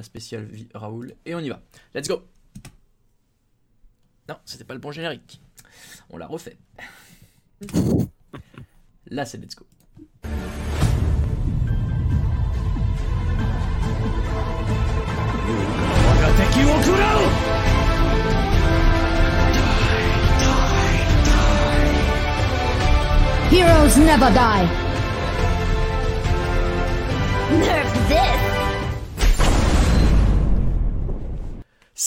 la spéciale Raoul. Et on y va. Let's go Non, c'était pas le bon générique. On l'a refait. Là, c'est let's go. Heroes never die. Nerf this.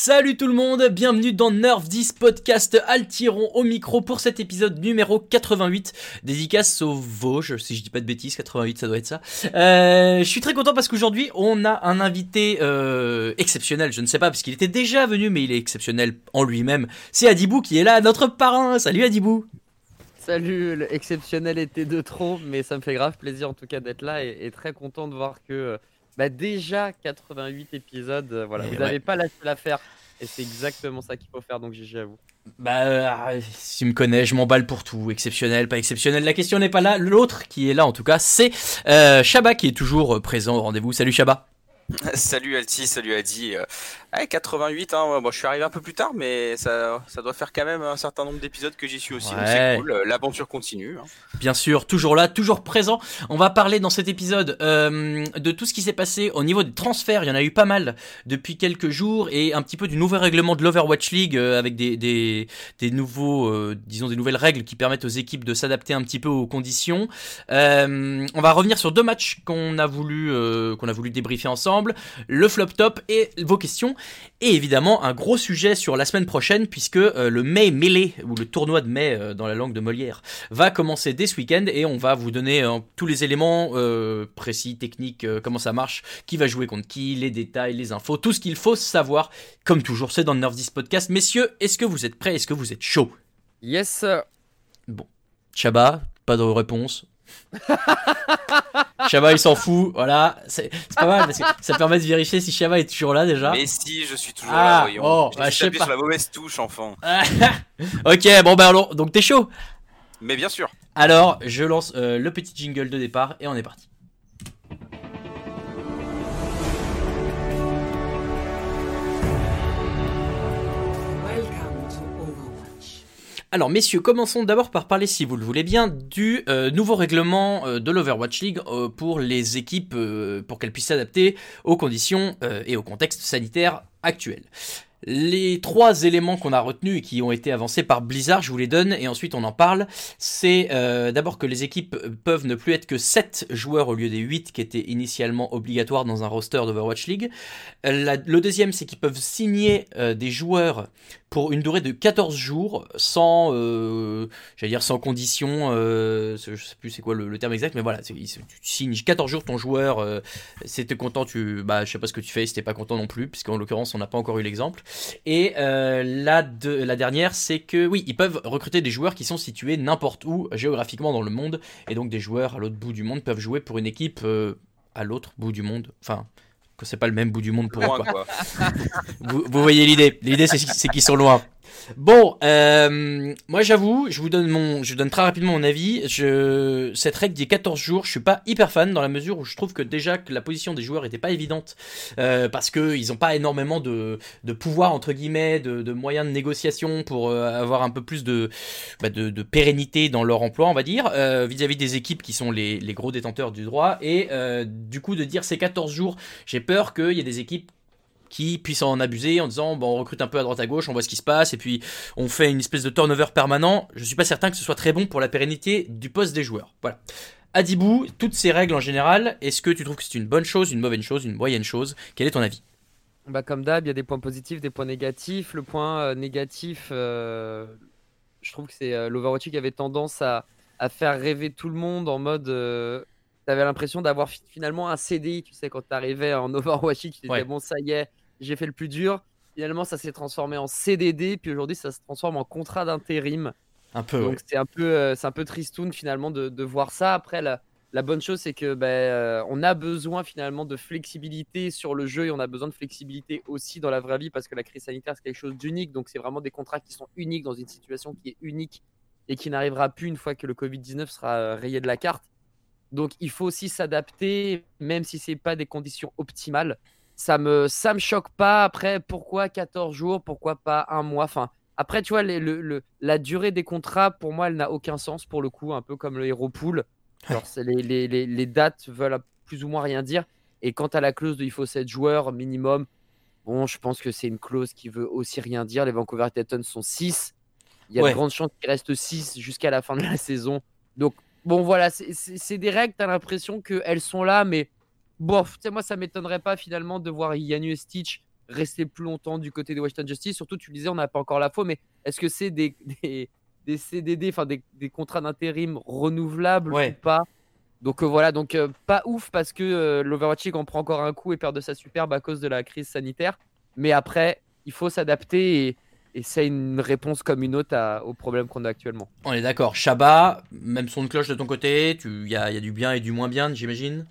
Salut tout le monde, bienvenue dans Nerf 10 podcast Altiron au micro pour cet épisode numéro 88, dédicace au Vosges, si je dis pas de bêtises, 88 ça doit être ça. Euh, je suis très content parce qu'aujourd'hui on a un invité euh, exceptionnel, je ne sais pas parce qu'il était déjà venu mais il est exceptionnel en lui-même. C'est Adibou qui est là, notre parrain. Salut Adibou. Salut, le exceptionnel était de trop, mais ça me fait grave plaisir en tout cas d'être là et, et très content de voir que euh, bah, déjà 88 épisodes, euh, voilà, Et vous ouais. n'avez pas lâché l'affaire et c'est exactement ça qu'il faut faire donc GG à vous. Bah, euh, si tu me connais, je m'emballe pour tout. Exceptionnel, pas exceptionnel. La question n'est pas là. L'autre qui est là, en tout cas, c'est euh, Shaba qui est toujours présent au rendez-vous. Salut Shaba. Salut Alti, salut Adi. Euh, ouais, 88, hein, moi je suis arrivé un peu plus tard, mais ça, ça doit faire quand même un certain nombre d'épisodes que j'y suis aussi, donc c'est cool. Euh, L'aventure continue. hein. Bien sûr, toujours là, toujours présent. On va parler dans cet épisode euh, de tout ce qui s'est passé au niveau des transferts. Il y en a eu pas mal depuis quelques jours et un petit peu du nouveau règlement de l'Overwatch League euh, avec des, des, des nouveaux, euh, disons des nouvelles règles qui permettent aux équipes de s'adapter un petit peu aux conditions. Euh, on va revenir sur deux matchs qu'on a voulu euh, qu'on a voulu débriefer ensemble, le flop top et vos questions et évidemment un gros sujet sur la semaine prochaine puisque euh, le May Melee ou le tournoi de mai euh, dans la langue de Molière va commencer dès ce week-end et on va vous donner euh, tous les éléments précis, techniques, comment ça marche, qui va jouer contre qui, les détails, les infos, tout ce qu'il faut savoir. Comme toujours, c'est dans le Nerf 10 podcast. Messieurs, est-ce que vous êtes prêts? Est-ce que vous êtes chaud Yes, Chaba, pas de réponse. Chaba, il s'en fout. Voilà, c'est pas mal parce que ça permet de vérifier si Chaba est toujours là déjà. Mais si, je suis toujours Ah, là, voyons. oh, J'ai bah, je sais pas. sur la mauvaise touche, enfant. ok, bon bah alors, donc t'es chaud. Mais bien sûr. Alors, je lance euh, le petit jingle de départ et on est parti. Alors messieurs, commençons d'abord par parler, si vous le voulez bien, du euh, nouveau règlement euh, de l'Overwatch League euh, pour les équipes, pour qu'elles puissent s'adapter aux conditions et au contexte sanitaire actuel. Les trois éléments qu'on a retenus et qui ont été avancés par Blizzard, je vous les donne et ensuite on en parle. C'est d'abord que les équipes peuvent ne plus être que 7 joueurs au lieu des 8 qui étaient initialement obligatoires dans un roster d'Overwatch League. Le deuxième, c'est qu'ils peuvent signer des joueurs pour une durée de 14 jours sans, euh, j'allais dire sans condition, euh, je sais plus c'est quoi le, terme exact, mais voilà, tu signes 14 jours ton joueur, euh, t'es content, tu, bah, je sais pas ce que tu fais, si t'es pas content non plus, puisqu'en l'occurrence on n'a pas encore eu l'exemple. Et euh, la, la dernière, c'est que oui, ils peuvent recruter des joueurs qui sont situés n'importe où géographiquement dans le monde, et donc des joueurs à l'autre bout du monde peuvent jouer pour une équipe à l'autre bout du monde, enfin que c'est pas le même bout du monde pour eux, quoi. quoi. Vous, vous voyez l'idée. L'idée, c'est c'est qu'ils sont loin. Bon, euh, moi j'avoue, je vous donne mon, je donne très rapidement mon avis. Je, cette règle des 14 jours, je suis pas hyper fan dans la mesure où je trouve que déjà que la position des joueurs était pas évidente euh, parce que ils ont pas énormément de, de pouvoir entre guillemets, de, de moyens de négociation pour euh, avoir un peu plus de, bah, de, de pérennité dans leur emploi, on va dire, euh, vis-à-vis des équipes qui sont les, les gros détenteurs du droit et euh, du coup de dire ces 14 jours, j'ai peur qu'il y ait des équipes qui puissent en abuser en disant bon on recrute un peu à droite à gauche, on voit ce qui se passe et puis on fait une espèce de turnover permanent. Je suis pas certain que ce soit très bon pour la pérennité du poste des joueurs. Voilà. Adibou, toutes ces règles en général, est-ce que tu trouves que c'est une bonne chose, une mauvaise chose, une moyenne chose? Quel est ton avis? Bah, comme d'hab, il y a des points positifs, des points négatifs. Le point euh, négatif, euh, je trouve que c'est euh, l'Overwatch qui avait tendance à, à faire rêver tout le monde en mode. Euh, T'avais l'impression d'avoir fi- finalement un CDI, tu sais, quand t'arrivais en Overwatch, tu disais Ouais. bon, ça y est, j'ai fait le plus dur. Finalement, ça s'est transformé en CDD, puis aujourd'hui, ça se transforme en contrat d'intérim. Un peu. ouais. Donc c'est un peu, euh, c'est un peu tristoun finalement de, de voir ça. Après, la, la bonne chose, c'est que ben, euh, on a besoin finalement de flexibilité sur le jeu et on a besoin de flexibilité aussi dans la vraie vie parce que la crise sanitaire, c'est quelque chose d'unique. Donc c'est vraiment des contrats qui sont uniques dans une situation qui est unique et qui n'arrivera plus une fois que le Covid-19 sera euh, rayé de la carte. Donc il faut aussi s'adapter, même si c'est pas des conditions optimales. Ça me ça me choque pas. Après, pourquoi 14 jours? Pourquoi pas un mois? Enfin, après, tu vois, les- le, le- la durée des contrats, pour moi, elle n'a aucun sens pour le coup, un peu comme le Hero Pool. Les, les, les, les dates veulent plus ou moins rien dire. Et quant à la clause de il faut 7 joueurs minimum, bon, je pense que c'est une clause qui veut aussi rien dire. Les Vancouver Titans sont 6. Il y a Ouais. de grandes chances qu'il reste 6 jusqu'à la fin de la saison. Donc, bon, voilà, c'est- des règles, tu as l'impression qu'elles sont là, mais bof, tu sais, moi, ça m'étonnerait pas finalement de voir Yanu et Stitch rester plus longtemps du côté de Washington Justice. Surtout, tu le disais, on n'a pas encore la faux, mais est-ce que c'est des, des, des CDD, enfin des, des contrats d'intérim renouvelables Ouais. ou pas? Donc euh, voilà, donc euh, pas ouf parce que euh, l'Overwatch League en prend encore un coup et perd de sa superbe à cause de la crise sanitaire. Mais après, il faut s'adapter et, et c'est une réponse comme une autre à- aux problèmes qu'on a actuellement. On est d'accord. Shabba, même son de cloche de ton côté, il y y a du bien et du moins bien, j'imagine?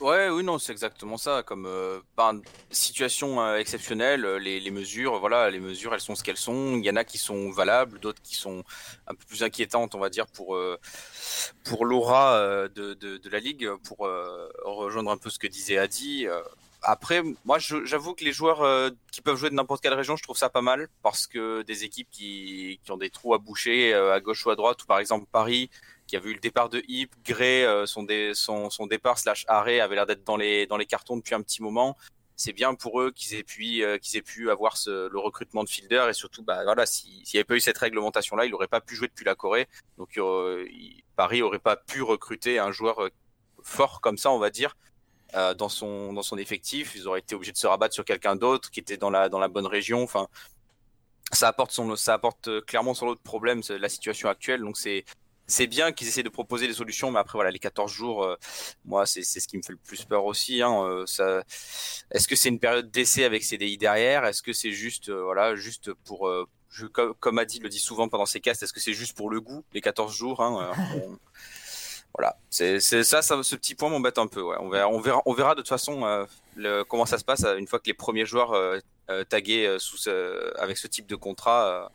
Ouais, oui, non, c'est exactement ça. Comme euh, une situation euh, exceptionnelle, euh, les, mesures, voilà, les mesures, elles sont ce qu'elles sont. Il y en a qui sont valables, d'autres qui sont un peu plus inquiétantes, on va dire, pour pour l'aura de, de, de la ligue, pour rejoindre un peu ce que disait Adi. Après, moi, j'avoue que les joueurs qui peuvent jouer de n'importe quelle région, je trouve ça pas mal parce que des équipes qui, qui ont des trous à boucher à gauche ou à droite, ou par exemple Paris, qui a vu le départ de Hip, Gray, euh, son, dé- son, son départ slash arrêt avait l'air d'être dans les, dans les cartons depuis un petit moment. C'est bien pour eux qu'ils aient pu, euh, qu'ils aient pu avoir ce, le recrutement de fielder et surtout, bah voilà, si- s'il n'y avait pas eu cette réglementation-là, il n'aurait pas pu jouer depuis la Corée. Donc euh, Paris aurait pas pu recruter un joueur euh, fort comme ça, on va dire, euh, dans son dans son effectif. Ils auraient été obligés de se rabattre sur quelqu'un d'autre qui était dans la dans la bonne région. Enfin, ça apporte son ça apporte clairement son lot de problèmes la situation actuelle. Donc c'est c'est bien qu'ils essaient de proposer des solutions, mais après voilà les 14 jours, euh, moi c'est c'est ce qui me fait le plus peur aussi. Hein, euh, ça, est-ce que c'est une période d'essai avec CDI derrière? Est-ce que c'est juste euh, voilà juste pour euh, je, comme, comme Adi le dit souvent pendant ses casts, est-ce que c'est juste pour le goût les 14 jours hein, euh, on- Voilà, c'est ça, ça, ce petit point m'embête un peu. Ouais. On verra, on verra, on verra de toute façon euh, le, comment ça se passe une fois que les premiers joueurs tagués sous ce- avec ce type de contrat.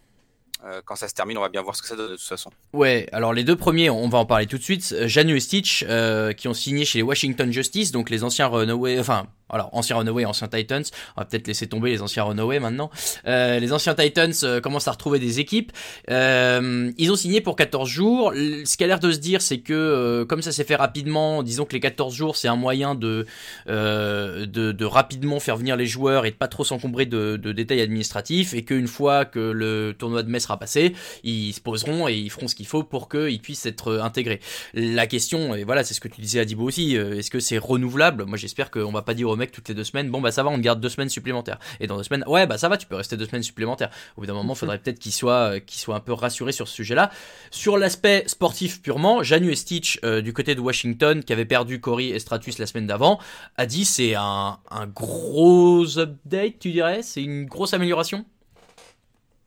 Euh, quand ça se termine, on va bien voir ce que ça donne de toute façon. Ouais, alors les deux premiers, on va en parler tout de suite. Euh, Janu et Stitch, euh, qui ont signé chez les Washington Justice, donc les anciens Runaway, enfin, alors anciens Runaway, anciens Titans. On va peut-être laisser tomber les anciens Runaway maintenant. Euh, les anciens Titans euh, commencent à retrouver des équipes. Euh, ils ont signé pour 14 jours. Ce qui a l'air de se dire, c'est que comme ça s'est fait rapidement, disons que les 14 jours, c'est un moyen de, de, de rapidement faire venir les joueurs et de pas trop s'encombrer de, de détails administratifs, et qu'une fois que le tournoi de mai sera passé, ils se poseront et ils feront ce qu'il faut pour qu'ils puissent être intégrés. La question, et voilà, c'est ce que tu disais à Dibo aussi, est-ce que c'est renouvelable? Moi j'espère qu'on va pas dire aux toutes les deux semaines, bon bah ça va, on garde deux semaines supplémentaires. Et dans deux semaines, ouais bah ça va, tu peux rester deux semaines supplémentaires. Au bout d'un moment, il faudrait peut-être qu'ils soient, euh, soient un peu rassurés sur ce sujet-là. Sur l'aspect sportif purement, Janu et Stitch euh, du côté de Washington, qui avait perdu Cory et Stratus la semaine d'avant, a dit c'est un, un gros update, tu dirais? C'est une grosse amélioration?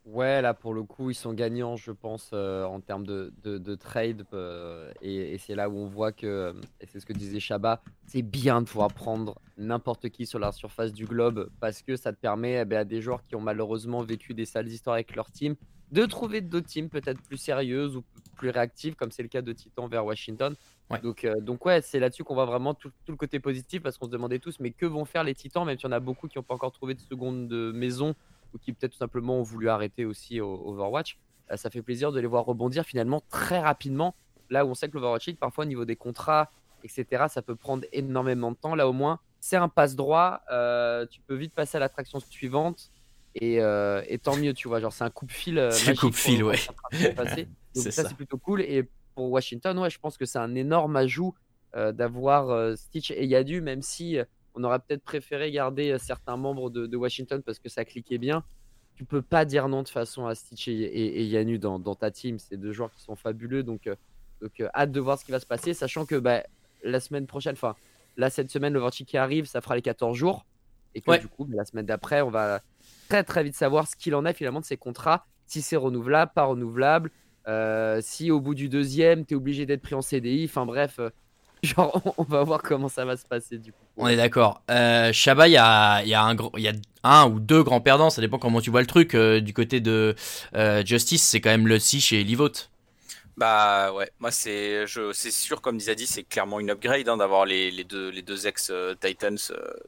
Ouais, là pour le coup, ils sont gagnants, je pense, euh, en termes de, de, de trade. euh, et et c'est là où on voit que, euh, et c'est ce que disait Shabba, c'est bien de pouvoir prendre n'importe qui sur la surface du globe parce que ça te permet eh ben, à des joueurs qui ont malheureusement vécu des sales histoires avec leur team de trouver d'autres teams peut-être plus sérieuses ou plus réactives, comme c'est le cas de Titan vers Washington. Ouais. Donc, euh, donc ouais, c'est là-dessus qu'on voit vraiment tout, tout le côté positif parce qu'on se demandait tous, mais que vont faire les Titans, même s'il y en a beaucoup qui n'ont pas encore trouvé de seconde maison ou qui peut-être tout simplement ont voulu arrêter aussi au Overwatch. Euh, ça fait plaisir de les voir rebondir finalement très rapidement. Là où on sait que l'Overwatch League, parfois au niveau des contrats, etc., ça peut prendre énormément de temps. Là au moins, c'est un passe droit. euh, tu peux vite passer à l'attraction suivante. Et, euh, et tant mieux, tu vois. Genre, c'est un coupe-fil. euh, C'est magique pour coupe-fil, le- ouais. de. Donc ça, ça. c'est plutôt cool. Et pour Washington, ouais, je pense que c'est un énorme ajout d'avoir Stitch et Yadu, même si on aurait peut-être préféré garder euh, certains membres de, de Washington parce que ça cliquait bien. Tu peux pas dire non de façon à Stitch et, et, et Yanu dans, dans ta team. C'est deux joueurs qui sont fabuleux. Donc, euh, donc euh, hâte de voir ce qui va se passer, sachant que bah, la semaine prochaine, enfin, là, cette semaine, le Vortic qui arrive, ça fera les 14 jours. Et que Ouais. du coup, bah, la semaine d'après, on va très très vite savoir ce qu'il en est finalement de ces contrats, si c'est renouvelable, pas renouvelable, euh, si au bout du deuxième, tu es obligé d'être pris en CDI, enfin bref, genre on, on va voir comment ça va se passer du coup. On est d'accord. Euh, il y a, y, a y a un ou deux grands perdants, ça dépend comment tu vois le truc. Euh, du côté de euh, Justice, c'est quand même le Sich et Livote. Bah ouais, moi c'est c'est sûr comme disait dit c'est clairement une upgrade hein, d'avoir les, les deux les deux ex euh,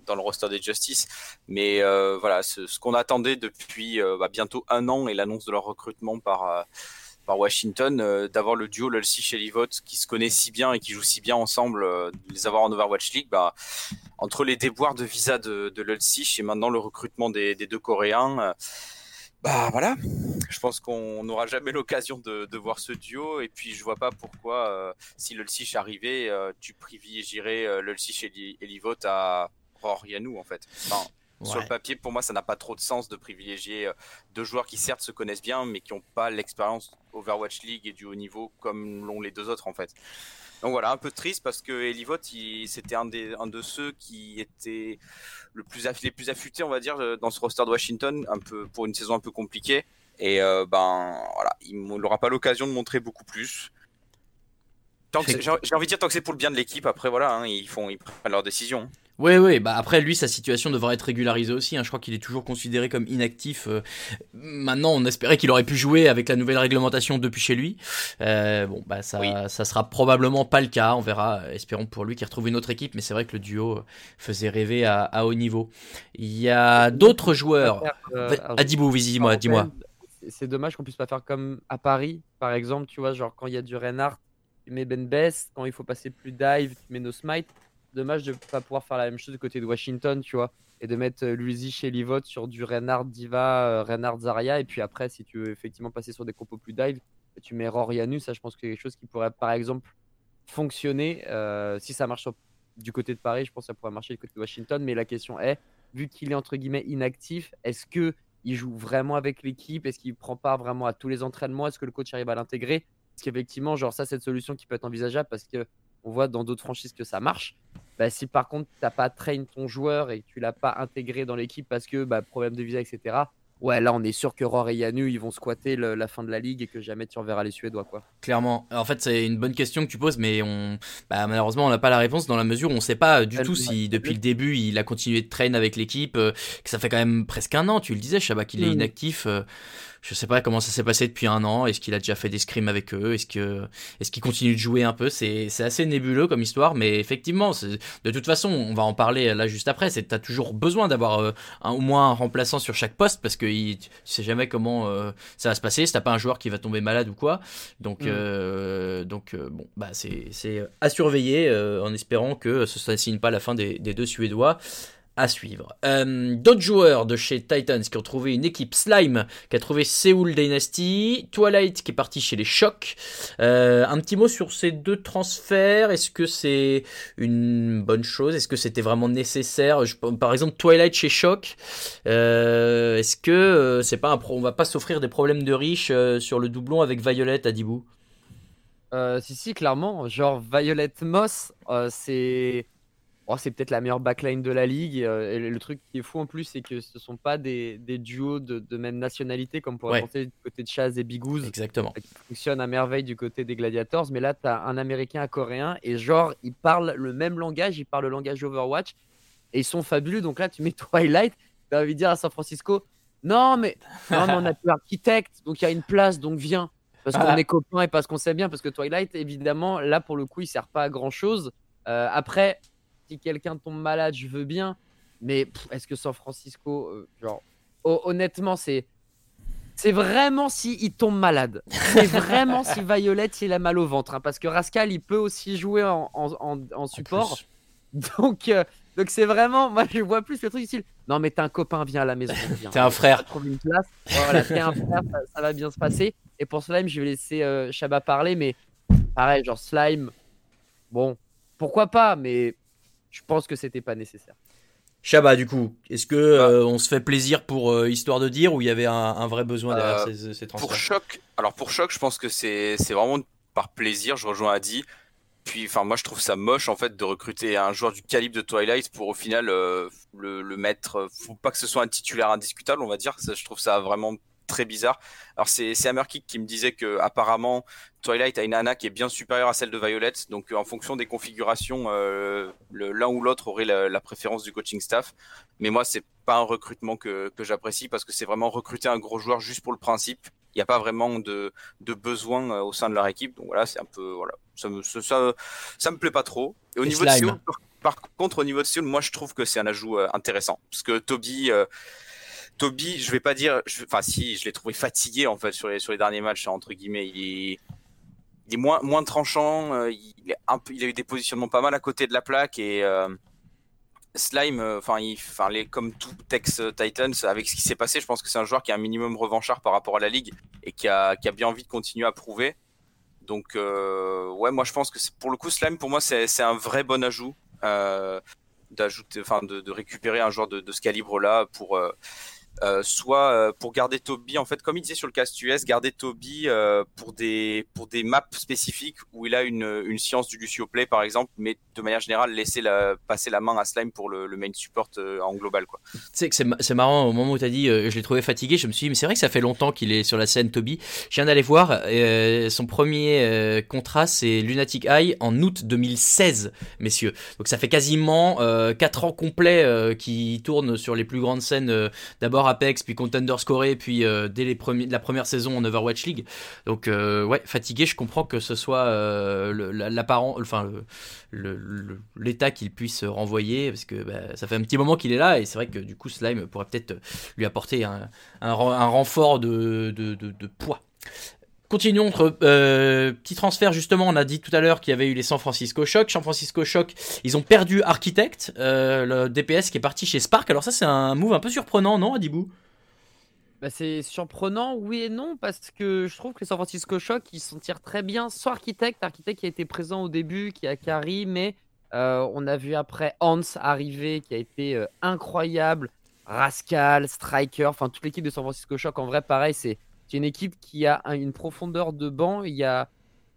dans le roster des Justice, mais voilà ce, qu'on attendait depuis bah, bientôt un an et l'annonce de leur recrutement par par Washington euh, d'avoir le duo Lulcy chez Livot qui se connaît si bien et qui joue si bien ensemble, euh, les avoir en Overwatch League, bah entre les déboires de visa de, de Lulcy et maintenant le recrutement des, deux Coréens. euh, bah voilà, je pense qu'on n'aura jamais l'occasion de, voir ce duo et puis je vois pas pourquoi si Lulcich arrivait, tu privilégierais Lulcich et, Li- et Livot à Ror Yanou en fait. Sur le papier, pour moi, ça n'a pas trop de sens de privilégier euh, deux joueurs qui certes se connaissent bien, mais qui n'ont pas l'expérience Overwatch League et du haut niveau comme l'ont les deux autres en fait. Donc voilà, un peu triste parce que Elivot, c'était un, des, un de ceux qui était le plus les plus affûtés, on va dire, euh, dans ce roster de Washington, un peu pour une saison un peu compliquée. Et euh, ben voilà, il n'aura pas l'occasion de montrer beaucoup plus. J'ai envie de dire tant que c'est pour le bien de l'équipe. Après voilà, hein, ils font ils prennent leurs décisions. Ouais, ouais, bah après lui, sa situation devrait être régularisée aussi. hein. Je crois qu'il est toujours considéré comme inactif. euh. Maintenant, on espérait qu'il aurait pu jouer avec la nouvelle réglementation depuis chez lui. Euh, bon, bah ça, Oui. ça sera probablement pas le cas. On verra. Espérons pour lui qu'il retrouve une autre équipe. Mais c'est vrai que le duo euh, faisait rêver à, à haut niveau. Il y a d'autres joueurs. Euh, Adibou, dis-moi, Alors, dis-moi. C'est dommage qu'on puisse pas faire comme à Paris, par exemple, tu vois, genre quand il y a du Reinhardt, tu mets Ben Best, quand il faut passer plus dive, tu mets No Smite. Dommage de pas pouvoir faire la même chose du côté de Washington, tu vois, et de mettre euh, Luigi chez Livot sur du Reinhardt Diva, euh, Reinhardt Zarya, et puis après, si tu veux effectivement passer sur des compos plus dive, tu mets Rorianu, ça je pense que c'est quelque chose qui pourrait par exemple fonctionner euh, si ça marche du côté de Paris, je pense que ça pourrait marcher du côté de Washington, mais la question est, vu qu'il est entre guillemets inactif, est-ce que il joue vraiment avec l'équipe? Est-ce qu'il prend part vraiment à tous les entraînements? Est-ce que le coach arrive à l'intégrer? Parce qu'effectivement, genre ça, c'est une solution qui peut être envisageable parce que on voit dans d'autres franchises que ça marche. Bah, si par contre, t'as pas train ton joueur et que tu l'as pas intégré dans l'équipe parce que bah, problème de visa, etc. Ouais, là, on est sûr que Ror et Yanu, ils vont squatter le- la fin de la ligue et que jamais tu reverras les Suédois, quoi. Clairement. En fait, c'est une bonne question que tu poses, mais on, bah, malheureusement, on n'a pas la réponse dans la mesure où on ne sait pas du Elle- tout si depuis le début il a continué de traîner avec l'équipe, euh, que ça fait quand même presque un an. Tu le disais, Shabak, qu'il est Mhm. inactif. euh, je sais pas comment ça s'est passé depuis un an. Est-ce qu'il a déjà fait des scrims avec eux? Est-ce que, est-ce qu'il continue de jouer un peu? C'est, c'est assez nébuleux comme histoire, mais effectivement, de toute façon, on va en parler là juste après. C'est, t'as toujours besoin d'avoir euh, un- au moins un remplaçant sur chaque poste parce que il- tu sais jamais comment euh, ça va se passer. Si t'as pas un joueur qui va tomber malade ou quoi. Donc, Mm. euh, donc euh, bon, bah c'est, c'est à surveiller euh, en espérant que ce ne signe pas la fin des, des deux Suédois. À suivre. Euh, D'autres joueurs de chez Titans qui ont trouvé une équipe Slime qui a trouvé Seoul Dynasty, Twilight qui est parti chez les Chocs. Euh, un petit mot sur ces deux transferts. Est-ce que c'est une bonne chose? Est-ce que c'était vraiment nécessaire? Par exemple, Twilight chez Choc. euh, Est-ce que c'est pas un pro- on va pas s'offrir des problèmes de riches sur le doublon avec Violet à Dibou si, si, clairement. Genre, Violet Moss, c'est. Oh, c'est peut-être la meilleure backline de la ligue. euh, et le truc qui est fou en plus, c'est que ce sont pas des, des duos de, de même nationalité, comme pour Ouais. penser du côté de Chaz et Bigouz, Exactement. qui fonctionnent à merveille du côté des Gladiators. Mais là, tu as un américain, un coréen, et genre, ils parlent le même langage, ils parlent le langage Overwatch, et ils sont fabuleux. Donc là, tu mets Twilight, tu as envie de dire à San Francisco Non, mais, non, mais on a plus architecte, donc il y a une place, donc viens. Parce qu'on est copains et parce qu'on sait bien. Parce que Twilight, évidemment, là, pour le coup, il sert pas à grand chose. après, si quelqu'un tombe malade, je veux bien. Mais est-ce que San Francisco, euh, genre, ho- honnêtement, c'est. C'est vraiment si il tombe malade. C'est vraiment si Violet il a mal au ventre. hein, parce que Rascal il peut aussi jouer en, en- en- en support. Donc euh, donc c'est vraiment. Moi je vois plus le truc style. Non mais t'es un copain, viens à la maison. T'es un frère. Trouve une place. Voilà, t'es un frère, ça, ça va bien se passer. Et pour Slime, je vais laisser euh, Shabba parler. Mais pareil, genre Slime, bon, pourquoi pas, mais je pense que c'était pas nécessaire. Shabba, du coup, est-ce que euh, on se fait plaisir pour euh, histoire de dire ou il y avait un, un vrai besoin derrière Euh, ces, ces Pour transferts choc, alors pour choc, je pense que c'est c'est vraiment par plaisir. Je rejoins Adi. Puis, enfin, moi, je trouve ça moche en fait de recruter un joueur du calibre de Twilight pour au final euh, le, le mettre. Faut pas que ce soit un titulaire indiscutable, on va dire. Ça, je trouve ça vraiment très bizarre. Alors c'est Hammerkick qui me disait que apparemment Twilight a une ANA qui est bien supérieure à celle de Violet. Donc euh, en fonction des configurations, euh, l'un ou l'autre aurait la, la préférence du coaching staff. Mais moi, c'est pas un recrutement que, que j'apprécie parce que c'est vraiment recruter un gros joueur juste pour le principe Il n'y a pas vraiment de, de besoin euh, au sein de leur équipe. Donc voilà, c'est un peu voilà, ça me ça, ça, ça me plaît pas trop. Et au Et niveau de Slime. Seoul, par, par contre, au niveau de Seoul, moi je trouve que c'est un ajout euh, intéressant parce que Toby. euh, Toby, je vais pas dire, je- enfin si, je l'ai trouvé fatigué en fait sur les sur les derniers matchs entre guillemets. Il est, il est moins moins tranchant. euh, il est un il a eu des positionnements pas mal à côté de la plaque et euh, Slime, euh, enfin, il, enfin, les, comme tout Tex Titans, avec ce qui s'est passé, je pense que c'est un joueur qui a un minimum revanchard par rapport à la ligue et qui a, qui a bien envie de continuer à prouver. Donc, euh, ouais, moi je pense que pour le coup, Slime, pour moi, c'est c'est un vrai bon ajout euh, d'ajouter, enfin, de, de récupérer un joueur de, de ce calibre-là pour euh, soit euh, pour garder Toby, en fait, comme il disait sur le cast US, garder Toby euh, pour des pour des maps spécifiques où il a une, une science du Lucio Play, par exemple, mais de manière générale, laisser la, passer la main à Slime pour le, main support en global, quoi. Tu sais que c'est ma- c'est marrant, au moment où tu as dit je l'ai trouvé fatigué, je me suis dit, mais c'est vrai que ça fait longtemps qu'il est sur la scène, Toby. Je viens d'aller voir, son premier contrat, c'est Lunatic High en août 2016, messieurs. Donc ça fait quasiment euh, 4 ans complets qu'il tourne sur les plus grandes scènes, euh, Apex, puis Contender Score, puis euh, dès les la première saison en Overwatch League. Donc euh, ouais, fatigué, je comprends que ce soit euh, l'apparent, enfin l'état qu'il puisse renvoyer parce que bah, ça fait un petit moment qu'il est là et c'est vrai que du coup Slime pourrait peut-être lui apporter un, un, ren- un renfort de- de poids. Continuons entre euh, petit transfert justement on a dit tout à l'heure qu'il y avait eu les San Francisco Shock San Francisco Shock ils ont perdu Architect euh, le DPS qui est parti chez Spark alors ça c'est un move un peu surprenant non Adibou? Bah, c'est surprenant, oui et non, parce que je trouve que les San Francisco Shock, ils s'en tirent très bien. Soit Architect, Architect qui a été présent au début, qui a carry, mais euh, on a vu après Hans arriver, qui a été euh, incroyable. Rascal, Striker, enfin toute l'équipe de San Francisco Shock, en vrai, pareil, c'est c'est une équipe qui a un- une profondeur de banc. Il y a.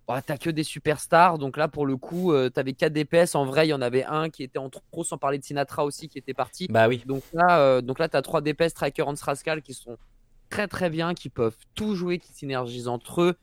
bah, T'as que des superstars, donc là pour le coup, euh, t'avais 4 DPS. En vrai, il y en avait un qui était en trop, sans parler de Sinatra aussi, qui était parti. bah oui Donc là, euh, donc là, tu as trois DPS, Striker, Hans Rascal qui sont très très bien, qui peuvent tout jouer, qui synergisent entre eux.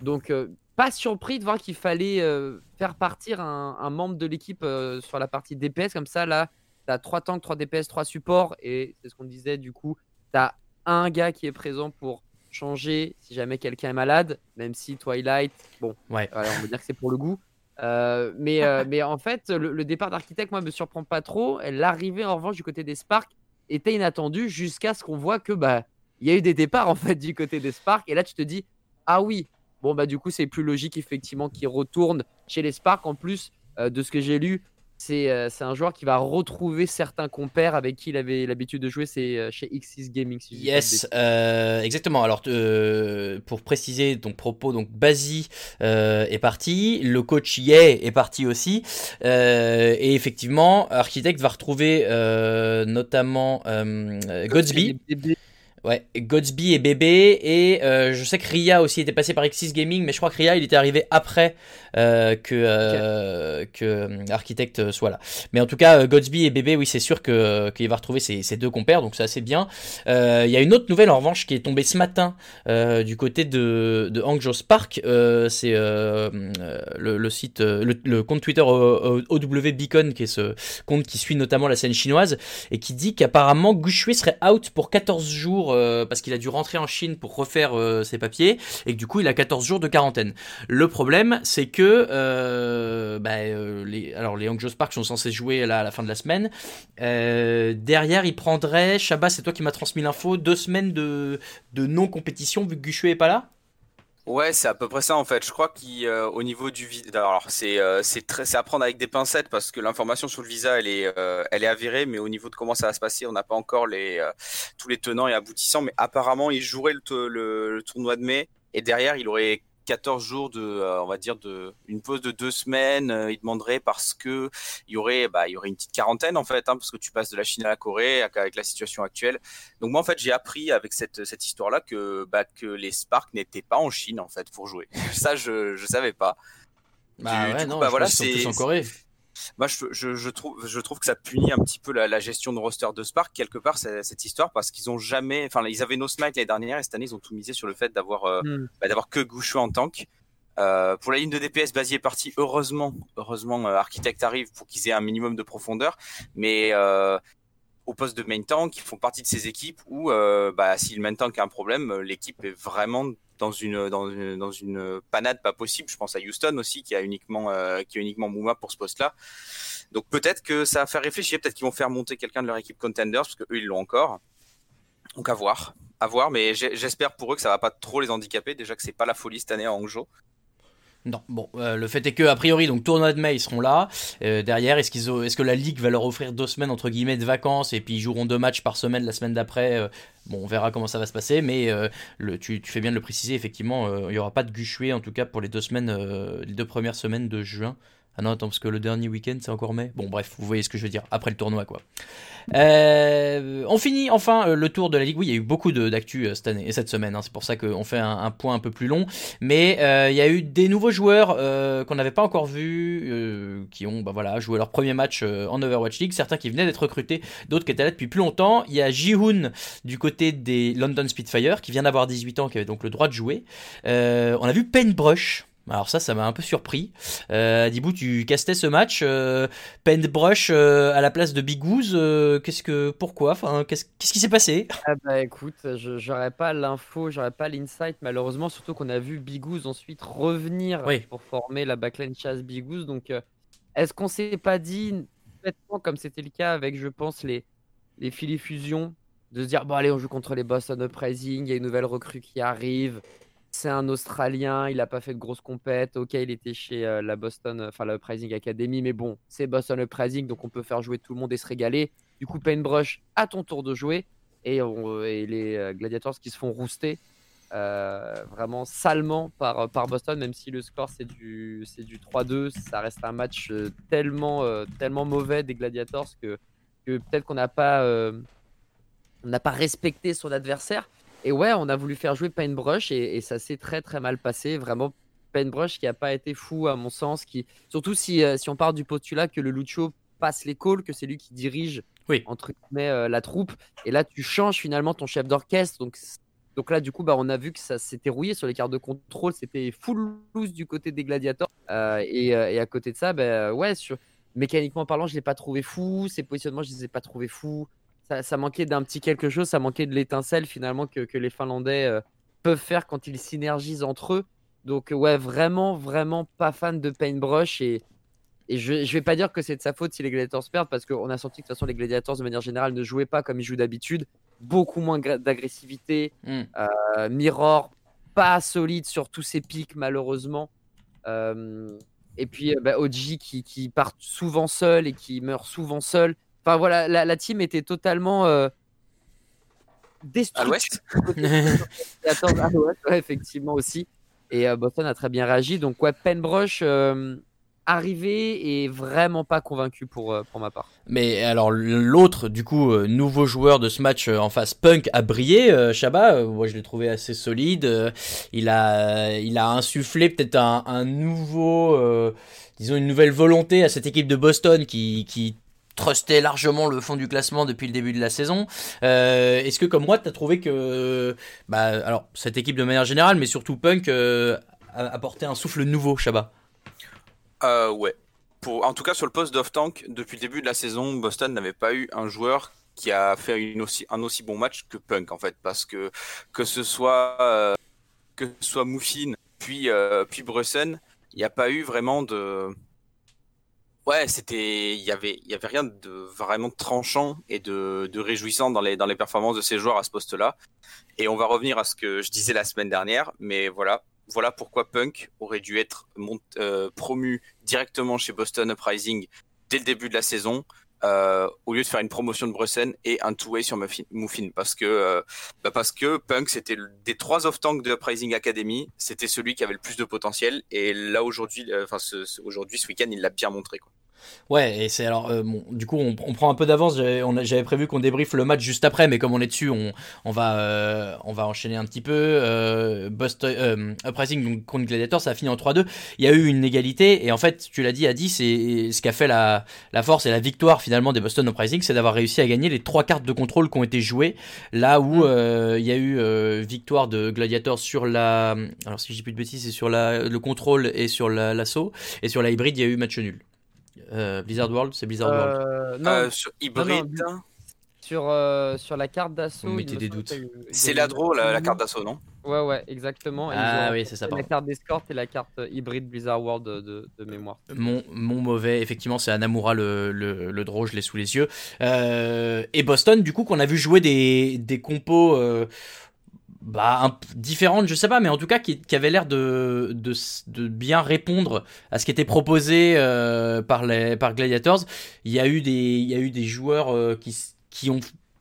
Donc, euh, pas surpris de voir qu'il fallait euh, faire partir un, un membre de l'équipe euh, sur la partie DPS. Comme ça, là, tu as trois tanks, trois DPS, trois supports. Et c'est ce qu'on disait, du coup, tu as un gars qui est présent pour changer si jamais quelqu'un est malade, même si Twilight, bon, Ouais. on va dire que c'est pour le goût. Euh, mais, euh, mais en fait, le, le départ d'Architect, moi, me surprend pas trop. L'arrivée, en revanche, du côté des Sparks était inattendue jusqu'à ce qu'on voit que bah il y a eu des départs en fait du côté des Sparks. Et là, tu te dis, ah oui, bon, bah du coup, c'est plus logique effectivement qu'il retourne chez les Sparks. En plus euh, de ce que j'ai lu, c'est euh, c'est un joueur qui va retrouver certains compères avec qui il avait l'habitude de jouer. C'est euh, chez X6 Gaming. Si Yes, euh, exactement. Alors, pour préciser ton propos, donc Bazi est parti, le coach Ye est parti aussi, et effectivement, Architect va retrouver notamment Godsby. Ouais, Godsby et Bébé et euh, je sais que Ria aussi était passé par X6 Gaming, mais je crois que Ria il était arrivé après euh, que euh, que euh, Architect soit là. Mais en tout cas, Godsby et Bébé, oui, c'est sûr que qu'il va retrouver ses, ses deux compères, donc c'est assez bien. Il y a une autre nouvelle en revanche qui est tombée ce matin du côté de de Hangzhou Spark. Euh, c'est le, le site, le, le compte Twitter OW Beacon, qui est ce compte qui suit notamment la scène chinoise et qui dit qu'apparemment Gushui serait out pour 14 jours parce qu'il a dû rentrer en Chine pour refaire euh, ses papiers et que du coup il a 14 jours de quarantaine. Le problème c'est que euh, bah, euh, les, alors les Hangzhou Sparks sont censés jouer à la fin de la semaine. Euh, derrière il prendrait, Shabba c'est toi qui m'as transmis l'info, deux semaines de, non-compétition vu que Gushui est pas là? Ouais, c'est à peu près ça en fait. Je crois qu'au niveau du visa, alors c'est euh, c'est très, c'est à prendre avec des pincettes parce que l'information sur le visa, elle est, euh, elle est avérée, mais au niveau de comment ça va se passer, on n'a pas encore les euh, tous les tenants et aboutissants. Mais apparemment, il jouerait le, le, le tournoi de mai et derrière, il aurait 14 jours de, euh, on va dire de une pause de deux semaines. euh, il demanderait parce que il y aurait, bah, il y aurait une petite quarantaine en fait, hein, parce que tu passes de la Chine à la Corée avec- la situation actuelle. Donc moi en fait j'ai appris avec cette, cette histoire-là que, bah, que les Sparks n'étaient pas en Chine en fait pour jouer. Ça je je savais pas. Bah Du- ouais, du coup, non, bah je voilà, c'est- en Corée. Moi je, je, je trouve je trouve que ça punit un petit peu la, la gestion de roster de Spark quelque part cette, histoire parce qu'ils ont jamais, enfin ils avaient No Smite l'année dernière et cette année ils ont tout misé sur le fait d'avoir euh, Hmm. bah, d'avoir que Gouchou en tank. Euh, pour la ligne de DPS, Basier est parti. Heureusement, heureusement, euh, Architect arrive pour qu'ils aient un minimum de profondeur. Mais au poste de main tank, qui font partie de ces équipes où, bah, si le main tank a un problème, l'équipe est vraiment dans une, panade pas possible. Je pense à Houston aussi, qui a uniquement, euh, qui a uniquement Mouma pour ce poste-là. Donc peut-être que ça va faire réfléchir, peut-être qu'ils vont faire monter quelqu'un de leur équipe contenders, parce qu'eux, ils l'ont encore. Donc à voir. À voir, mais j'espère pour eux que ça va pas trop les handicaper. Déjà que c'est pas la folie cette année à Hangzhou. Non, bon, euh, le fait est que a priori donc tournoi de mai ils seront là. Euh, derrière, est-ce qu'ils est-ce que la ligue va leur offrir deux semaines entre guillemets de vacances et puis ils joueront deux matchs par semaine la semaine d'après. euh, bon, on verra comment ça va se passer, mais tu, fais bien de le préciser. Effectivement, il y aura pas de guchué en tout cas pour les deux semaines, les deux premières semaines de juin. Ah non, attends, parce que le dernier week-end c'est encore mai. Bon, bref, vous voyez ce que je veux dire. Après le tournoi, quoi. Euh, on finit enfin euh, le tour de la ligue. Oui, il y a eu beaucoup d'actu euh, cette année et cette semaine. hein. C'est pour ça qu'on fait un, point un peu plus long. Mais il y a eu des nouveaux joueurs qu'on n'avait pas encore vus, qui ont bah, voilà, joué leur premier match en Overwatch League. Certains qui venaient d'être recrutés, d'autres qui étaient là depuis plus longtemps. Il y a Jihoon du côté des London Spitfire, qui vient d'avoir 18 ans, qui avait donc le droit de jouer. On a vu Paintbrush. Alors ça, ça m'a un peu surpris. Euh, Dibou, tu castais ce match. Euh, Paintbrush euh, à la place de Big Goose. euh, qu'est-ce que, pourquoi Enfin, qu'est-ce, qu'est-ce qui s'est passé? Ah bah écoute, je- j'aurais pas l'info, j'aurais pas l'insight malheureusement, surtout qu'on a vu Bigouz ensuite revenir Oui. pour former la backline chasse Bigouz. Donc est-ce qu'on s'est pas dit, complètement comme c'était le cas avec, je pense, les, les Philly Fusion, de se dire, bon allez, on joue contre les Boston Uprising, il y a une nouvelle recrue qui arrive, c'est un Australien, il a pas fait de grosses compètes, ok, il était chez euh, la Boston, enfin la Uprising Academy, mais bon, c'est Boston Uprising, donc on peut faire jouer tout le monde et se régaler. Du coup, Paintbrush, à ton tour de jouer et, et les euh, Gladiators qui se font rouster euh, vraiment salement par, par Boston, même si le score c'est du, c'est du 3-2, ça reste un match euh, tellement, euh, tellement mauvais des Gladiators que, que peut-être qu'on n'a pas, euh, on n'a pas respecté son adversaire. Et ouais, on a voulu faire jouer Paintbrush et, et ça s'est très très mal passé. Vraiment, Paintbrush qui a pas été fou à mon sens, qui surtout si, euh, si on part du postulat que le Lucho passe les calls, que c'est lui qui dirige Oui. entre guillemets euh, la troupe. Et là, tu changes finalement ton chef d'orchestre. Donc, donc là, du coup, bah, on a vu que ça s'était rouillé sur les cartes de contrôle. C'était full loose du côté des gladiators. Euh, et, et à côté de ça, bah, ouais, sur... mécaniquement parlant, je l'ai pas trouvé fou. Ses positionnements, je les ai pas trouvés fous. Ça, ça manquait d'un petit quelque chose. Ça manquait de l'étincelle finalement que, que les Finlandais euh, peuvent faire quand ils synergisent entre eux. Donc ouais, vraiment, vraiment pas fan de Paintbrush et, et je, je vais pas dire que c'est de sa faute si les Gladiators perdent parce qu'on a senti que de toute façon les Gladiators de manière générale ne jouaient pas comme ils jouent d'habitude, beaucoup moins d'agressivité, Hmm. euh, Mirror pas solide sur tous ses pics malheureusement, Euh, et puis bah, qui, qui part souvent seul et qui meurt souvent seul. Enfin voilà, la, la team était totalement euh, À l'ouest Attends, ah ouais, ouais, effectivement aussi. Et euh, Boston a très bien réagi. Donc, ouais, Penbrush euh, arrivé et vraiment pas convaincu pour, euh, pour ma part. Mais alors l'autre, du coup, euh, nouveau joueur de ce match en face, Punk, a brillé. Euh, moi je l'ai trouvé assez solide. Euh, il a, il a insufflé peut-être un, un nouveau, euh, disons une nouvelle volonté à cette équipe de Boston qui, qui trustait largement le fond du classement depuis le début de la saison. Euh, Est-ce que comme moi, tu as trouvé que, bah, alors cette équipe de manière générale, mais surtout Punk, euh, a apporté un souffle nouveau, Shabba Euh, ouais. En tout cas, sur le poste d'off-tank, depuis le début de la saison, Boston n'avait pas eu un joueur qui a fait un aussi bon match que Punk, en fait. Parce que, que ce soit, euh, que soit Muffin, puis, puis il n'y a pas eu vraiment de. Ouais, c'était, il y avait, il y avait rien de vraiment tranchant et de, de réjouissant dans les, dans les performances de ces joueurs à ce poste-là. Et on va revenir à ce que je disais la semaine dernière, mais voilà, voilà pourquoi Punk aurait dû être euh, promu directement chez Boston Uprising dès le début de la saison, euh, au lieu de faire une promotion de Brussen et un two-way sur Muffin, parce que euh, bah parce que Punk c'était des trois off-tank de Uprising Academy, c'était celui qui avait le plus de potentiel et là aujourd'hui, euh, enfin ce, ce- aujourd'hui ce week-end il l'a bien montré quoi. Ouais, et c'est alors, euh, bon, du coup, on, on prend un peu d'avance. J'avais prévu qu'on débriefe le match juste après, mais comme on est dessus, on, on va, euh, on va enchaîner un petit peu. Euh, Boston, euh, Uprising donc, contre Gladiator, ça a fini en 3-2. Il y a eu une égalité, et en fait, tu l'as dit, Adi, c'est ce qui a fait la, la force et la victoire finalement des Boston Uprising, c'est d'avoir réussi à gagner les trois cartes de contrôle qui ont été jouées. Là où euh, il y a eu euh, victoire de Gladiator sur la, alors si je dis plus de bêtises, c'est sur la, le contrôle et sur la- l'assaut, et sur la hybride, il y a eu match nul. Euh, Blizzard World, c'est Blizzard World. Euh, non, Euh, sur Hybrid, non, sur, euh, sur la carte d'assaut. Mettez me des doutes. eu- C'est l'adro, la, la carte d'assaut, non? Ouais, ouais, exactement. Et Ah oui, c'est ça, La carte d'escorte et la carte hybride Blizzard World de, de- de mémoire. Mon, mon mauvais, effectivement, c'est Anamura le, le, le draw, je l'ai sous les yeux. Euh, et Boston, du coup, qu'on a vu jouer des, des compos euh, bah, un différentes, je sais pas, mais en tout cas qui, qui avaient l'air de, bien répondre à ce qui était proposé euh, par, les, Gladiators. Il y a eu des, joueurs euh, qui, ont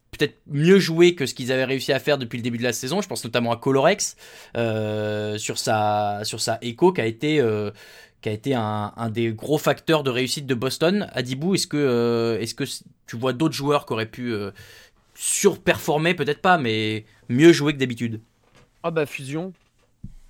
peut-être mieux joué que ce qu'ils avaient réussi à faire depuis le début de la saison. Je pense notamment à Colorex euh, sur sa Echo qui a été qui a été un, des gros facteurs de réussite de Boston. Adibou, est-ce que est-ce que tu vois d'autres joueurs qui auraient pu surperformer, peut-être pas, mais mieux jouer que d'habitude Ah bah Fusion.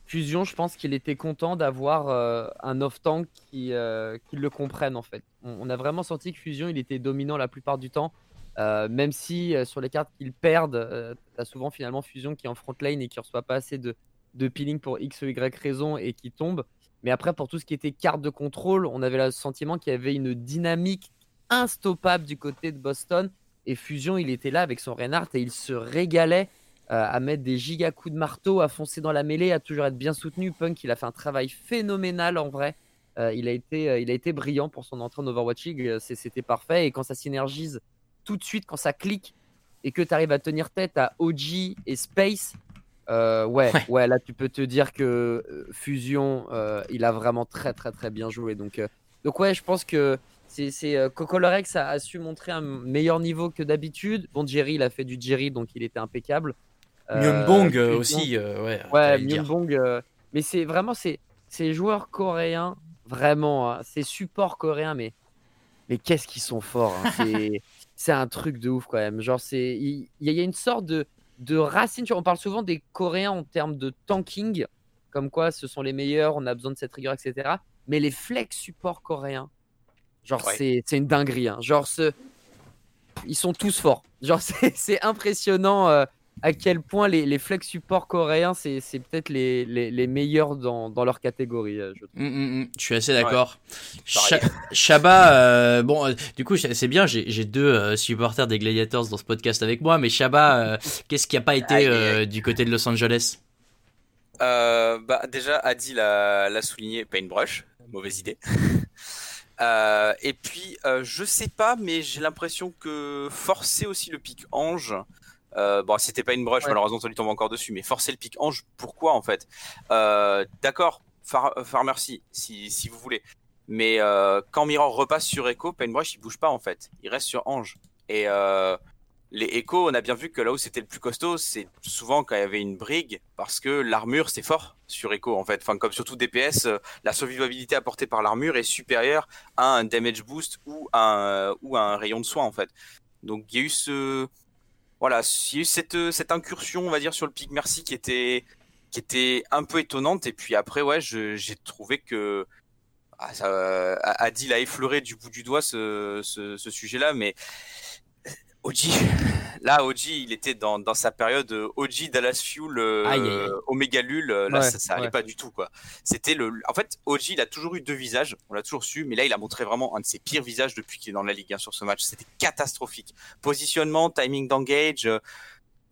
Fusion, je pense qu'il était content d'avoir euh, un off-tank qui, euh, qui le comprenne en fait. On, a vraiment senti que Fusion, il était dominant la plupart du temps. Euh, même si sur les cartes qu'ils perdent, euh, t'as souvent finalement Fusion qui est en front lane et qui reçoit pas assez de, de peeling pour X ou Y raison et qui tombe. Mais après, pour tout ce qui était carte de contrôle, on avait le sentiment qu'il y avait une dynamique instoppable du côté de Boston. Et Fusion, il était là avec son Reinhardt et il se régalait à mettre des giga coups de marteau, à foncer dans la mêlée, à toujours être bien soutenu. Punk, il a fait un travail phénoménal en vrai. Euh, il, a été, euh, il a été brillant pour son entrée en Overwatch League. Euh, C'était parfait. Et quand ça synergise tout de suite, quand ça clique et que tu arrives à tenir tête à OG et Space, euh, ouais, Ouais. ouais, là tu peux te dire que euh, Fusion, euh, il a vraiment très très très bien joué. Donc, euh, donc ouais, je pense que c'est c'est, euh, Coco Lorex a, a su montrer un meilleur niveau que d'habitude. Bon, Jerry, il a fait du Jerry, donc il était impeccable. Euh, Myunbong euh, aussi, euh, ouais. Ouais. Myunbong. mais c'est vraiment ces, ces joueurs coréens, vraiment, hein, ces supports coréens, mais, mais qu'est-ce qu'ils sont forts. hein, c'est, c'est un truc de ouf quand même. Genre, c'est, il y, a une sorte de, de racine. On parle souvent des Coréens en termes de tanking, comme quoi ce sont les meilleurs, on a besoin de cette rigueur, etc. Mais les flex supports coréens, genre, Ouais. c'est, c'est une dinguerie. hein. Genre, ce, ils sont tous forts. Genre, c'est, c'est impressionnant. euh, à quel point les, les flex supports coréens, c'est peut-être les, les, les meilleurs dans, dans leur catégorie. euh, je trouve. Mm, mm, mm, je suis assez d'accord. Cha- Shabba, euh, bon, euh, du coup, c'est bien, j'ai deux euh, supporters des Gladiators dans ce podcast avec moi, mais Shabba, euh, qu'est-ce qui a pas été euh, du côté de Los Angeles? Euh, bah, déjà, Adi l'a l'a souligné, Paintbrush, mauvaise idée. Euh, et puis, euh, je sais pas, mais j'ai l'impression que forcer aussi le pic ange. Euh, bon, c'était pas une brush, Ouais. malheureusement, ça lui tombe encore dessus, mais forcer le pic ange, pourquoi en fait? Euh, D'accord, Far, Farmercy, si, si vous voulez. Mais euh, quand Mirror repasse sur Echo, Paintbrush il bouge pas en fait, il reste sur Ange. Et euh, les Echo, on a bien vu que là où c'était le plus costaud, c'est souvent quand il y avait une brigue, parce que l'armure c'est fort sur Echo en fait. Enfin, comme surtout DPS, euh, la survivabilité apportée par l'armure est supérieure à un damage boost ou un, ou un rayon de soin en fait. Donc il y a eu ce. Voilà, il y a eu cette, cette incursion, on va dire, sur le pic merci qui était, un peu étonnante. Et puis après, ouais, j'ai trouvé que. Ah, ça, euh, Adil a effleuré du bout du doigt ce, ce, ce sujet-là, mais OG, là, OG, il était dans, dans sa période euh, OG Dallas Fuel, euh. Omega Lul, euh, là, Ouais, ça, ça allait ouais. pas du tout, quoi. C'était le. En fait, OG, il a toujours eu deux visages, on l'a toujours su, mais là, il a montré vraiment un de ses pires visages depuis qu'il est dans la ligue hein, sur ce match. C'était catastrophique. Positionnement, timing d'engage, euh,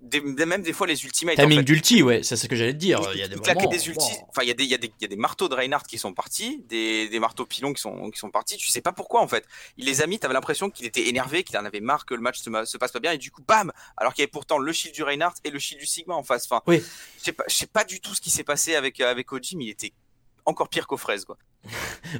des- même des fois les ultimates. en Timing fait. d'ulti, ouais, c'est ce que j'allais te dire. Il y a des moments, des ultis. bon. Enfin, il y a des, il y a des, il y a des marteaux de Reinhardt qui sont partis, des, des marteaux pilons qui sont, qui sont partis. Tu sais pas pourquoi, en fait. Il les a mis, t'avais l'impression qu'il était énervé, qu'il en avait marre que le match se, se passe pas bien, et du coup, bam! Alors qu'il y avait pourtant le shield du Reinhardt et le shield du Sigma en face. Enfin, Oui. je sais pas, je sais pas du tout ce qui s'est passé avec, euh, avec Oji, mais il était encore pire qu'aux fraises, quoi.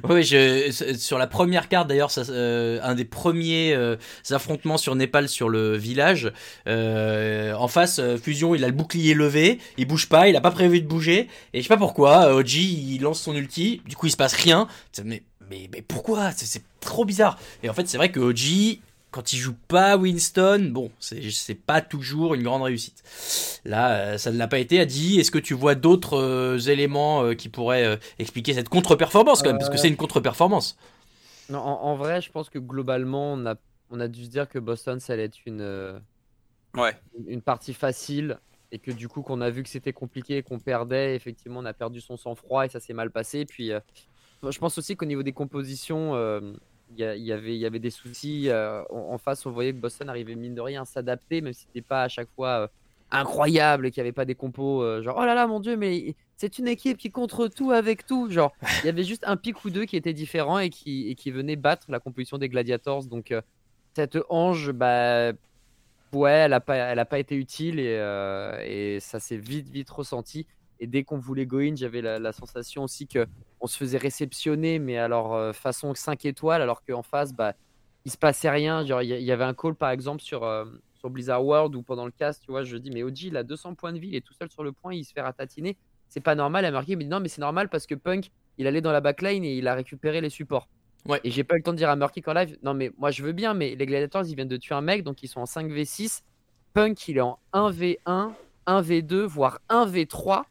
Oui, je, sur la première carte d'ailleurs, euh, un des premiers euh, affrontements sur Népal sur le village. euh, en face, euh, Fusion, il a le bouclier levé, il bouge pas, il a pas prévu de bouger, et je sais pas pourquoi. euh, Oji, il lance son ulti, du coup il se passe rien. Mais, mais, mais pourquoi? C'est trop bizarre. Et en fait, c'est vrai que Oji, quand il joue pas Winston, bon, c'est c'est pas toujours une grande réussite. Là, euh, ça ne l'a pas été. A dit, est-ce que tu vois d'autres euh, éléments euh, qui pourraient euh, expliquer cette contre-performance quand même Parce que c'est une contre-performance. Non, en, en vrai, je pense que globalement, on a, on a dû se dire que Boston, ça allait être une, euh, Ouais. une partie facile. Et que du coup, qu'on a vu que c'était compliqué et qu'on perdait, effectivement, on a perdu son sang-froid et ça s'est mal passé. Puis, euh, je pense aussi qu'au niveau des compositions, euh, y, a- il y avait, il y avait des soucis. euh, en, en face, on voyait que Boston arrivait mine de rien à s'adapter, même si c'était pas à chaque fois euh, incroyable et qu'il n'y avait pas des compos euh, genre oh là là mon dieu, mais c'est une équipe qui contre tout avec tout. Genre, il y avait juste un pic ou deux qui étaient différents et qui, et qui venaient battre la composition des Gladiators. Donc, cette Ange, bah, ouais, elle n'a pas, elle a pas été utile et, et ça s'est vite, vite ressenti. Et dès qu'on voulait go in, j'avais la, la sensation aussi que on se faisait réceptionner, mais alors euh, façon 5 étoiles, alors qu'en face, bah, il se passait rien. Genre, il y, avait un call par exemple sur, euh, sur Blizzard World où pendant le cast, tu vois, je dis, mais OG, il a 200 points de vie, il est tout seul sur le point, il se fait ratatiner. C'est pas normal. Il me dit non, mais c'est normal parce que Punk, il allait dans la backline et il a récupéré les supports. Ouais. Et j'ai pas eu le temps de dire à Murky en live, non, mais moi je veux bien, mais les Gladiators, ils viennent de tuer un mec, donc ils sont en 5v6. Punk, il est en 1v1, 1v2, voire 1v3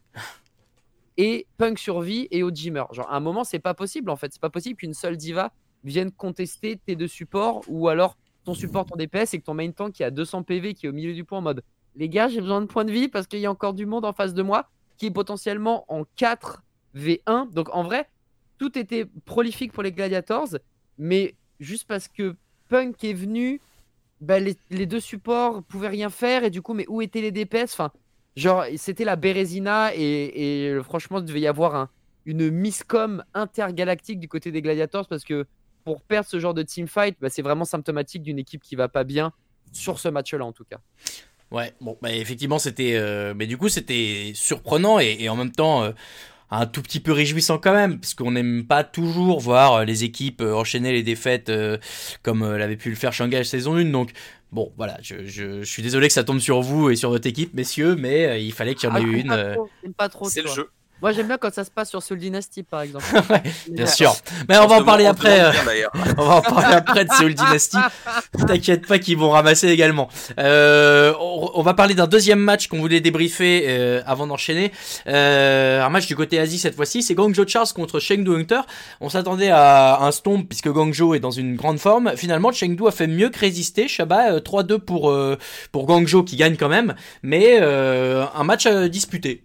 et Punk survit et meurt. Genre, à un moment, c'est pas possible en fait. C'est pas possible qu'une seule diva vienne contester tes deux supports ou alors ton support ton DPS et que ton main tank qui a 200 PV qui est au milieu du point en mode les gars, j'ai besoin de points de vie parce qu'il y a encore du monde en face de moi qui est potentiellement en 4v1. Donc en vrai, tout était prolifique pour les Gladiators, mais juste parce que Punk est venu, bah, les, deux supports pouvaient rien faire et du coup, mais où étaient les DPS Genre, c'était la Bérésina et, franchement, il devait y avoir un, une miscom intergalactique du côté des Gladiators parce que pour perdre ce genre de teamfight, bah, c'est vraiment symptomatique d'une équipe qui va pas bien sur ce match-là en tout cas. Ouais, bon, bah effectivement, c'était. euh, mais du coup, c'était surprenant et, et en même temps. euh, un tout petit peu réjouissant quand même, parce qu'on n'aime pas toujours voir euh, les équipes euh, enchaîner les défaites euh, comme l'avait pu le faire Shanghai saison 1. Donc, bon, voilà, je, je- je suis désolé que ça tombe sur vous et sur votre équipe, messieurs, mais euh, il fallait qu'il y en ait Ah, j'aime une. pas trop, j'aime pas trop, C'est le jeu. Moi, j'aime bien quand ça se passe sur Soul Dynasty par exemple. Ouais, bien sûr. Mais on va en parler après. on euh. On va en parler après de Seoul Dynasty. T'inquiète pas qu'ils vont ramasser également. Euh, on, on va parler d'un deuxième match qu'on voulait débriefer euh, avant d'enchaîner. Euh, un match du côté Asie cette fois-ci, c'est Guangzhou Charles contre Chengdu Hunter. On s'attendait à un stomp puisque Guangzhou est dans une grande forme. Finalement, Chengdu a fait mieux que résister. Shabba euh, 3-2 pour euh, pour Guangzhou qui gagne quand même, mais euh, un match euh, disputé.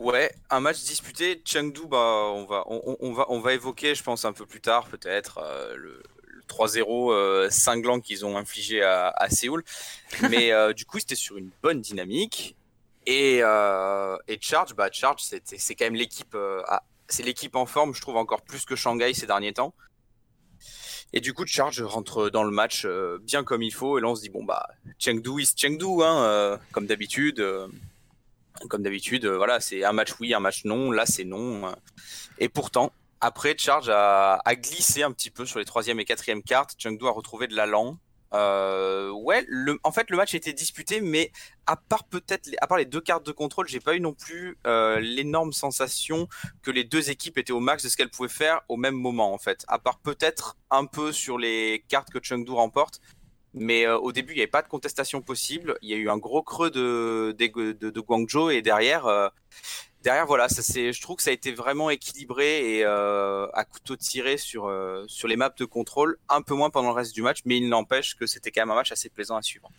Ouais, un match disputé. Chengdu, bah, on va, on, va, on va évoquer, je pense, un peu plus tard, peut-être, euh, le, le 3-0 euh, cinglant qu'ils ont infligé à, Séoul. Mais euh, du coup, c'était sur une bonne dynamique. Et, et Charge, bah, Charge, c'est quand même l'équipe, à- c'est l'équipe en forme, je trouve, encore plus que Shanghai ces derniers temps. Et du coup, Charge rentre dans le match bien comme il faut. Et là, on se dit, bon, bah, Chengdu is Chengdu, hein, comme d'habitude. Comme d'habitude, euh, voilà, c'est un match oui, un match non. Là, c'est non. euh. Et pourtant, après, Charge a, glissé un petit peu sur les troisième et quatrième cartes. Chengdu a retrouvé de l'allant. Euh, ouais, en fait, le match était disputé, mais à part peut-être, à part les deux cartes de contrôle, j'ai pas eu non plus euh, l'énorme sensation que les deux équipes étaient au max de ce qu'elles pouvaient faire au même moment, en fait. À part peut-être un peu sur les cartes que Chengdu remporte. Mais euh, au début, il n'y avait pas de contestation possible. Il y a eu un gros creux de, de, Guangzhou et derrière, euh, derrière voilà, ça c'est, je trouve que ça a été vraiment équilibré et euh, à couteau tiré sur euh, sur les maps de contrôle, un peu moins pendant le reste du match, mais il n'empêche que c'était quand même un match assez plaisant à suivre.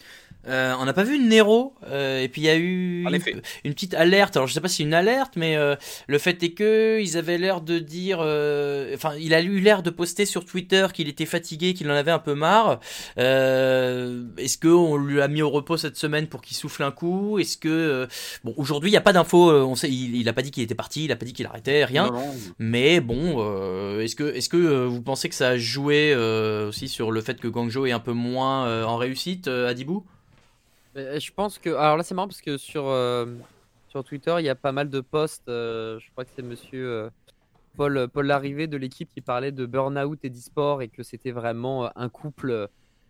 Euh, on n'a pas vu Nero, euh, et puis il y a eu En une, effet. une petite alerte. Alors je sais pas si c'est une alerte, mais euh, le fait est que ils avaient l'air de dire, euh, enfin il a eu l'air de poster sur Twitter qu'il était fatigué, qu'il en avait un peu marre. Euh, Est-ce que on lui a mis au repos cette semaine pour qu'il souffle un coup? Est-ce que bon aujourd'hui il y a pas d'infos, on sait, il, il a pas dit qu'il était parti, il a pas dit qu'il arrêtait, rien. Non, non. Mais bon, euh, est-ce que, est-ce que euh, vous pensez que ça a joué euh, aussi sur le fait que Guangzhou est un peu moins euh, en réussite, euh, Adibou Euh, Je pense que. Alors là, c'est marrant parce que sur, euh, sur Twitter, il y a pas mal de posts. euh, je crois que c'est monsieur euh, Paul, Paul Larrivé de l'équipe qui parlait de burn-out et d'e-sport et que c'était vraiment un couple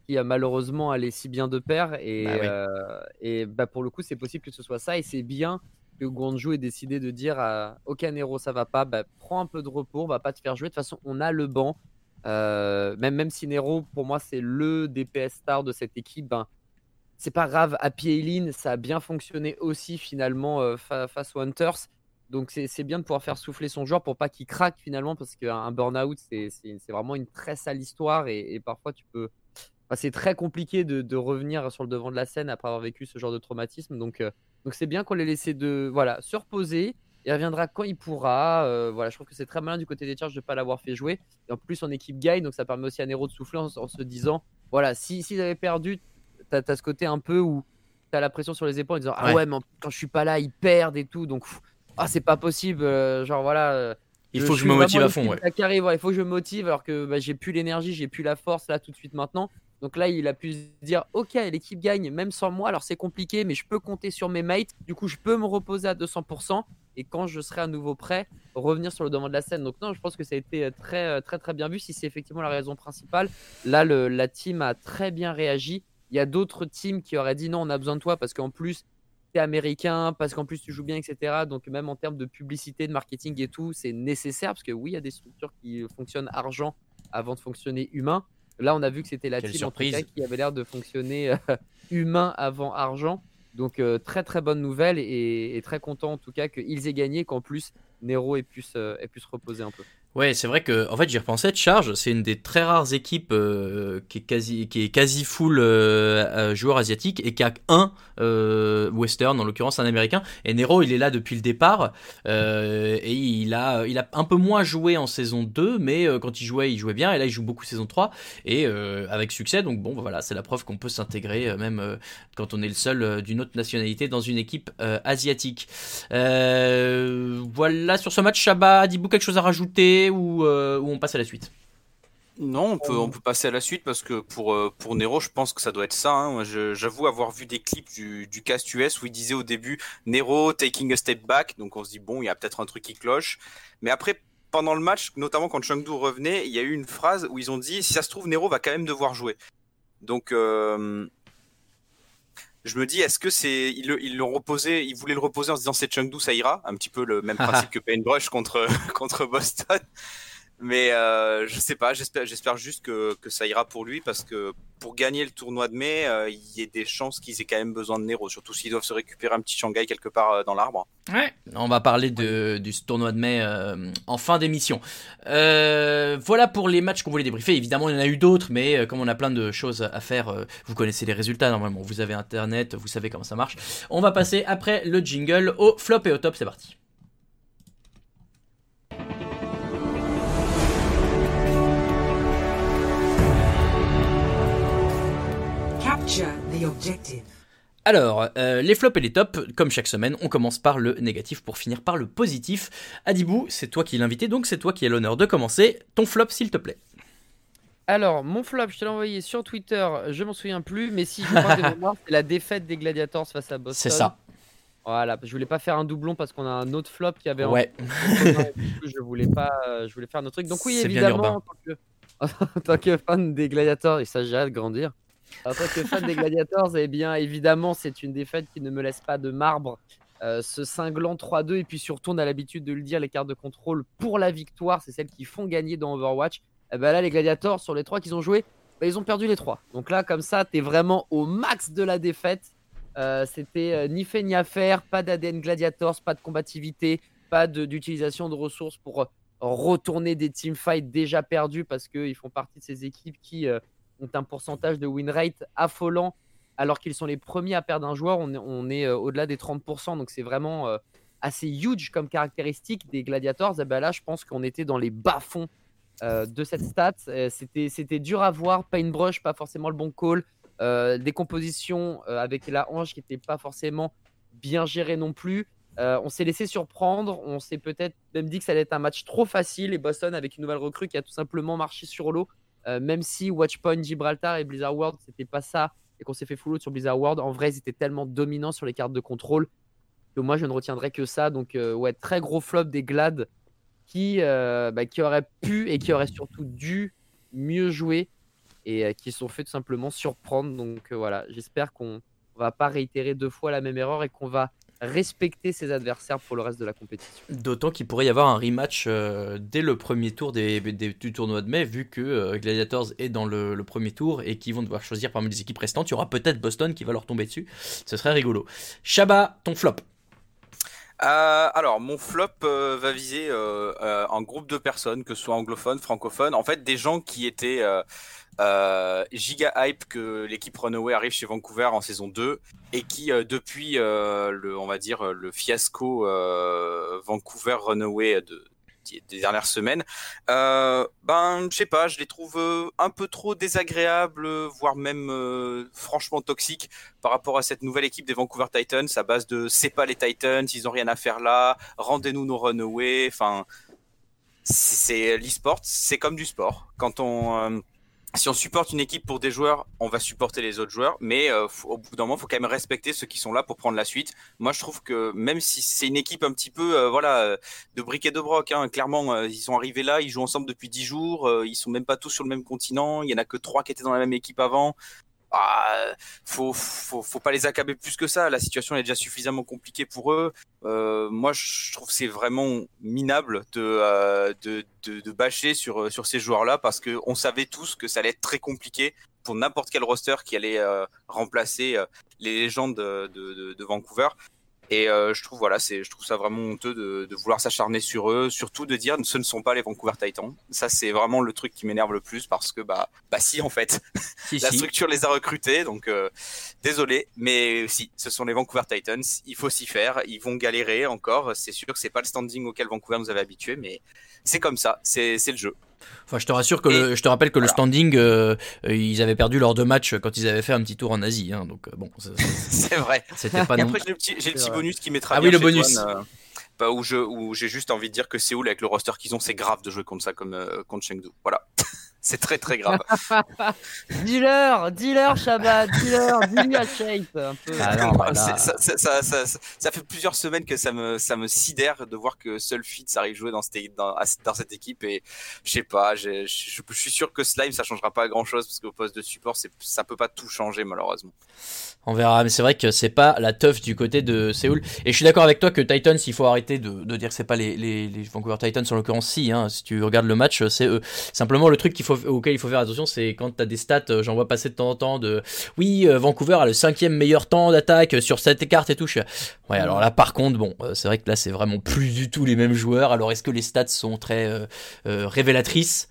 qui a malheureusement allé si bien de pair. Et, Bah oui. euh, et bah, pour le coup, c'est possible que ce soit ça. Et c'est bien que Guangzhou ait décidé de dire à Ok, Nero, ça va pas, bah, prends un peu de repos, on va pas te faire jouer. De toute façon, on a le banc. Euh, même, même si Nero, pour moi, c'est le DPS star de cette équipe, ben, c'est pas grave. Happy Eileen, ça a bien fonctionné aussi finalement euh, fa- face aux Hunters. Donc c'est bien de pouvoir faire souffler son joueur pour pas qu'il craque finalement parce qu'un un burn-out c'est vraiment une très sale histoire et, parfois tu peux. c'est très compliqué de, de revenir sur le devant de la scène après avoir vécu ce genre de traumatisme. Donc euh, donc c'est bien qu'on l'ait laissé de voilà se reposer. Il reviendra quand il pourra. Euh, voilà, je trouve que c'est très malin du côté des Chargers de ne pas l'avoir fait jouer. Et en plus, son équipe gagne, donc ça permet aussi à Nero de souffler en, en se disant voilà, si s'ils avaient perdu, tu as, ce côté un peu où tu as la pression sur les épaules en disant ah Ouais. mais quand je suis pas là, ils perdent et tout. Donc, ah, c'est pas possible. euh, genre, voilà. euh, Il faut que je me motive à fond, ouais. Voilà, il faut que je me motive alors que bah, j'ai plus l'énergie, j'ai plus la force là tout de suite maintenant. Donc là, il a pu se dire Ok, l'équipe gagne même sans moi, alors c'est compliqué, mais je peux compter sur mes mates. Du coup, je peux me reposer à 200%. Et quand je serai à nouveau prêt, revenir sur le devant de la scène. Donc, non, je pense que ça a été euh, très, euh, très, très bien vu. Si c'est effectivement la raison principale, là, le- la team a très bien réagi. Il y a d'autres teams qui auraient dit non, on a besoin de toi parce qu'en plus, tu es américain, parce qu'en plus, tu joues bien, etc. Donc, même en termes de publicité, de marketing et tout, c'est nécessaire parce que oui, il y a des structures qui fonctionnent argent avant de fonctionner humain. Là, on a vu que c'était la Quelle team en tout surprise. cas, qui avait l'air de fonctionner euh, humain avant argent. Donc, euh, très très bonne nouvelle et, et très content en tout cas qu'ils aient gagné, qu'en plus, Nero ait pu, se, ait pu se reposer un peu. Ouais, c'est vrai que en fait j'y repensais. Charge, c'est une des très rares équipes euh, qui est quasi qui est quasi full euh, euh, joueur asiatique et qui a un western, en l'occurrence un américain. Et Nero, il est là depuis le départ et il a il a un peu moins joué en saison 2, mais quand il jouait, il jouait bien. Et là, il joue beaucoup saison 3 et avec succès. Donc bon, voilà, c'est la preuve qu'on peut s'intégrer même quand on est le seul d'une autre nationalité dans une équipe asiatique. Voilà sur ce match, Shabba, Adibou, quelque chose à rajouter? Ou, euh, ou on passe à la suite? Non, on peut, on peut passer à la suite parce que pour, euh, pour Nero, je pense que ça doit être ça. hein. J'avoue avoir vu des clips du, du cast US où il disait au début Nero taking a step back. Donc on se dit, bon, il y a peut-être un truc qui cloche. Mais après, pendant le match, notamment quand Chengdu revenait, il y a eu une phrase où ils ont dit, si ça se trouve, Nero va quand même devoir jouer. Donc. euh, je me dis, est-ce que c'est ils le- ils l'ont reposé, ils voulaient le reposer en se disant c'est Chengdu, ça ira, un petit peu le même principe que Paintbrush contre contre Boston. Mais euh, je sais pas, j'espère, j'espère juste que, que ça ira pour lui parce que pour gagner le tournoi de mai, euh, il y a des chances qu'ils aient quand même besoin de Nero, surtout s'ils doivent se récupérer un petit Shanghai quelque part euh, dans l'arbre. Ouais. On va parler de, du tournoi de mai euh, en fin d'émission. Euh, voilà pour les matchs qu'on voulait débriefer. Évidemment, il y en a eu d'autres, mais euh, comme on a plein de choses à faire, euh, vous connaissez les résultats normalement. Vous avez internet, vous savez comment ça marche. On va passer après le jingle au flop et au top. C'est parti. Objective. Alors, euh, les flops et les tops, comme chaque semaine, on commence par le négatif pour finir par le positif. Adibou, c'est toi qui l'invité, donc c'est toi qui as l'honneur de commencer. Ton flop, s'il te plaît. Alors, mon flop, je te l'ai envoyé sur Twitter, je m'en souviens plus, mais si je crois de mémoire, c'est la défaite des Gladiators face à Boston. C'est ça. Voilà, je voulais pas faire un doublon parce qu'on a un autre flop qui avait un Ouais. Je voulais pas, euh, je voulais faire un autre truc. Donc oui, évidemment, en tant, que, en tant que fan des Gladiators, il s'agirait de grandir. En tant que fan des Gladiators, eh bien évidemment, c'est une défaite qui ne me laisse pas de marbre. Euh, ce cinglant 3-2 et puis surtout, on a l'habitude de le dire, les cartes de contrôle pour la victoire, c'est celles qui font gagner dans Overwatch. Eh ben là, les Gladiators, sur les trois qu'ils ont joué, bah, ils ont perdu les trois. Donc là, comme ça, t'es vraiment au max de la défaite. Euh, C'était euh, ni fait ni à faire, pas d'ADN Gladiators, pas de combativité, pas d'utilisation de, ressources pour retourner des teamfights déjà perdus parce qu'ils font partie de ces équipes qui ont un pourcentage de win rate affolant alors qu'ils sont les premiers à perdre un joueur. On est, euh, au-delà des 30%, donc c'est vraiment euh, assez huge comme caractéristique des Gladiators. Et ben là, je pense qu'on était dans les bas-fonds euh, de cette stat. C'était dur à voir. Paintbrush, pas forcément le bon call. Des compositions avec la hanche qui n'étaient pas forcément bien gérées non plus. On s'est laissé surprendre. On s'est peut-être même dit que ça allait être un match trop facile. Et Boston, avec une nouvelle recrue qui a tout simplement marché sur l'eau, euh, même si Watchpoint, Gibraltar et Blizzard World, c'était pas ça, et qu'on s'est fait full sur Blizzard World, en vrai, ils étaient tellement dominants sur les cartes de contrôle que moi, je ne retiendrai que ça. Donc, euh, ouais, très gros flop des Glad qui, euh, bah, qui auraient pu et qui auraient surtout dû mieux jouer et qui se sont fait tout simplement surprendre. Donc, voilà, j'espère qu'on va pas réitérer deux fois la même erreur et qu'on va respecter ses adversaires pour le reste de la compétition. D'autant qu'il pourrait y avoir un rematch euh, dès le premier tour du tournoi de mai, vu que euh, Gladiators est dans le, le premier tour et qu'ils vont devoir choisir parmi les équipes restantes. Il y aura peut-être Boston qui va leur tomber dessus. Ce serait rigolo. Shabba, ton flop. Euh, alors, mon flop euh, va viser euh, euh, un groupe de personnes, que ce soit anglophones, francophones, en fait, des gens qui étaient euh, giga hype que l'équipe Runaway arrive chez Vancouver en saison 2 et qui, depuis le, on va dire, le fiasco Vancouver Runaway de, des dernières semaines, euh, ben, je sais pas, je les trouve euh, un peu trop désagréables, euh, voire même euh, franchement toxiques par rapport à cette nouvelle équipe des Vancouver Titans. À base de c'est pas les Titans, ils ont rien à faire là, rendez-nous nos Runaway, enfin c'est l'e-sport, c'est comme du sport. Quand on si on supporte une équipe pour des joueurs, on va supporter les autres joueurs, mais euh, au bout d'un moment, faut quand même respecter ceux qui sont là pour prendre la suite. Moi, je trouve que même si c'est une équipe un petit peu, euh, voilà, euh, de briques et de broc, hein, clairement, ils sont arrivés là, ils jouent ensemble depuis 10 jours, ils sont même pas tous sur le même continent, il y en a que trois qui étaient dans la même équipe avant. Ah, faut, faut, faut pas les accabler plus que ça. La situation est déjà suffisamment compliquée pour eux. Euh, moi, je trouve c'est vraiment minable de, euh, de, de, de bâcher sur, sur ces joueurs-là parce que on savait tous que ça allait être très compliqué pour n'importe quel roster qui allait euh, remplacer euh, les légendes de, de, de- de Vancouver. Et euh, je trouve voilà, c'est, je trouve ça vraiment honteux de, de vouloir s'acharner sur eux, surtout de dire ce ne sont pas les Vancouver Titans. Ça, c'est vraiment le truc qui m'énerve le plus parce que bah, bah si en fait, Si, la si. structure les a recrutés, donc euh, désolé, mais si, ce sont les Vancouver Titans. Il faut s'y faire. Ils vont galérer encore. C'est sûr que c'est pas le standing auquel Vancouver nous avait habitués, mais c'est comme ça. C'est le jeu. Enfin, je te rassure que Et- le- je te rappelle que le standing, euh, euh, ils avaient perdu leurs deux matchs quand ils avaient fait un petit tour en Asie. hein, donc euh, bon, c'est vrai. c'était pas Et non. après, j'ai le petit, j'ai le C'est petit vrai. bonus qui mettra Ah bien oui, le chez bonus. Euh, bah, où je, où j'ai juste envie de dire que Séoul, avec le roster qu'ils ont, c'est grave de jouer contre ça, comme euh, contre Chengdu. Voilà. C'est très très grave. Dealer, dealer, Shabbat, dealer, à Shape. Un peu. Ah non, bah ça, ça, ça, ça, ça- ça fait plusieurs semaines que ça me, ça me sidère de voir que seul Fit arrive jouer dans cette, dans, dans cette équipe et je sais pas, je, je, je suis sûr que Slime ça changera pas grand chose parce qu'au poste de support c'est, ça peut pas tout changer malheureusement. On verra, mais c'est vrai que c'est pas la teuf du côté de Séoul. Et je suis d'accord avec toi que Titans, il faut arrêter de, dire que c'est pas les, Vancouver Titans, en l'occurrence, si. Hein, si tu regardes le match, c'est eux. Simplement, le truc faut, auquel il faut faire attention, c'est quand t'as des stats, euh, j'en vois passer de temps en temps, de oui, euh, Vancouver a le cinquième meilleur temps d'attaque sur cette carte et tout. Ouais, alors là, par contre, bon, euh, c'est vrai que là, c'est vraiment plus du tout les mêmes joueurs. Alors, est-ce que les stats sont très euh, euh, révélatrices?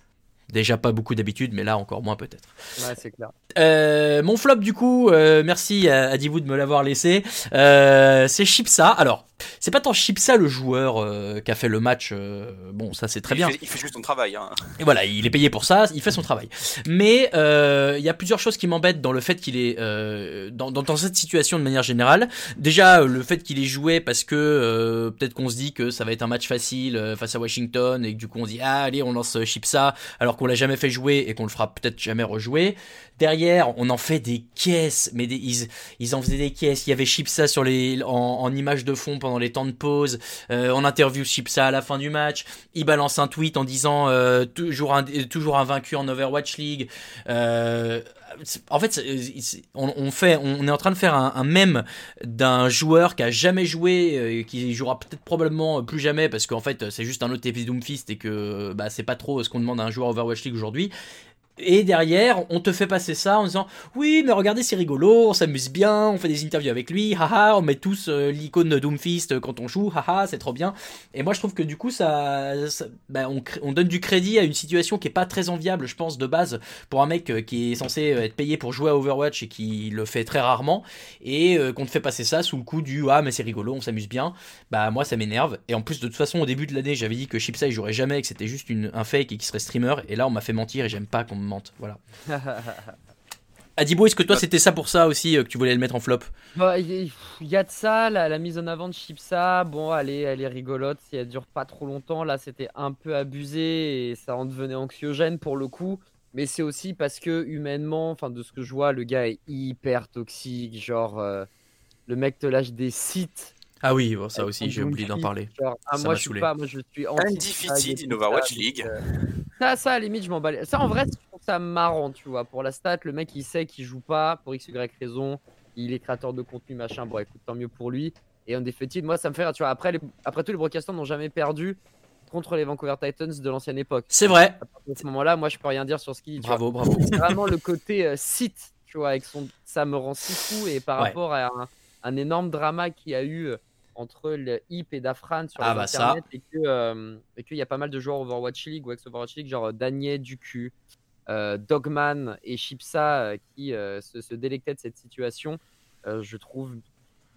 Déjà pas beaucoup d'habitude, mais là encore moins peut-être. Ouais, c'est clair. Euh, mon flop du coup, euh, merci à, à Divou de me l'avoir laissé. Euh, c'est Chipsa. Alors, c'est pas tant Chipsa le joueur euh, qui a fait le match. euh, bon, ça c'est très il bien. Fait, il fait juste son travail. Hein. Et voilà, il est payé pour ça, il fait son travail. Mais euh, il y a plusieurs choses qui m'embêtent dans le fait qu'il est euh, dans, dans, dans cette situation de manière générale. Déjà, le fait qu'il ait joué parce que euh, peut-être qu'on se dit que ça va être un match facile euh, face à Washington et que du coup on se dit ah allez on lance Chipsa alors qu'on l'a jamais fait jouer et qu'on le fera peut-être jamais rejouer. Derrière, on en fait des caisses, mais ils, en faisaient des caisses. Il y avait Chipsa sur les, en, en image de fond pendant les temps de pause. Euh, on interview Chipsa à la fin du match. Il balance un tweet en disant euh, toujours, un, toujours en Overwatch League. Euh, en fait, on, fait, on est en train de faire un, un mème d'un joueur qui a jamais joué, qui jouera peut-être probablement plus jamais parce qu'en fait c'est juste un autre TP Doomfist et que bah, c'est pas trop ce qu'on demande à un joueur Overwatch League aujourd'hui. Et derrière, on te fait passer ça en disant oui, mais regardez, c'est rigolo, on s'amuse bien, on fait des interviews avec lui, haha, on met tous euh, l'icône Doomfist quand on joue, haha, c'est trop bien. Et moi, je trouve que du coup, ça, bah, on, donne du crédit à une situation qui est pas très enviable, je pense, de base, pour un mec euh, qui est censé être payé pour jouer à Overwatch et qui le fait très rarement, et euh, qu'on te fait passer ça sous le coup du ah, mais c'est rigolo, on s'amuse bien. Bah, moi, ça m'énerve. Et en plus, de toute façon, au début de l'année, j'avais dit que Chipsa il jouerait jamais, que c'était juste un fake et qu'il serait streamer, et là, on m'a fait mentir et j'aime pas qu'on me Adibo, est-ce que toi, c'était ça pour ça aussi euh, que tu voulais le mettre en flop? Bah, Il y, il y a de ça, la, la mise en avant de Chipsa, bon, elle est, elle est rigolote, si elle dure pas trop longtemps, là c'était un peu abusé et ça en devenait anxiogène pour le coup. Mais c'est aussi parce que humainement, enfin de ce que je vois, le gars est hyper toxique, genre euh, le mec te lâche des sites. Ah oui, bon, ça aussi, j'ai oublié d'en parler. Genre, ah, Ça moi je suis pas, moi je suis anti Undefeated in Overwatch League. Ça, ça à la limite, je m'en bats. Ça en vrai, je trouve ça marrant, tu vois. Pour la stat, le mec il sait qu'il joue pas pour x, y raison. Il est créateur de contenu, machin. Bon, écoute, tant mieux pour lui. Et Undefeated, moi ça me fait rire, tu vois. Après, les... après tout, les broadcasters n'ont jamais perdu contre les Vancouver Titans de l'ancienne époque. C'est vrai. À ce moment-là, moi je peux rien dire sur ce qu'il dit. tu vois. Bravo, bravo. C'est vraiment le côté euh, site, tu vois, avec son, ça me rend si fou et par Ouais. rapport à un, un énorme drama qu'il y a eu euh, entre le Hip et Dafran sur Ah les bah et euh, et qu'il y a pas mal de joueurs Overwatch League ou ex-Overwatch League, genre Daniel Ducu, euh, Dogman et Chipsa euh, qui euh, se, se délectaient de cette situation. euh, je trouve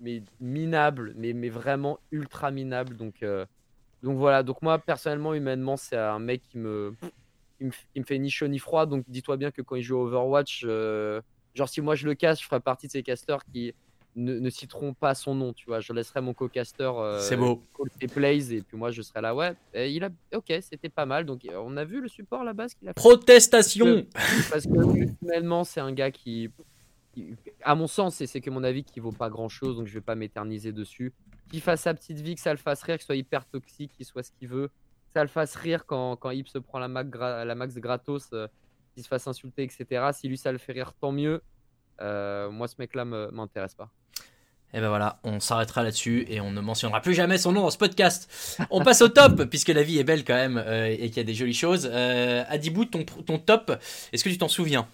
mais minable, mais, mais vraiment ultra minable. Donc, euh, donc voilà, donc moi personnellement, humainement, c'est un mec qui me, il me, il me fait ni chaud ni froid. Donc dis-toi bien que quand il joue Overwatch, euh, genre si moi je le casse, je ferai partie de ces casteurs qui ne, ne citeront pas son nom, tu vois. Je laisserai mon co-caster euh, C'est beau. call ses plays et puis moi je serai là, ouais, et il a, ok, c'était pas mal. Donc euh, on a vu le support à la base qu'il a fait. Protestation Parce que humainement, c'est un gars qui, qui- à mon sens, et c'est que mon avis, qui vaut pas grand chose, donc je vais pas m'éterniser dessus. Qu'il fasse sa petite vie, que ça le fasse rire, qu'il soit hyper toxique, qu'il soit ce qu'il veut. Que ça le fasse rire quand, quand Ip se prend la, max gra- la max gratos, euh, qu'il se fasse insulter, etc. Si lui ça le fait rire, tant mieux. Euh, moi, ce mec-là me- m'intéresse pas. Et ben voilà, on s'arrêtera là-dessus et on ne mentionnera plus jamais son nom dans ce podcast. On passe au top, puisque la vie est belle quand même euh, et qu'il y a des jolies choses. Euh, Adibou, ton, ton top, est-ce que tu t'en souviens?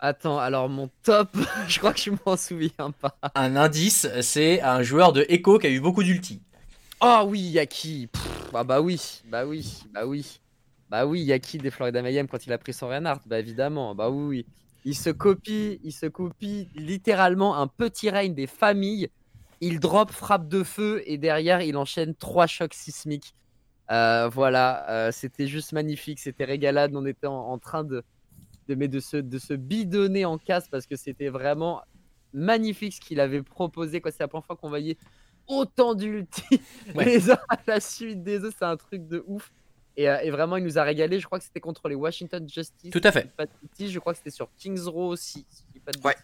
Attends, alors mon top, je crois que je m'en souviens pas. Un indice, c'est un joueur de Echo qui a eu beaucoup d'ulti. Oh oui, Yaki. Pff, Bah, bah oui, bah oui, bah oui. Bah oui, Yaki des Florida Mayhem quand il a pris son Reinhardt, bah évidemment, bah oui, oui. Il se copie, il se copie littéralement un petit règne des familles. Il drop frappe de feu et derrière il enchaîne trois chocs sismiques. Euh, voilà, euh, c'était juste magnifique, c'était régalade. On était en, en train de, de, mais de, se, de se bidonner en casse parce que c'était vraiment magnifique ce qu'il avait proposé. quoi. C'est la première fois qu'on voyait autant d'ulti Ouais. les uns à la suite des autres. C'est un truc de ouf. Et, euh, et vraiment, il nous a régalé. Je crois que c'était contre les Washington Justice. Tout à fait. si je crois que c'était sur Kings Row aussi. si je dis pas de Ouais.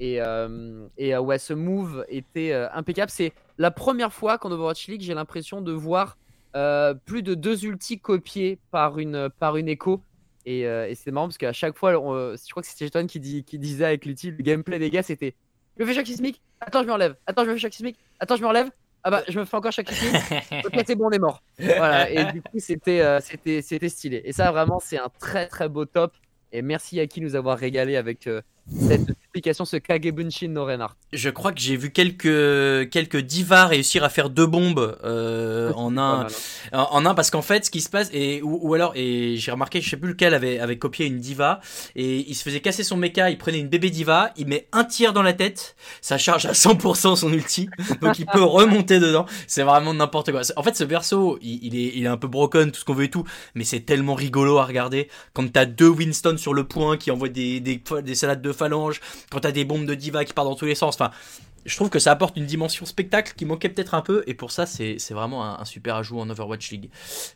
Et, euh, et euh, ouais, ce move était euh, impeccable. C'est la première fois qu'en Overwatch League, j'ai l'impression de voir euh, plus de deux ultis copiés par une, par une écho. Et, euh, et c'est marrant parce qu'à chaque fois, on, je crois que c'était Jeton qui, dit, qui disait avec l'outil, le gameplay des gars, c'était Je fais choc sismique, attends, je me relève, attends, je me fais choc sismique, attends, je me relève, ah bah, je me fais encore sismique, ok, c'est bon, on est mort. Voilà, et du coup, c'était euh, c'était c'était stylé. Et ça, vraiment, c'est un très très beau top. Et merci à qui nous avoir régalé avec euh, cette application, ce Kagebunshin no Reinhardt. Je crois que j'ai vu quelques, quelques divas réussir à faire deux bombes euh, en un, hein. En, en un, parce qu'en fait, ce qui se passe, et, ou, ou alors, et j'ai remarqué, je sais plus lequel avait, avait copié une diva, et il se faisait casser son mecha, il prenait une bébé diva, il met un tir dans la tête, ça charge à 100% son ulti, donc il peut remonter dedans. C'est vraiment n'importe quoi. En fait, ce perso, il, il est, il est un peu broken, tout ce qu'on veut et tout, mais c'est tellement rigolo à regarder. Quand t'as deux Winston sur le point qui envoient des, des, des salades de phalanges, quand t'as des bombes de diva qui partent dans tous les sens, enfin, je trouve que ça apporte une dimension spectacle qui manquait peut-être un peu, et pour ça, c'est vraiment un, un super ajout en Overwatch League.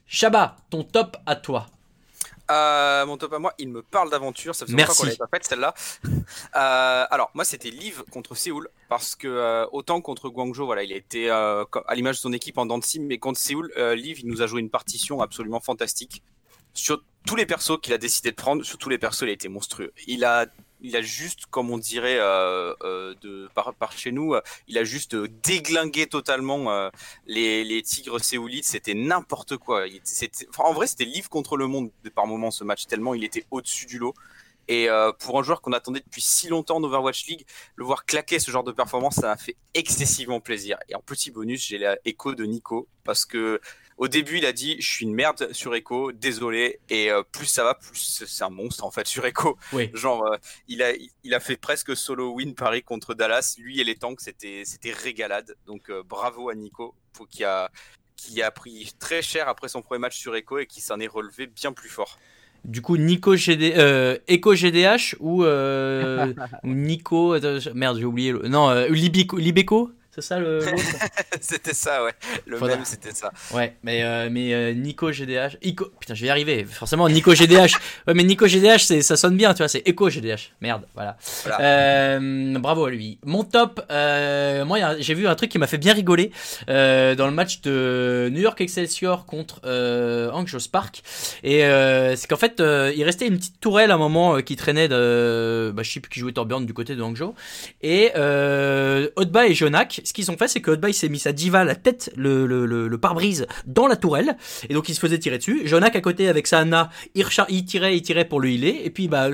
Shaba, ton top à toi. Euh, mon top à moi, il me parle d'aventure. Ça faisait Merci. longtemps qu'on l'avait pas faite celle-là. Euh, alors moi, c'était Liv contre Séoul parce que euh, autant contre Guangzhou, voilà, il a été à l'image de son équipe en scie, mais contre Séoul, Liv, il nous a joué une partition absolument fantastique sur tous les persos qu'il a décidé de prendre. Sur tous les persos, il a été monstrueux. Il a il a juste, comme on dirait euh, euh, de, par, par chez nous, euh, il a juste euh, déglingué totalement euh, les, les Tigres séoulites. C'était n'importe quoi. Il enfin, en vrai, c'était livre contre le monde de- par moment ce match, tellement il était au-dessus du lot. Et pour un joueur qu'on attendait depuis si longtemps en Overwatch League, le voir claquer ce genre de performance, ça m'a fait excessivement plaisir. Et en petit bonus, j'ai l'écho de Nico parce que au début, il a dit je suis une merde sur Echo, désolé. Et euh, plus ça va, plus c'est un monstre en fait sur Echo. Oui. Genre, euh, il a il a fait presque solo win Paris contre Dallas. Lui et les tanks, c'était c'était régalade. Donc euh, bravo à Nico pour qui a qui a pris très cher après son premier match sur Echo et qui s'en est relevé bien plus fort. Du coup, Nico GD, euh, Echo GDH ou, euh, ou Nico. merde, j'ai oublié. Le, non, euh, Libico, Libeco C'est ça le. c'était ça, ouais. Le Faudra- même, c'était ça. Ouais, mais, euh, mais euh, Nico GDH. Ico... Putain, je vais y arriver. Forcément, Nico GDH. Ouais, mais Nico GDH, ça sonne bien, tu vois. C'est Echo GDH. Merde, voilà. Voilà. Euh, bravo à lui. Mon top, moi, j'ai vu un truc qui m'a fait bien rigoler dans le match de New York Excelsior contre Hangzhou Spark. Et c'est qu'en fait, il restait une petite tourelle à un moment qui traînait de. Bah, je sais plus qui jouait Torbjorn du côté de Hangzhou. Et Otba et Jonak, ce qu'ils ont fait, c'est que Hotby s'est mis sa diva la tête, le, le, le, le pare-brise dans la tourelle, et donc il se faisait tirer dessus. Jonak à côté avec sa Anna, il, tirait, il tirait pour le healer, et puis bah,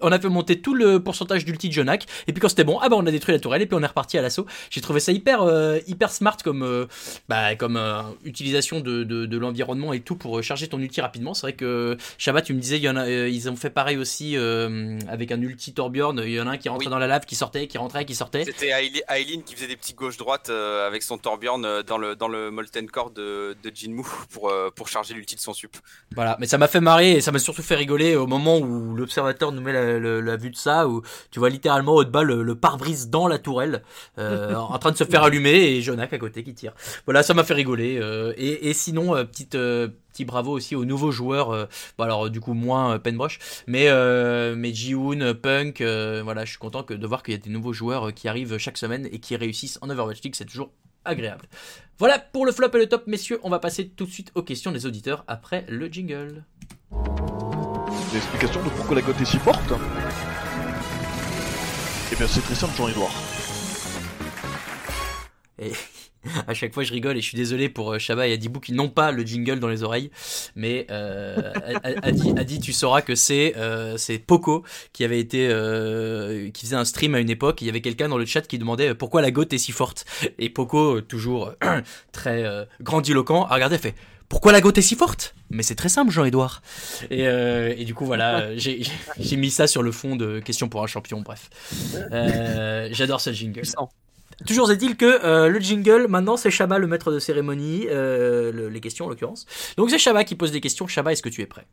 on a fait monter tout le pourcentage d'ulti de Jonak, et puis quand c'était bon, ah bah on a détruit la tourelle, et puis on est reparti à l'assaut. J'ai trouvé ça hyper, euh, hyper smart comme, euh, bah, comme euh, utilisation de, de, de l'environnement et tout pour charger ton ulti rapidement. C'est vrai que Shabbat, tu me disais, il y en a, ils ont fait pareil aussi avec un ulti Torbjorn. Il y en a un qui rentrait Oui. dans la lave, qui sortait, qui rentrait, qui sortait. C'était Aileen Aileen qui faisait des petits gauche-droite euh, avec son Torbjorn euh, dans le, dans le Molten Core de, de Jinmu pour, euh, pour charger l'ulti de son sup. Voilà, mais ça m'a fait marrer et ça m'a surtout fait rigoler au moment où l'observateur nous met la, la- la vue de ça, où tu vois littéralement haut de bas le, le pare-brise dans la tourelle, euh, en train de se faire allumer et Jonak à côté qui tire. Voilà, ça m'a fait rigoler. euh, et, et sinon, euh, petite, euh, petit bravo aussi aux nouveaux joueurs. euh, bon alors du coup moins euh, mais euh, mais Jihoon, Punk, euh, voilà, je suis content que, de voir qu'il y a des nouveaux joueurs euh, qui arrivent chaque semaine et qui réussissent en Overwatch League, c'est toujours agréable. Voilà pour le flop et le top, messieurs. On va passer tout de suite aux questions des auditeurs après le jingle. Des explications de pourquoi la cote est si forte? Eh bien, c'est très simple, Jean-Edouard. Et à chaque fois, je rigole et je suis désolé pour euh, Shaba et Adibou qui n'ont pas le jingle dans les oreilles. Mais euh, Adi, Adi, tu sauras que c'est euh, c'est Poco qui avait été euh, qui faisait un stream à une époque. Il y avait quelqu'un dans le chat qui demandait euh, pourquoi la gote est si forte? Et Poco, euh, toujours très grandiloquent, a regardé fait. Pourquoi la gote est si forte? Mais c'est très simple, Jean-Edouard. Et, et du coup, voilà, j'ai mis ça sur le fond de questions pour un champion. Bref, j'adore ce jingle. Toujours est-il que euh, le jingle, maintenant, c'est Shaba le maître de cérémonie, euh, le- les questions en l'occurrence. Donc c'est Shaba qui pose des questions. Shaba, est-ce que tu es prêt?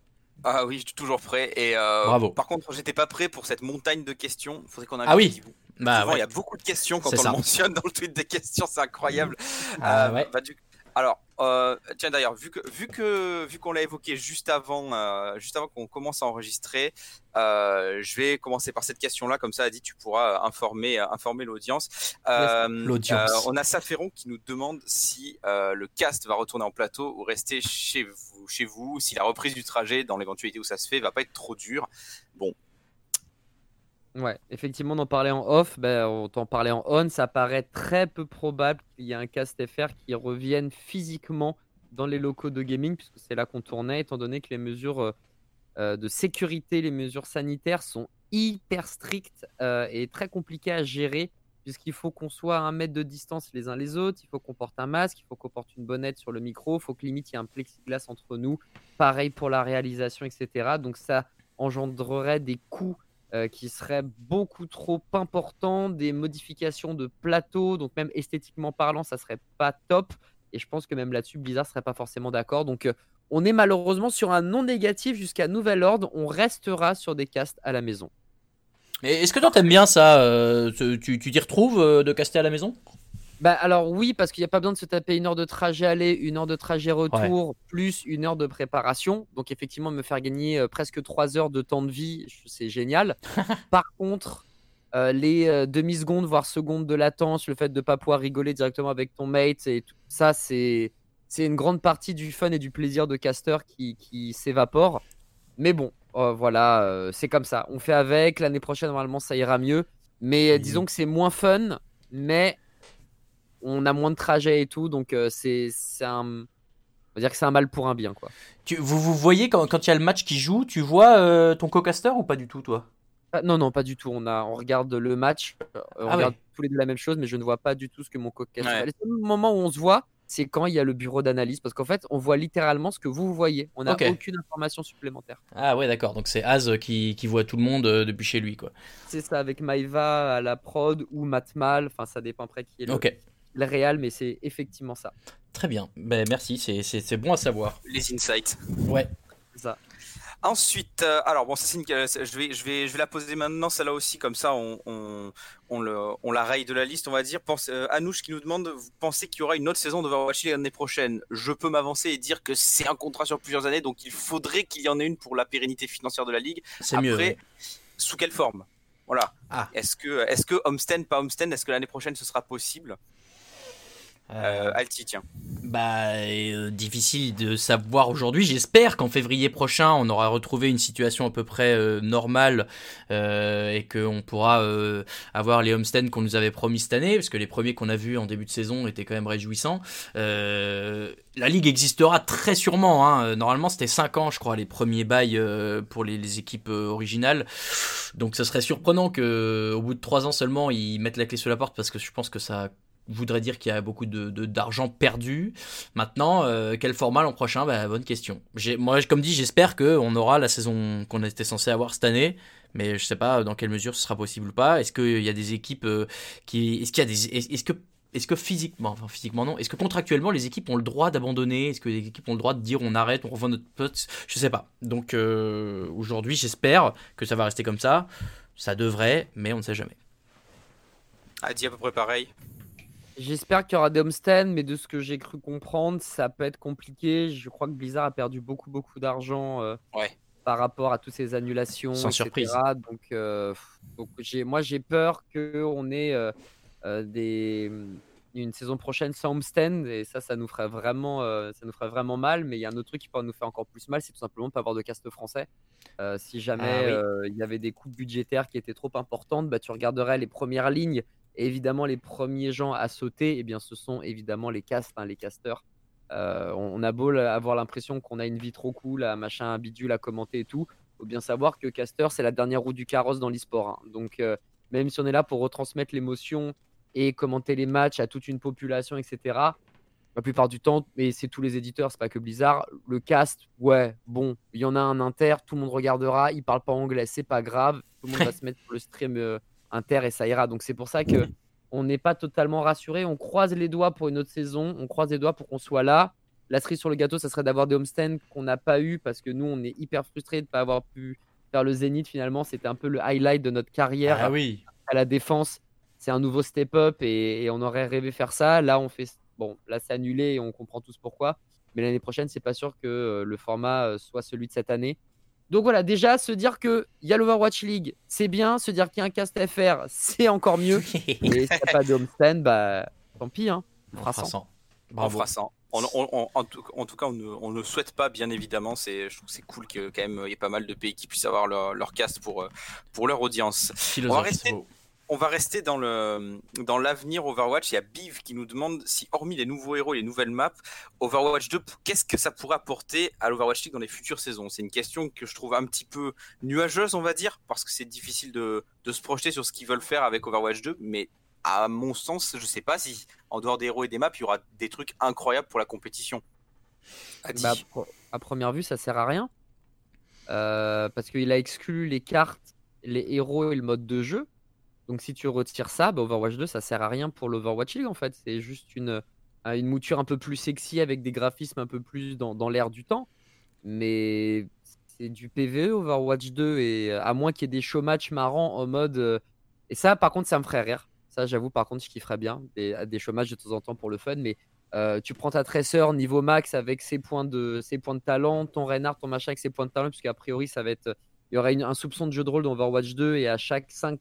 Ah oui, je suis toujours prêt. Et euh, Bravo. Par contre, j'étais pas prêt pour cette montagne de questions. Faudrait qu'on Ah oui. Bah Souvent, ouais. il y a beaucoup de questions quand on ça. le mentionne dans le tweet des questions, c'est incroyable. Ah ouais. bah, du- Alors, euh, tiens d'ailleurs, vu que vu que vu qu'on l'a évoqué juste avant, euh, juste avant qu'on commence à enregistrer, euh, je vais commencer par cette question-là, comme ça, Adi, tu pourras informer informer l'audience. L'audience. on a Saferon qui nous demande si le cast va retourner en plateau ou rester chez vous, chez vous, si la reprise du trajet, dans l'éventualité où ça se fait, va pas être trop dure. Bon, Ouais, effectivement, on en parlait en off, ben, on t'en parlait en on, ça paraît très peu probable qu'il y ait un cast FR qui revienne physiquement dans les locaux de gaming, puisque c'est là qu'on tournait, étant donné que les mesures euh, euh, de sécurité, les mesures sanitaires sont hyper strictes euh, et très compliquées à gérer, puisqu'il faut qu'on soit à un mètre de distance les uns les autres, il faut qu'on porte un masque, il faut qu'on porte une bonnette sur le micro, il faut que limite il y ait un plexiglas entre nous, pareil pour la réalisation, etc. Donc ça engendrerait des coûts euh, qui seraient beaucoup trop importants, des modifications de plateau, donc même esthétiquement parlant, ça serait pas top. Et je pense que même là-dessus, Blizzard serait pas forcément d'accord. Donc euh, on est malheureusement sur un non négatif jusqu'à nouvel ordre. On restera sur des castes à la maison. Est-ce que toi t'aimes bien ça euh, Tu tu t'y retrouves de caster à la maison? Bah alors oui, parce qu'il n'y a pas besoin de se taper une heure de trajet aller, une heure de trajet retour, plus une heure de préparation. Donc effectivement, me faire gagner euh, presque trois heures de temps de vie, c'est génial. Par contre, euh, les euh, demi-secondes, voire secondes de latence, le fait de ne pas pouvoir rigoler directement avec ton mate, et tout ça, c'est une grande partie du fun et du plaisir de caster qui, qui s'évapore. Mais bon, euh, voilà, c'est comme ça. On fait avec. L'année prochaine, normalement, ça ira mieux. Mais disons que c'est moins fun, mais on a moins de trajets et tout, donc euh, c'est c'est un, on va dire que c'est un mal pour un bien quoi. tu, vous, vous voyez quand quand il y a le match qui joue, tu vois euh, ton co-caster ou pas du tout toi? Ah, non non pas du tout. On a, on regarde le match, euh, on Ah regarde ouais. tous les deux la même chose, mais je ne vois pas du tout ce que mon. Ouais. Le seul moment où on se voit, c'est quand il y a le bureau d'analyse, parce qu'en fait, on voit littéralement ce que vous voyez. On n'a aucune information supplémentaire. Ah ouais d'accord, donc c'est Az qui, qui voit tout le monde euh, depuis chez lui quoi. C'est ça avec Maïva à la prod ou Matmal, enfin ça dépend après qui est le, Ok, le réal, mais c'est effectivement ça. très bien. Ben merci, c'est- c'est c'est bon à savoir. les insights. Ouais. Ça. Ensuite, euh, alors bon, ça c'est une, euh, je vais, je vais, je vais la poser maintenant, celle-là aussi, comme ça, on, on, on le, on la raye de la liste, on va dire. Pense, euh, Anouche qui nous demande, vous pensez qu'il y aura une autre saison d'Overwatch League l'année prochaine? Je peux m'avancer et dire que c'est un contrat sur plusieurs années, donc il faudrait qu'il y en ait une pour la pérennité financière de la ligue. C'est mieux. ouais. sous quelle forme? Voilà. Ah. Est-ce que, est-ce que Homestead, pas Homestead, est-ce que l'année prochaine ce sera possible? Euh, Alti, tiens. Bah, euh, difficile de savoir aujourd'hui. J'espère qu'en février prochain, on aura retrouvé une situation à peu près euh, normale euh, et qu'on pourra euh, avoir les homestands qu'on nous avait promis cette année, parce que les premiers qu'on a vus en début de saison étaient quand même réjouissants. Euh, la ligue existera très sûrement. Hein. Normalement, c'était 5 ans, je crois, les premiers bails pour les, les équipes originales. Donc, ce serait surprenant que, au bout de 3 ans seulement, ils mettent la clé sous la porte, parce que je pense que ça voudrait dire qu'il y a beaucoup de d'argent perdu. Maintenant, euh, quel format l'an prochain? Bah, Bonne question. Moi, comme dit, j'espère qu'on aura la saison qu'on était censé avoir cette année. Mais je sais pas dans quelle mesure ce sera possible ou pas. Est-ce qu'il y a des équipes euh, qui. Est-ce qu'il y a. Est-ce que. Est-ce que physiquement, enfin physiquement non, est-ce que contractuellement les équipes ont le droit d'abandonner? Est-ce que les équipes ont le droit de dire on arrête, on revoit notre pote? Je sais pas. Donc euh, aujourd'hui, j'espère que ça va rester comme ça. Ça devrait, mais on ne sait jamais. A dit à peu près pareil. J'espère qu'il y aura des homestands, mais de ce que j'ai cru comprendre, ça peut être compliqué. Je crois que Blizzard a perdu beaucoup, beaucoup d'argent euh, Ouais. par rapport à toutes ces annulations, Sans etc. surprise. Donc, euh, donc j'ai, moi, j'ai peur qu'on ait euh, euh, des, une saison prochaine sans homestand, et ça, ça nous ferait vraiment, euh, ça nous ferait vraiment mal. Mais il y a un autre truc qui pourrait nous faire encore plus mal, c'est tout simplement de pas avoir de cast français. Euh, si jamais Ah oui. euh, il y avait des coupes budgétaires qui étaient trop importantes, bah, tu regarderais les premières lignes et évidemment, les premiers gens à sauter, eh bien, ce sont évidemment les castes, hein, les casteurs. Euh, on, a beau avoir l'impression qu'on a une vie trop cool, à machin, bidule à commenter et tout. faut bien savoir que caster, c'est la dernière roue du carrosse dans l'e-sport. hein. Donc, euh, même si on est là pour retransmettre l'émotion et commenter les matchs à toute une population, etc., la plupart du temps, et c'est tous les éditeurs, c'est pas que Blizzard, le cast, ouais, bon, il y en a un inter, tout le monde regardera, il parle pas anglais, c'est pas grave, tout le monde va se mettre sur le stream euh, inter et ça ira. Donc c'est pour ça que on n'est pas totalement rassuré. On croise les doigts pour une autre saison, on croise les doigts pour qu'on soit là. La cerise sur le gâteau, ça serait d'avoir des homestands qu'on n'a pas eu parce que nous, on est hyper frustrés de ne pas avoir pu faire le zénith finalement. C'était un peu le highlight de notre carrière Ah oui. à la défense. C'est un nouveau step-up et, et on aurait rêvé faire ça. Là, on fait. Bon, là, c'est annulé et on comprend tous pourquoi. Mais l'année prochaine, c'est pas sûr que euh, le format euh, soit celui de cette année. Donc voilà, déjà, se dire qu'il y a l'Overwatch League, c'est bien. Se dire qu'il y a un cast FR, c'est encore mieux. Et s'il n'y a pas de homestand, bah tant pis. Hein. On fera fera sans. 100. On fera ça. On- on- on- en, tout, en tout cas, on ne, on ne souhaite pas, bien évidemment. C'est, je trouve que c'est cool que quand même il y ait pas mal de pays qui puissent avoir leur, leur cast pour, euh, pour leur audience. Philosophe, On va rester-. On va rester dans l'avenir Overwatch. Il y a Biv qui nous demande si, hormis les nouveaux héros et les nouvelles maps, Overwatch 2, qu'est-ce que ça pourrait apporter à l'Overwatch League dans les futures saisons? C'est une question que je trouve un petit peu nuageuse, on va dire, parce que c'est difficile de, se projeter sur ce qu'ils veulent faire avec Overwatch 2. Mais à mon sens, je sais pas si en dehors des héros et des maps, il y aura des trucs incroyables pour la compétition. Bah, à première vue, ça sert à rien. Euh, parce qu'il a exclu les cartes, les héros et le mode de jeu. Donc si tu retires ça, bah, Overwatch 2, ça sert à rien pour l'Overwatch League en fait. C'est juste une, euh, une mouture un peu plus sexy avec des graphismes un peu plus dans, l'air du temps. Mais c'est du PvE Overwatch 2 et euh, à moins qu'il y ait des show match marrants en mode. euh, Et ça, par contre, ça me ferait rire. Ça, j'avoue, par contre, je kifferais bien des, des de temps en temps pour le fun. Mais tu prends ta tresseur niveau max avec ses points de, ses points de talent, ton Reinhardt, ton machin avec ses points de talent, puisqu'à priori, ça va être. Il y une- un soupçon de jeu de rôle dans Overwatch 2 et à chaque 5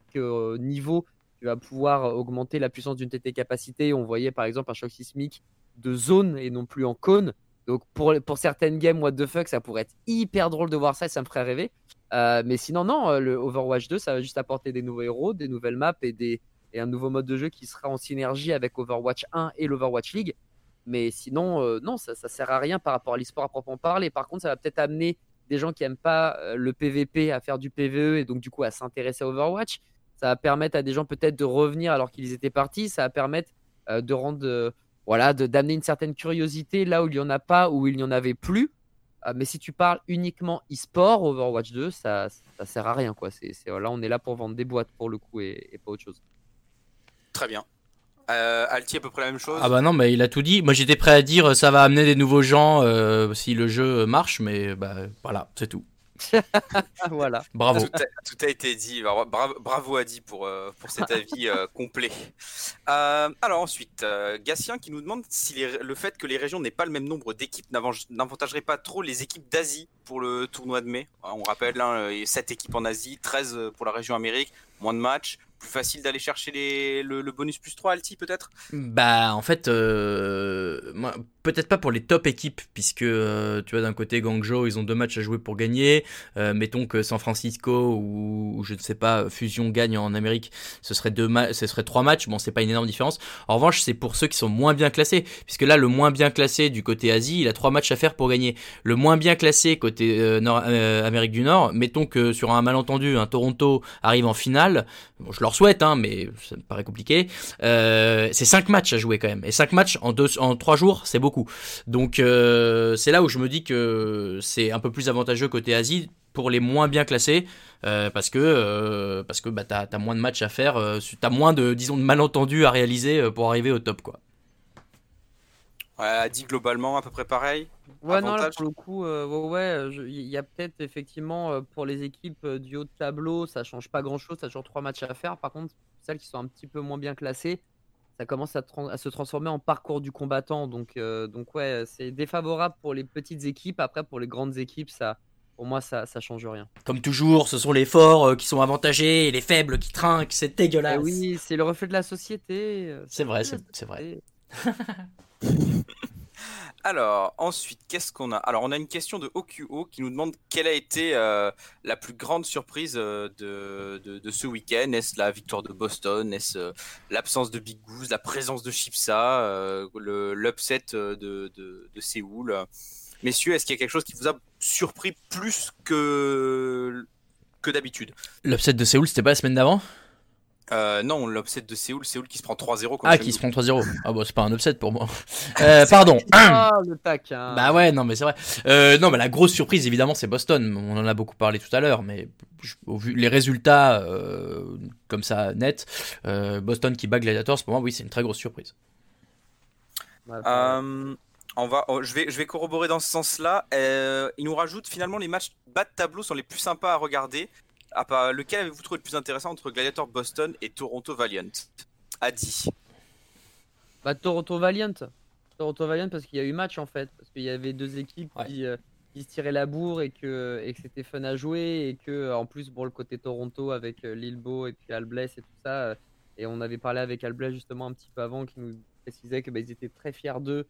niveaux, tu vas pouvoir euh, augmenter la puissance d'une TT capacité. On voyait par exemple un choc sismique de zone et non plus en cône. Donc pour, pour certaines games, what the fuck, ça pourrait être hyper drôle de voir ça ça me ferait rêver. Euh, mais sinon, non, euh, le Overwatch 2, ça va juste apporter des nouveaux héros, des nouvelles maps et, des, et un nouveau mode de jeu qui sera en synergie avec Overwatch 1 et l'Overwatch League. Mais sinon, euh, non, ça, ça sert à rien par rapport à l'e-sport à proprement parler. Par contre, ça va peut-être amener des gens qui aiment pas euh, le PVP à faire du PVE et donc du coup à s'intéresser à Overwatch. Ça va permettre à des gens peut-être de revenir alors qu'ils étaient partis. Ça va permettre euh, de rendre, euh, voilà, d'amener une certaine curiosité là où il y en a pas, où il n'y en avait plus. Euh, mais si tu parles uniquement e-sport, Overwatch 2, ça, ça sert à rien quoi. C'est, là, on est là pour vendre des boîtes pour le coup et pas autre chose. Très bien. Euh, Alti, à peu près la même chose. Ah bah non, mais il a tout dit. Moi j'étais prêt à dire euh, ça va amener des nouveaux gens euh, si le jeu marche, mais bah voilà, c'est tout. voilà. Bravo. Tout a, tout a été dit. Bravo, bravo Adi pour, euh, pour cet avis euh, complet. Euh, alors ensuite, euh, Gatien qui nous demande si les- le fait que les régions n'aient pas le même nombre d'équipes n'avantage- n'avantagerait pas trop les équipes d'Asie pour le tournoi de mai. Euh, On rappelle, hein, il y a 7 équipes en Asie, 13 pour la région Amérique, moins de matchs. Plus facile d'aller chercher les, le, le bonus plus 3 Alti peut-être? Bah en fait, euh, peut-être pas pour les top équipes, puisque euh, tu vois d'un côté Guangzhou, ils ont deux matchs à jouer pour gagner. Euh, mettons que San Francisco ou, je ne sais pas Fusion gagne en Amérique, ce serait deux ce serait trois matchs. Bon, c'est pas une énorme différence. En revanche, c'est pour ceux qui sont moins bien classés, puisque là le moins bien classé du côté Asie, il a trois matchs à faire pour gagner. Le moins bien classé côté euh, Nord, euh, Amérique du Nord, mettons que sur un malentendu, un Toronto arrive en finale. Je leur souhaite, hein, mais ça me paraît compliqué. Euh, c'est 5 matchs à jouer quand même. Et 5 matchs en, deux, en 3 jours, c'est beaucoup. Donc euh, c'est là où je me dis que c'est un peu plus avantageux côté Asie pour les moins bien classés. euh, parce que, parce que bah, t'as as moins de matchs à faire, euh, t'as moins de, disons, de malentendus à réaliser pour arriver au top. quoi. Ouais, dit globalement à peu près pareil. Ouais, non, là, pour le coup, euh, ouais, ouais, je- il y a peut-être effectivement euh, pour les équipes euh, du haut de tableau, ça change pas grand-chose, ça a toujours trois matchs à faire. Par contre, celles qui sont un petit peu moins bien classées, ça commence à, se transformer en parcours du combattant. Donc, euh, donc ouais, c'est défavorable pour les petites équipes. Après, pour les grandes équipes, ça, pour moi, ça, ça change rien. Comme toujours, ce sont les forts euh, qui sont avantagés et les faibles qui trinquent, c'est Eh dégueulasse. oui, c'est le reflet de la société. euh, C'est vrai, c'est vrai. Alors, ensuite, qu'est-ce qu'on a? Alors, on a une question de OQO qui nous demande quelle a été euh, la plus grande surprise euh, de, de, ce week-end? Est-ce la victoire de Boston? Est-ce euh, l'absence de Big Goose? La présence de Chipsa? L'upset de, de, de Séoul? Messieurs, est-ce qu'il y a quelque chose qui vous a surpris plus que, que d'habitude? L'upset de Séoul, c'était pas la semaine d'avant? Euh, Non, l'upset de Séoul, Séoul qui se prend 3-0 contre Ah, qui se prend 3-0. Ah, bon, c'est pas un upset pour moi. Euh, pardon. Ah, le taquin. Bah ouais, non, mais c'est vrai. Euh, non, mais la grosse surprise, évidemment, c'est Boston. On en a beaucoup parlé tout à l'heure, mais au vu les résultats euh, comme ça net, euh, Boston qui bat Gladiators, pour moi, oui, c'est une très grosse surprise. Euh, on va, oh, je, vais, je vais corroborer dans ce sens-là. Euh, il nous rajoute finalement les matchs bas de tableau sont les plus sympas à regarder. À part- lequel avez-vous trouvé le plus intéressant entre Gladiator Boston et Toronto Valiant? Adi. Bah, Toronto Valiant. Toronto Valiant parce qu'il y a eu match en fait. Parce qu'il y avait deux équipes Ouais. qui, euh, qui se tiraient la bourre et que, et que c'était fun à jouer. Et que en plus, pour le côté Toronto avec euh, Lilbo et puis Albless et tout ça. euh, et on avait parlé avec Albless justement un petit peu avant qui nous précisait que bah, ils étaient très fiers d'eux.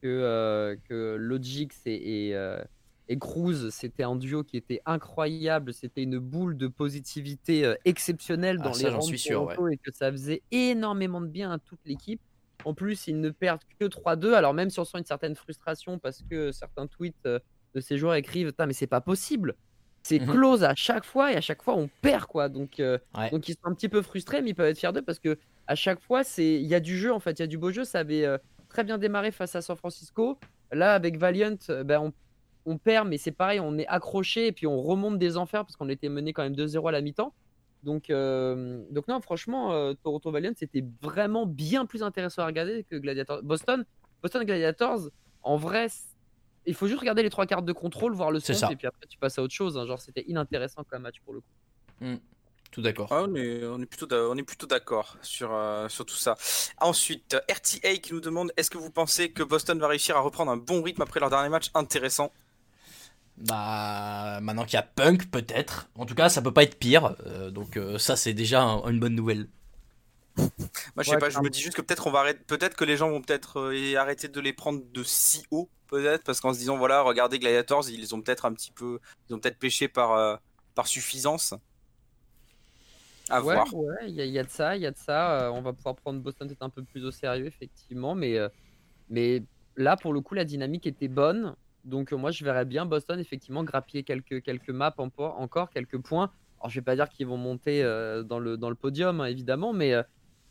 Que, euh, que Logix et, et, euh, et Cruz, c'était un duo qui était incroyable. C'était une boule de positivité euh, exceptionnelle Ah, dans ça, les rangs suis sûr, et que ça faisait énormément de bien à toute l'équipe. En plus, ils ne perdent que 3-2. Alors, même si on sent une certaine frustration parce que certains tweets euh, de ces joueurs écrivent mais c'est pas possible. C'est Mhm. close à chaque fois et à chaque fois on perd quoi. Donc, euh, Ouais. donc ils sont un petit peu frustrés, mais ils peuvent être fiers d'eux parce que à chaque fois, c'est il y a du jeu en fait, il y a du beau jeu. Ça avait euh, très bien démarré face à San Francisco. Là, avec Valiant, ben, on, on perd, mais c'est pareil, on est accroché et puis on remonte des enfers parce qu'on était mené quand même 2-0 à la mi-temps. Donc, euh, donc non, franchement, euh, Toronto Valiant, c'était vraiment bien plus intéressant à regarder que Gladiators. Boston, Boston Gladiators, en vrai, il faut juste regarder les trois cartes de contrôle, voir le son, et puis après tu passes à autre chose. hein. Genre, c'était inintéressant comme match pour le coup. Tout d'accord. Ah, on est, on est plutôt, on est plutôt d'accord sur, euh, sur tout ça. Ensuite, RTA qui nous demande est-ce que vous pensez que Boston va réussir à reprendre un bon rythme après leur dernier match intéressant? Bah, maintenant qu'il y a Punk, peut-être. En tout cas, ça peut pas être pire. euh, donc, euh, ça, c'est déjà un- une bonne nouvelle. Moi, je sais Ouais, pas, je me dis juste que peut-être on va arrêter, peut-être que les gens vont peut-être euh, arrêter de les prendre de si haut, peut-être, parce qu'en se disant voilà, regardez Gladiators, ils ont peut-être un petit peu, ils ont peut-être pêché par euh, par suffisance. À ouais, voir. ouais, il y, a- il y a de ça, il y a de ça. Euh, on va pouvoir prendre Boston peut-être un peu plus au sérieux, effectivement. Mais, euh, mais là, pour le coup, la dynamique était bonne. Donc, euh, moi, je verrais bien Boston, effectivement, grappiller quelques, quelques maps en- encore, quelques points. Alors, je vais pas dire qu'ils vont monter euh, dans, le, dans le podium, hein, évidemment. Mais, euh,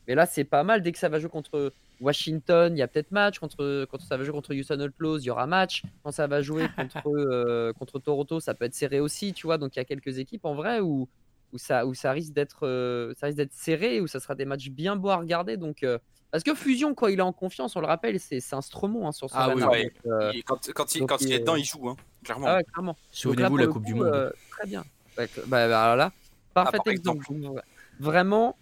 mais là, c'est pas mal. Dès que ça va jouer contre Washington, il y a peut-être match. Contre, quand ça va jouer contre Houston Outlaws, il y aura match. Quand ça va jouer contre, euh, contre Toronto, ça peut être serré aussi, tu vois. Donc, il y a quelques équipes, en vrai, où où ça, où ça risque d'être serré, où ça sera des matchs bien beaux à regarder. Donc, parce que Fusion, quand il est en confiance, on le rappelle, c'est c'est un Stromon hein, sur son Ah oui, ouais. Euh, Il- quand, quand il, quand est est- dedans, il joue, hein, clairement. ah ouais, clairement. Là, Souvenez-vous la Coupe du Monde. euh, très bien. Ouais, bah, bah, alors là, parfait par exemple. Vraiment,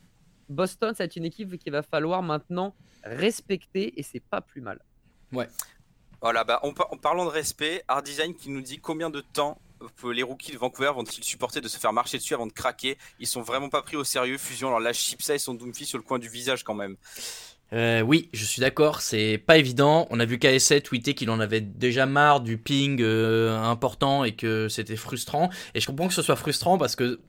Boston, c'est une équipe qu'il va falloir maintenant respecter et c'est pas plus mal. Voilà, bah, en, par- en parlant de respect, Art Design qui nous dit combien de temps les rookies de Vancouver vont-ils supporter de se faire marcher dessus avant de craquer? Ils sont vraiment pas pris au sérieux. Fusion leur lâche Chipsa et son Doomfist sur le coin du visage quand même. Euh, oui, je suis d'accord, c'est pas évident. On a vu KS7 tweeter qu'il en avait déjà marre du ping euh, important et que c'était frustrant. Et je comprends que ce soit frustrant parce que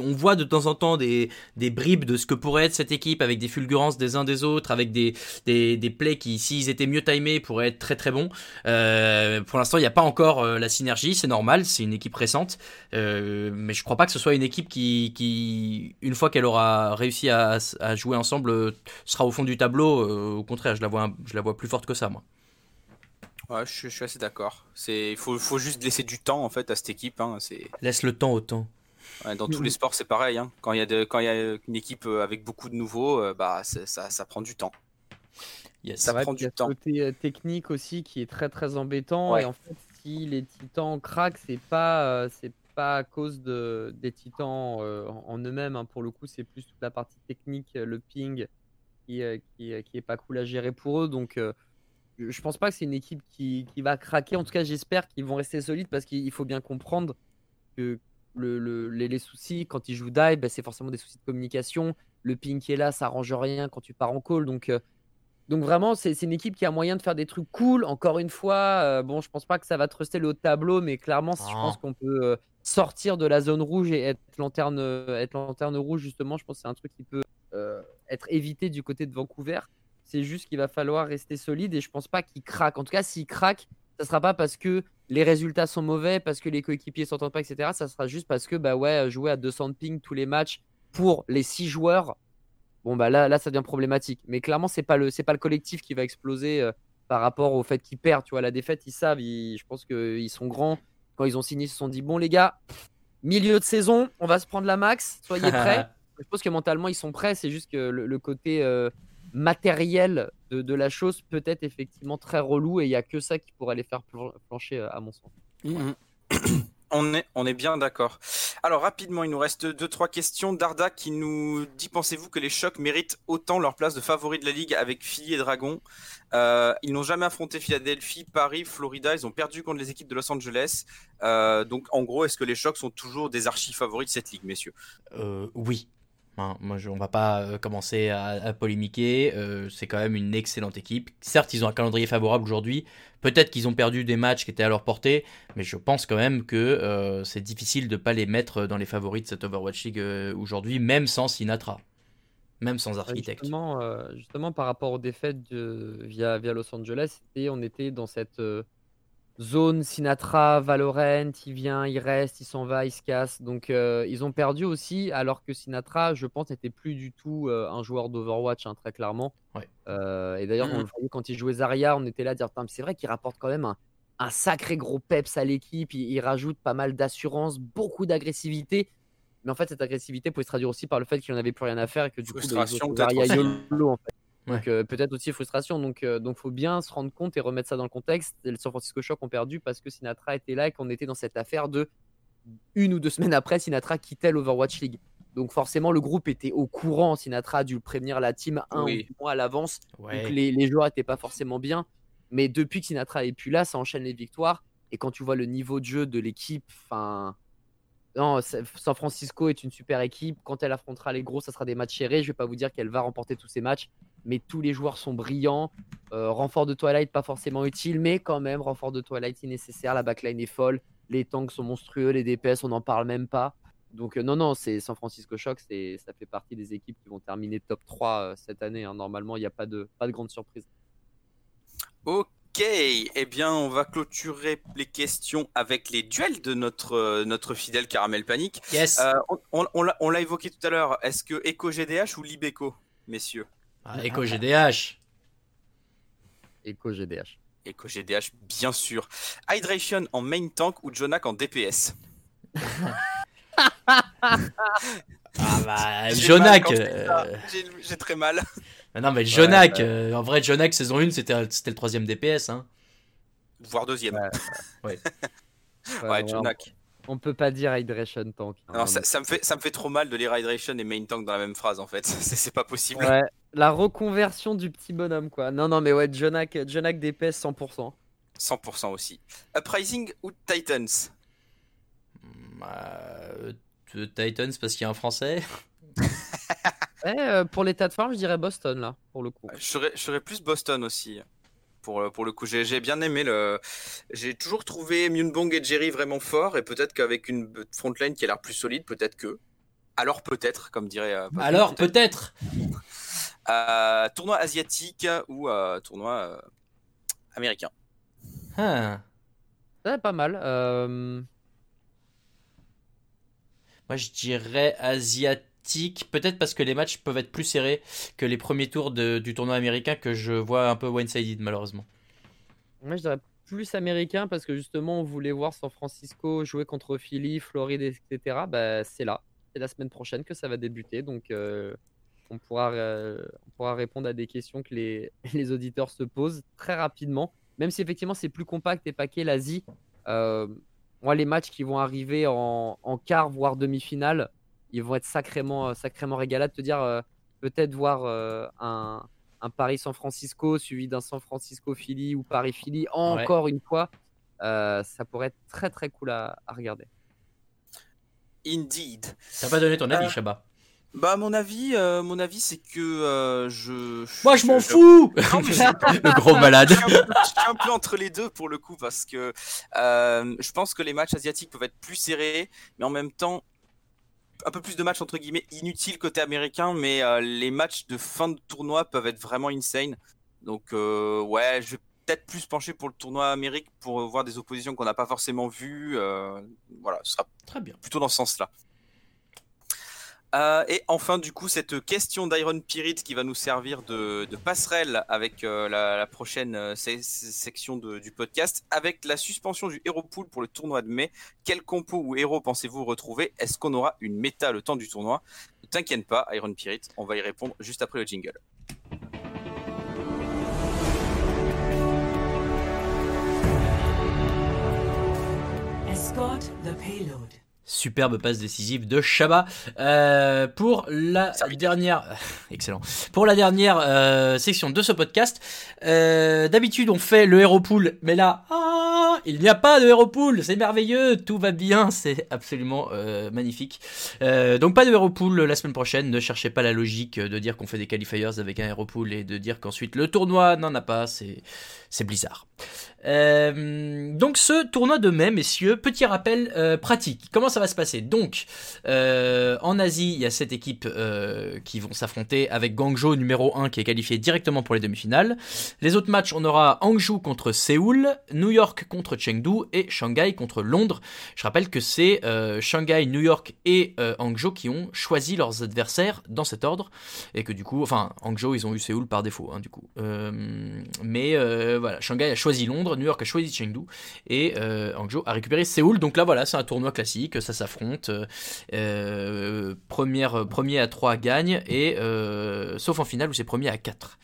on voit de temps en temps des, des bribes de ce que pourrait être cette équipe avec des fulgurances des uns des autres, avec des, des, des plays qui, s'ils étaient mieux timés, pourraient être très très bons. Euh, pour l'instant, il n'y a pas encore la synergie, c'est normal, c'est une équipe récente. Mais je crois pas que ce soit une équipe qui, qui une fois qu'elle aura réussi à, à jouer ensemble, sera au fond du tableau. Euh, au contraire, je la, vois, un- je la vois plus forte que ça, moi. Ouais, je, suis- je suis assez d'accord. C'est, il faut, faut juste laisser du temps en fait à cette équipe. Hein. C'est, Laisse le temps au temps. ouais, dans tous les sports, c'est pareil. Hein. Quand il y a de, quand il y a une équipe euh, avec beaucoup de nouveaux, euh, bah ça, ça prend du temps. Yes. Ça prend il y a du temps. côté technique aussi qui est très très embêtant. Ouais. Et en fait, si les titans craquent, c'est pas, euh, c'est pas à cause de, des titans euh, en eux-mêmes. hein. Pour le coup, c'est plus toute la partie technique, le ping, qui, euh, qui, euh, qui est pas cool à gérer pour eux. Donc, euh, je pense pas que c'est une équipe qui, qui va craquer. En tout cas, j'espère qu'ils vont rester solides parce qu'il faut bien comprendre que le, le- les, les soucis, quand ils jouent die, bah, c'est forcément des soucis de communication. Le ping qui est là, ça arrange rien quand tu pars en call. Donc, euh, donc vraiment, c'est une équipe qui a moyen de faire des trucs cool. Encore une fois, euh, bon, je pense pas que ça va truster le haut de tableau, mais clairement, je pense qu'on peut euh, sortir de la zone rouge et être lanterne, être lanterne rouge, justement, je pense que c'est un truc qui peut être évité du côté de Vancouver. C'est juste qu'il va falloir rester solide et je pense pas qu'il craque. En tout cas, s'il craque, ça sera pas parce que les résultats sont mauvais, parce que les coéquipiers s'entendent pas, etc. Ça sera juste parce que, bah ouais, jouer à 200 de ping tous les matchs pour les 6 joueurs, bon bah là, là ça devient problématique. Mais clairement, c'est pas le, c'est pas le collectif qui va exploser euh, par rapport au fait qu'ils perdent. Tu vois, la défaite, ils savent. je pense qu'ils sont grands. Quand ils ont signé, ils se sont dit bon les gars, milieu de saison, on va se prendre la max. Soyez prêts. je pense que mentalement ils sont prêts. C'est juste que le, le côté euh, matériel de, de la chose peut être effectivement très relou et il y a que ça qui pourrait les faire plan- plancher euh, à mon sens. Mhm. On est, on est bien d'accord. Alors rapidement, il nous reste deux trois questions. Darda qui nous dit pensez-vous que les chocs méritent autant leur place de favori de la ligue avec Philly et Dragon Euh, Ils n'ont jamais affronté Philadelphie, Paris, Florida. Ils ont perdu contre les équipes de Los Angeles. Euh, donc en gros, est-ce que les chocs sont toujours des archi favoris de cette ligue, messieurs? Euh, oui. Hein, moi, je, on va pas euh, commencer à, à polémiquer. euh, c'est quand même une excellente équipe. Certes, ils ont un calendrier favorable aujourd'hui. Peut-être qu'ils ont perdu des matchs qui étaient à leur portée, mais je pense quand même que euh, c'est difficile de pas les mettre dans les favoris de cette Overwatch League aujourd'hui, même sans Sinatra, même sans Architect. Justement, justement par rapport aux défaites de- via, via Los Angeles, c'était- on était dans cette zone Sinatra, Valorant, il vient, il reste, il s'en va, il se casse. Donc euh, ils ont perdu aussi, alors que Sinatra, je pense, n'était plus du tout euh, un joueur d'Overwatch, hein, très clairement. Ouais. Euh, et d'ailleurs, on le voyait quand il jouait Zarya, on était là à dire, c'est vrai qu'il rapporte quand même un, un sacré gros peps à l'équipe, il, il rajoute pas mal d'assurance, beaucoup d'agressivité. Mais en fait, cette agressivité pouvait se traduire aussi par le fait qu'il n'en avait plus rien à faire et que du coup, bah, Frustration, Zarya. YOLO, en fait. Ouais. Donc euh, peut-être aussi frustration. Donc euh, donc faut bien se rendre compte et remettre ça dans le contexte. Et le San Francisco Shock ont perdu parce que Sinatra était là et qu'on était dans cette affaire de une ou deux semaines après Sinatra quittait l'Overwatch League. Donc forcément le groupe était au courant. Sinatra a dû prévenir la team un Oui. ou deux mois à l'avance. Ouais. Donc les, les joueurs n'étaient pas forcément bien. Mais depuis que Sinatra est plus là, ça enchaîne les victoires. Et quand tu vois le niveau de jeu de l'équipe, enfin. Non, San Francisco est une super équipe. Quand elle affrontera les gros, ça sera des matchs serrés. Je vais pas vous dire qu'elle va remporter tous ces matchs, mais tous les joueurs sont brillants. Euh, renfort de Twilight, pas forcément utile, mais quand même, renfort de Twilight est nécessaire. La backline est folle. Les tanks sont monstrueux. Les DPS, on n'en parle même pas. Donc, euh, non, non, c'est San Francisco Shock. c'est- Ça fait partie des équipes qui vont terminer top 3 euh, cette année. hein. Normalement, il n'y a pas de, pas de grande surprise. Ok, eh bien on va clôturer les questions avec les duels de notre, euh, notre fidèle Caramel Panique. Yes. Euh, on on- on l'a- évoqué tout à l'heure, est-ce que Echo GDH ou Libeco, messieurs? Ah, Echo GDH. Echo GDH. Echo GDH, bien sûr. Hydration en main tank ou Jonak en DPS Ah bah, J'ai Jonak. euh, J'ai- très mal. ah non mais Jonak, ouais. euh, en vrai Jonak saison 1 c'était le troisième DPS. Hein. Voire deuxième. Ouais. Ouais, Ouais, Jonak. On peut pas dire Hydration Tank. hein. Non, ça, me fait, ça me fait trop mal de lire Hydration et main tank dans la même phrase en fait. C'est c'est pas possible. Ouais, la reconversion du petit bonhomme, quoi. Non, non, mais ouais, Jonak, Jonak DPS 100%. 100% aussi. Uprising ou Titans? Euh, Titans parce qu'il y a un Français. Ouais, euh, pour l'état de forme, je dirais Boston là, pour le coup. Je serais, je serais plus Boston aussi. Pour, euh, pour le coup, j'ai bien aimé le. J'ai toujours trouvé Myunbong et Jerry vraiment forts et peut-être qu'avec une frontline qui a l'air plus solide, peut-être que. Alors peut-être, comme dirait. euh, Alors peut-être. Euh, tournoi asiatique ou euh, tournoi euh, américain. Ah. Ouais, pas mal. Euh, Moi je dirais asiatique, peut-être parce que les matchs peuvent être plus serrés que les premiers tours de- du tournoi américain que je vois un peu one-sided malheureusement. Moi, je dirais plus américain parce que justement, on voulait voir San Francisco jouer contre Philly, Floride, etc. Bah, c'est là. C'est la semaine prochaine que ça va débuter. Donc, euh, on, pourra, euh, on pourra répondre à des questions que les, les auditeurs se posent très rapidement. Même si effectivement, c'est plus compact et paquet l'Asie. Euh, moi, les matchs qui vont arriver en, en quart, voire demi-finale, ils vont être sacrément, euh, sacrément régalades. Te dire, euh, peut-être voir euh, un, un Paris-San Francisco suivi d'un San Francisco-Philly ou Paris-Philly encore une fois, euh, ça pourrait être très très cool à, à regarder. Indeed. T'as pas donné ton avis, Euh, Shabba Bah mon avis, euh, mon avis c'est que euh, je. Moi je m'en je- fous Non, mais je- Le gros malade. je suis, un peu, je suis un peu entre les deux pour le coup parce que euh, je pense que les matchs asiatiques peuvent être plus serrés, mais en même temps un peu plus de matchs entre guillemets inutiles côté américain, mais euh, les matchs de fin de tournoi peuvent être vraiment insane. Donc euh, ouais, je vais peut-être plus pencher pour le tournoi Amérique pour voir des oppositions qu'on n'a pas forcément vues. euh, voilà, ce sera Très bien. plutôt dans ce sens-là. Euh, et enfin, du coup, cette question d'Iron Pirit qui va nous servir de, passerelle avec euh, la, prochaine euh, se- section du podcast, avec la suspension du Hero Pool pour le tournoi de mai. Quel compo ou héros pensez-vous retrouver? Est-ce qu'on aura une méta le temps du tournoi? Ne t'inquiète pas, Iron Pirit, on va y répondre juste après le jingle. Escort the payload. Superbe passe décisive de Shabba. Euh, pour la dernière excellent. Pour la dernière euh, section de ce podcast euh, d'habitude on fait le hero pool mais là ah, il n'y a pas de hero pool c'est merveilleux. Tout va bien. C'est absolument euh, magnifique. Euh, donc pas de hero pool la semaine prochaine. Ne cherchez pas la logique de dire qu'on fait des qualifiers avec un hero pool et de dire qu'ensuite le tournoi n'en a pas. C'est c'est Blizzard euh, donc ce tournoi de mai, messieurs, petit rappel euh, pratique. Comment ça va se passer? Donc, euh, en Asie, il y a sept équipes qui vont s'affronter avec Guangzhou numéro 1 qui est qualifié directement pour les demi-finales. Les autres matchs, on aura Hangzhou contre Séoul, New York contre Chengdu et Shanghai contre Londres. Je rappelle que c'est Shanghai, New York et Hangzhou qui ont choisi leurs adversaires dans cet ordre et que du coup, enfin, Hangzhou, ils ont eu Séoul par défaut, hein, du coup. Mais voilà, Shanghai a choisi Londres, New York a choisi Chengdu et euh, a récupéré Séoul. Donc là, voilà, c'est un tournoi classique, ça s'affronte. euh, euh, premier à 3 gagne et euh, sauf en finale où c'est premier à 4.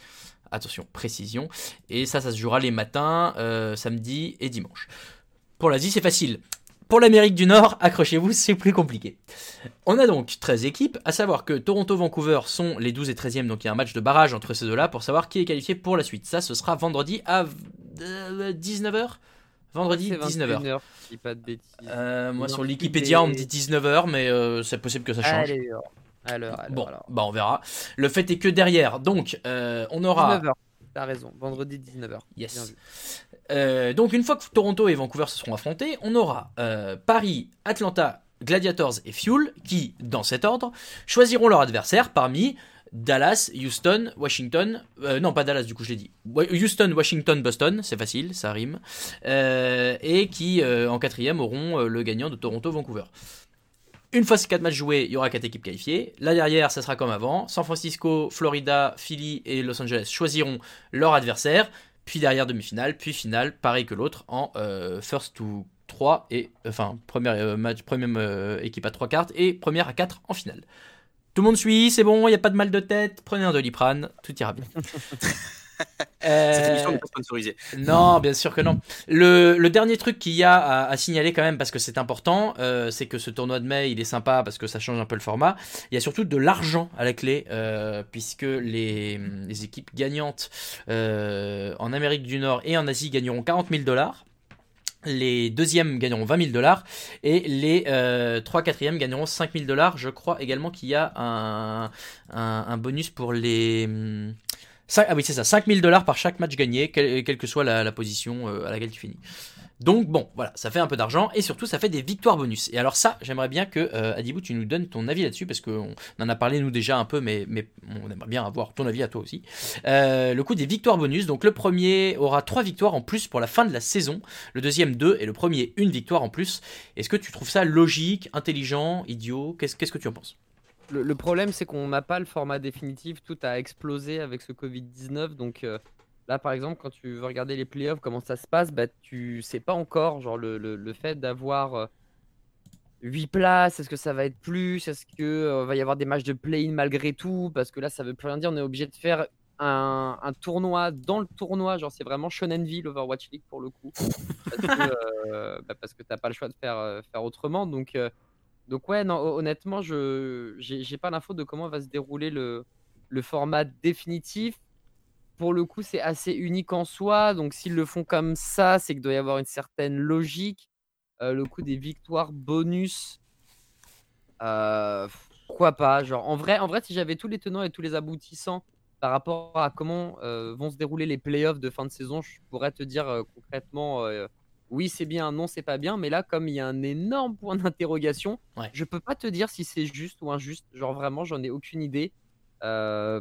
Attention, précision. Et ça, ça se jouera les matins, samedi et dimanche. Pour l'Asie, c'est facile. Pour l'Amérique du Nord, accrochez-vous, c'est plus compliqué. On a donc 13 équipes, à savoir que Toronto-Vancouver sont les 12 et 13e, donc il y a un match de barrage entre ces deux-là pour savoir qui est qualifié pour la suite. Ça, ce sera vendredi à euh, 19h Vendredi, C'est 19h. 21h, je dis pas de bêtises. Euh, moi, sur Wikipédia, on me dit 19h, mais euh, c'est possible que ça change. Allez, alors. Alors, alors, Bon, bah on verra. Le fait est que derrière, donc, euh, on aura. 19h. T'as raison, vendredi 19h. Bien Yes. Euh, donc une fois que Toronto et Vancouver se seront affrontés, on aura euh, Paris, Atlanta, Gladiators et Fuel qui, dans cet ordre, choisiront leur adversaire parmi Dallas, Houston, Washington, euh, non pas Dallas du coup je l'ai dit, Houston, Washington, Boston, c'est facile, ça rime, et qui en quatrième auront le gagnant de Toronto-Vancouver. Une fois ces quatre matchs joués, il y aura quatre équipes qualifiées. Là derrière, ça sera comme avant. San Francisco, Florida, Philly et Los Angeles choisiront leur adversaire. Puis derrière demi-finale, puis finale, pareil que l'autre, en euh, first to 3 et enfin première euh, match, première euh, équipe à 3 cartes et première à 4 en finale. Tout le monde suit, c'est bon, il n'y a pas de mal de tête, prenez un doliprane, tout ira bien. Cette émission Euh, n'est pas sponsorisée. non, bien sûr que non. Le, le dernier truc qu'il y a à, à signaler quand même, parce que c'est important, euh, c'est que ce tournoi de mai, il est sympa parce que ça change un peu le format. Il y a surtout de l'argent à la clé, euh, puisque les, les équipes gagnantes euh, en Amérique du Nord et en Asie gagneront 40 000 dollars. Les deuxièmes gagneront 20 000 dollars et les euh, trois quatrièmes gagneront 5 000 dollars. Je crois également qu'il y a un, un, un bonus pour les... ah oui, c'est ça, 5 000 dollars par chaque match gagné, quelle, que soit la, position euh, à laquelle tu finis. Donc bon, voilà, ça fait un peu d'argent et surtout ça fait des victoires bonus. Et alors ça, j'aimerais bien que euh, Adibou, tu nous donnes ton avis là-dessus parce qu'on en a parlé nous déjà un peu, mais, on aimerait bien avoir ton avis à toi aussi. Euh, le coup des victoires bonus, donc le premier aura 3 victoires en plus pour la fin de la saison, le deuxième 2 et le premier une victoire en plus. Est-ce que tu trouves ça logique, intelligent, idiot? Qu'est-ce que tu en penses? Le, problème, c'est qu'on n'a pas le format définitif. Tout a explosé avec ce Covid-19. Donc euh, là, par exemple, quand tu veux regarder les playoffs, comment ça se passe, bah, tu sais pas encore. Genre, le, le- le fait d'avoir 8 places, est-ce que ça va être plus Est-ce que euh, va y avoir des matchs de play-in malgré tout Parce que là, ça veut plus rien dire. On est obligé de faire un, un tournoi dans le tournoi. Genre, c'est vraiment Shonenville Overwatch League pour le coup. Parce que, euh, bah, t'as pas le choix de faire, euh, faire autrement. Donc. euh, donc ouais, non, hon- honnêtement, je j'ai pas l'info de comment va se dérouler le, le format définitif. Pour le coup, c'est assez unique en soi. Donc s'ils le font comme ça, c'est qu'il doit y avoir une certaine logique. Euh, le coup des victoires bonus, euh, pourquoi pas? Genre en vrai, en vrai, si j'avais tous les tenants et tous les aboutissants par rapport à comment euh, vont se dérouler les playoffs de fin de saison, je pourrais te dire concrètement oui, c'est bien, non, c'est pas bien. Mais là, comme il y a un énorme point d'interrogation, Ouais. je peux pas te dire si c'est juste ou injuste. Genre vraiment, j'en ai aucune idée. Euh,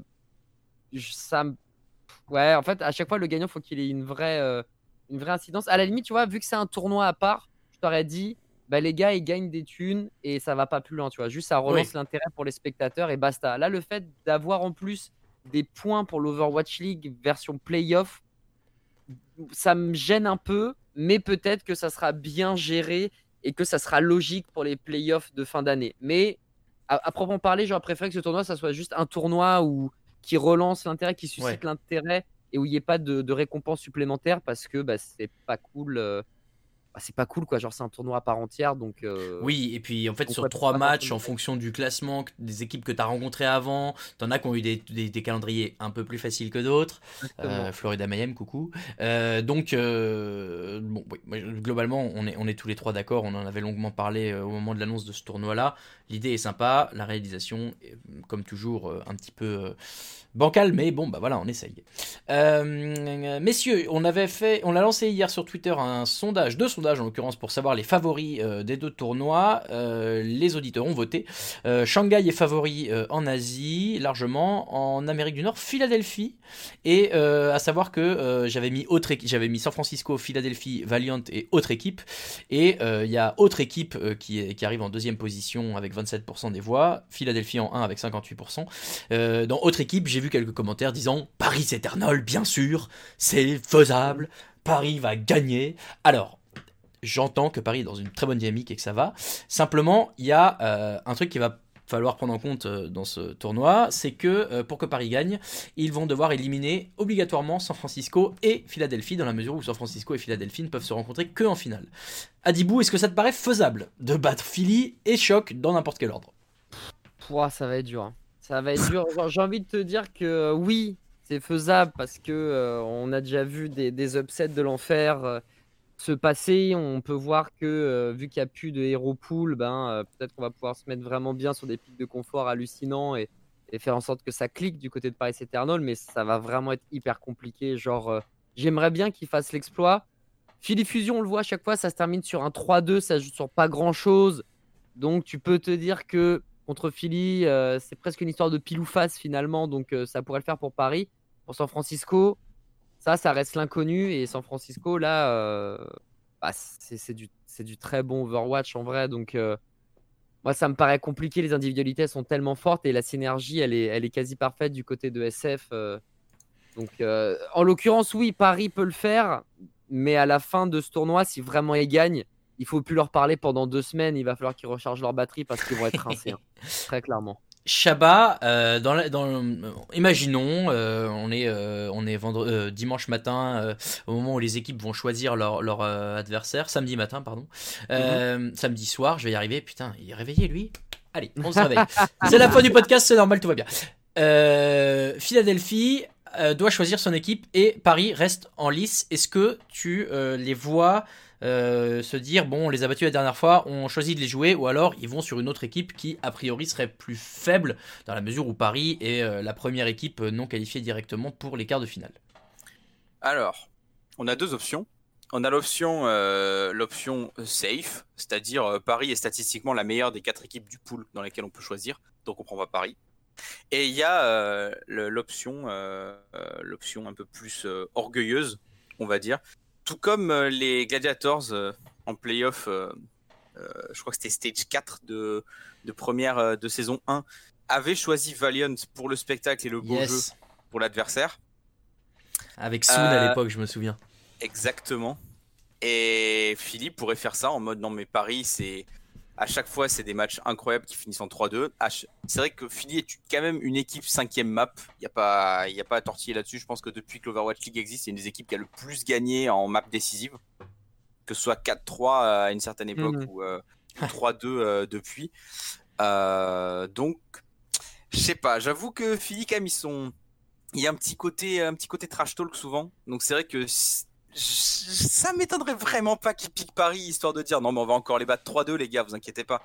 ça Ouais, en fait, à chaque fois, le gagnant, faut qu'il ait une vraie, euh, une vraie incidence. À la limite, tu vois, vu que c'est un tournoi à part, je t'aurais dit, bah, les gars, ils gagnent des thunes et ça va pas plus loin, tu vois. Juste, ça relance l'intérêt pour les spectateurs et basta. Là, le fait d'avoir en plus des points pour l'Overwatch League version playoff, ça me gêne un peu, mais peut-être que ça sera bien géré et que ça sera logique pour les playoffs de fin d'année. Mais à, à proprement parler, j'aurais préféré que ce tournoi, ça soit juste un tournoi où, qui relance l'intérêt, qui suscite Ouais. l'intérêt et où il n'y ait pas de, de récompense supplémentaire parce que bah, c'est pas cool. euh, bah, c'est pas cool quoi, genre c'est un tournoi à part entière donc. euh, Oui, et puis en fait, sur trois matchs, en fonction du classement, des équipes que tu as rencontrées avant, t'en as qui ont eu des, des- des calendriers un peu plus faciles que d'autres. Euh, Florida Mayhem, coucou. Euh, donc, euh, bon, oui, globalement, on est, on est tous les trois d'accord. On en avait longuement parlé au moment de l'annonce de ce tournoi-là. L'idée est sympa, la réalisation, est, comme toujours, un petit peu bancale, mais bon, bah voilà, on essaye. Messieurs, on avait fait, on a lancé hier sur Twitter un sondage, deux en l'occurrence, pour savoir les favoris euh, des deux tournois. Euh, les auditeurs ont voté. Euh, Shanghai est favori en Asie, largement. En Amérique du Nord, Philadelphie. Et à savoir que j'avais mis mis San Francisco, Philadelphie, Valiant et autre équipe. Et il y a autre équipe qui, arrive en deuxième position avec 27% des voix. Philadelphie en 1 avec 58%. Euh, dans autre équipe, j'ai vu quelques commentaires disant Paris Eternal, bien sûr, c'est faisable. Paris va gagner. Alors. J'entends que Paris est dans une très bonne dynamique et que ça va. Simplement, il y a euh, un truc qui va falloir prendre en compte euh, dans ce tournoi, c'est que euh, pour que Paris gagne, ils vont devoir éliminer obligatoirement San Francisco et Philadelphie, dans la mesure où San Francisco et Philadelphie ne peuvent se rencontrer que en finale. Adibou, est-ce que ça te paraît faisable de battre Philly et Choc dans n'importe quel ordre? Ça va être dur. hein. Ça va être dur. J'ai envie de te dire que oui, c'est faisable parce que on a déjà vu des, des upsets de l'enfer se passer. On peut voir que euh, vu qu'il n'y a plus de hero pool, ben euh, peut-être qu'on va pouvoir se mettre vraiment bien sur des pics de confort hallucinants et, faire en sorte que ça clique du côté de Paris Eternal, mais ça va vraiment être hyper compliqué. Genre, euh, j'aimerais bien qu'ils fassent l'exploit. Philly Fusion, on le voit à chaque fois, ça se termine sur un 3-2, ça joue sur pas grand-chose. Donc tu peux te dire que contre Philly, c'est presque une histoire de pile ou face finalement, donc ça pourrait le faire pour Paris. Pour San Francisco, ça, ça reste l'inconnu. Et San Francisco, là, euh, bah, c'est du, très bon Overwatch en vrai. Donc euh, moi, ça me paraît compliqué. Les individualités sont tellement fortes et la synergie, elle est, elle est quasi parfaite du côté de SF. euh. donc en l'occurrence, oui, Paris peut le faire, mais à la fin de ce tournoi, si vraiment ils gagnent, il faut plus leur parler pendant deux semaines. Il va falloir qu'ils rechargent leur batterie parce qu'ils vont être rincés, hein. très clairement. Shabba, euh, dans la- dans le- imaginons, euh, on est, euh, on est vendre- euh, dimanche matin, euh, au moment où les équipes vont choisir leur, leur euh, adversaire, samedi matin, pardon. Euh, Samedi soir, je vais y arriver. Putain, il est réveillé lui Allez, on se réveille. c'est la fin du podcast, c'est normal, tout va bien. Euh, Philadelphie euh, doit choisir son équipe et Paris reste en lice. Est-ce que tu euh, les vois euh, se dire bon, on les a battus la dernière fois, on choisit de les jouer, ou alors ils vont sur une autre équipe qui a priori serait plus faible dans la mesure où Paris est euh, la première équipe non qualifiée directement pour les quarts de finale. Alors, on a deux options. On a l'option euh, safe, c'est-à-dire euh, Paris est statistiquement la meilleure des quatre équipes du pool dans lesquelles on peut choisir, donc on prend pas Paris. Et il y a euh, l'option euh, euh, un peu plus euh, orgueilleuse, on va dire. Tout comme euh, les Gladiators euh, en playoff, euh, je crois que c'était stage 4 de, de première de saison 1, avaient choisi Valiant pour le spectacle et le beau jeu pour l'adversaire. Avec Soon à l'époque, je me souviens. Exactement. Et Philippe pourrait faire ça en mode non mais Paris c'est à chaque fois c'est des matchs incroyables qui finissent en 3-2. À ch- C'est vrai que Philly est quand même une équipe cinquième map. Il y a pas il y a pas à tortiller là-dessus. Je pense que depuis que l'Overwatch League existe, c'est une des équipes qui a le plus gagné en map décisive. Que ce soit 4-3 à une certaine époque Mhm. ou euh, 3-2 euh, depuis. Euh, donc je sais pas. J'avoue que Philly quand même ils sont il y a un petit côté un petit côté trash talk souvent. Donc c'est vrai que ça m'étonnerait vraiment pas qu'ils piquent Paris histoire de dire non mais on va encore les battre 3-2 les gars, vous inquiétez pas.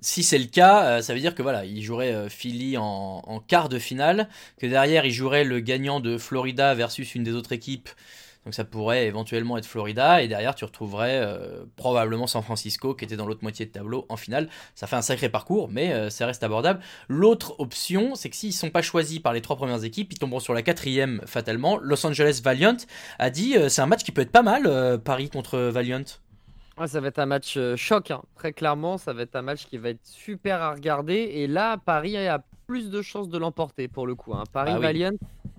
Si c'est le cas, euh, ça veut dire que voilà, il jouerait euh, Philly en, en quart de finale, que derrière il jouerait le gagnant de Florida versus une des autres équipes. Donc ça pourrait éventuellement être Florida et derrière tu retrouverais euh, probablement San Francisco qui était dans l'autre moitié de tableau en finale. Ça fait un sacré parcours, mais euh, ça reste abordable. L'autre option, c'est que s'ils sont pas choisis par les trois premières équipes, ils tomberont sur la quatrième fatalement. Los Angeles Valiant a dit euh, c'est un match qui peut être pas mal, Paris contre Valiant. Ouais, ça va être un match choc, hein. très clairement. Ça va être un match qui va être super à regarder. Et là, Paris a plus de chances de l'emporter pour le coup. hein. Paris Ah oui.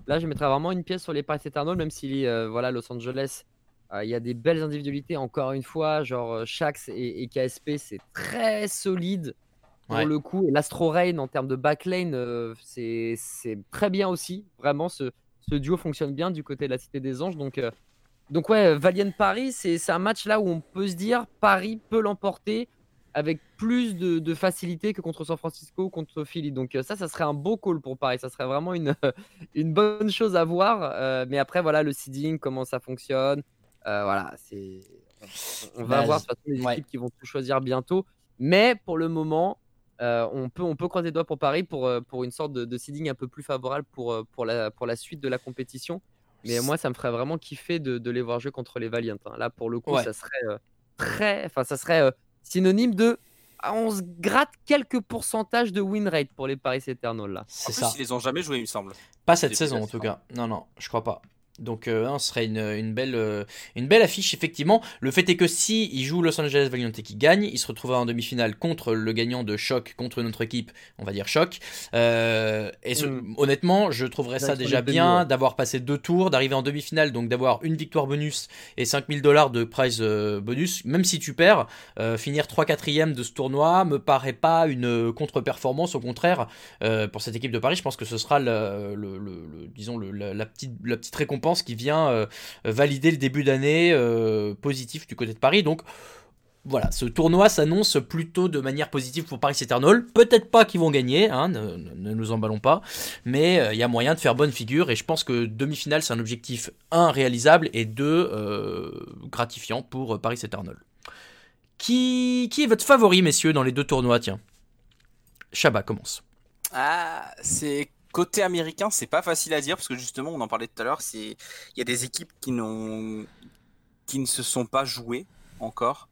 Là, je mettrais vraiment une pièce sur les Paris Eternal, même si euh, voilà, Los Angeles, euh, il y a des belles individualités. Encore une fois, genre euh, Shax et, et KSP, c'est très solide pour Ouais. le coup. Et l'Astro Rain en termes de backlane, euh, c'est c'est très bien aussi. Vraiment, ce, ce duo fonctionne bien du côté de la Cité des Anges. Donc, donc ouais, Valiant Paris, c'est c'est un match là où on peut se dire Paris peut l'emporter avec plus de, de facilité que contre San Francisco ou contre Philly. Donc euh, ça, ça serait un beau call pour Paris. Ça serait vraiment une, une bonne chose à voir. Euh, mais après, voilà, le seeding, comment ça fonctionne. Euh, voilà, c'est. On va Bah, voir de toute façon les ouais. équipes qui vont tout choisir bientôt. Mais pour le moment, euh, on, peut, on peut croiser les doigts pour Paris pour, pour une sorte de, de seeding un peu plus favorable pour, pour, la, pour la suite de la compétition. Mais moi, ça me ferait vraiment kiffer de, de les voir jouer contre les Valiant. hein. Là, pour le coup, Ouais. ça serait très. Enfin, ça serait synonyme de. ah, On se gratte quelques pourcentages de win rate pour les Paris Eternal là. C'est ça. ils les ont jamais joué, il me semble. Pas cette saison en tout cas. Non, non, je crois pas. Donc euh, non, ce serait une, une belle, euh, une belle affiche, effectivement. Le fait est que si il joue Los Angeles Valiant et qu'il gagne, il se retrouvera en demi-finale contre le gagnant de Choc, contre notre équipe, on va dire Choc. Euh, et ce- Mm. honnêtement, je trouverais ça déjà bien ouais. d'avoir passé deux tours, d'arriver en demi-finale, donc d'avoir une victoire bonus et 5000 dollars de prize euh, bonus. Même si tu perds, finir 3 4 de ce tournoi me paraît pas une contre-performance, au contraire. Pour cette équipe de Paris, je pense que ce sera le, le- disons la petite, la petite récompense qui vient euh, valider le début d'année euh, positif du côté de Paris. Donc voilà, ce tournoi s'annonce plutôt de manière positive pour Paris Eternal. Peut-être pas qu'ils vont gagner, hein, ne, ne- nous emballons pas, mais euh, il y a moyen de faire bonne figure et je pense que demi-finale c'est un objectif un réalisable et deux euh, gratifiant pour Paris Eternal. Qui, qui est votre favori, messieurs, dans les deux tournois? Tiens, Chabat commence. Ah, c'est côté américain, c'est pas facile à dire parce que justement, on en parlait tout à l'heure, c'est il y a des équipes qui n'ont qui ne se sont pas jouées encore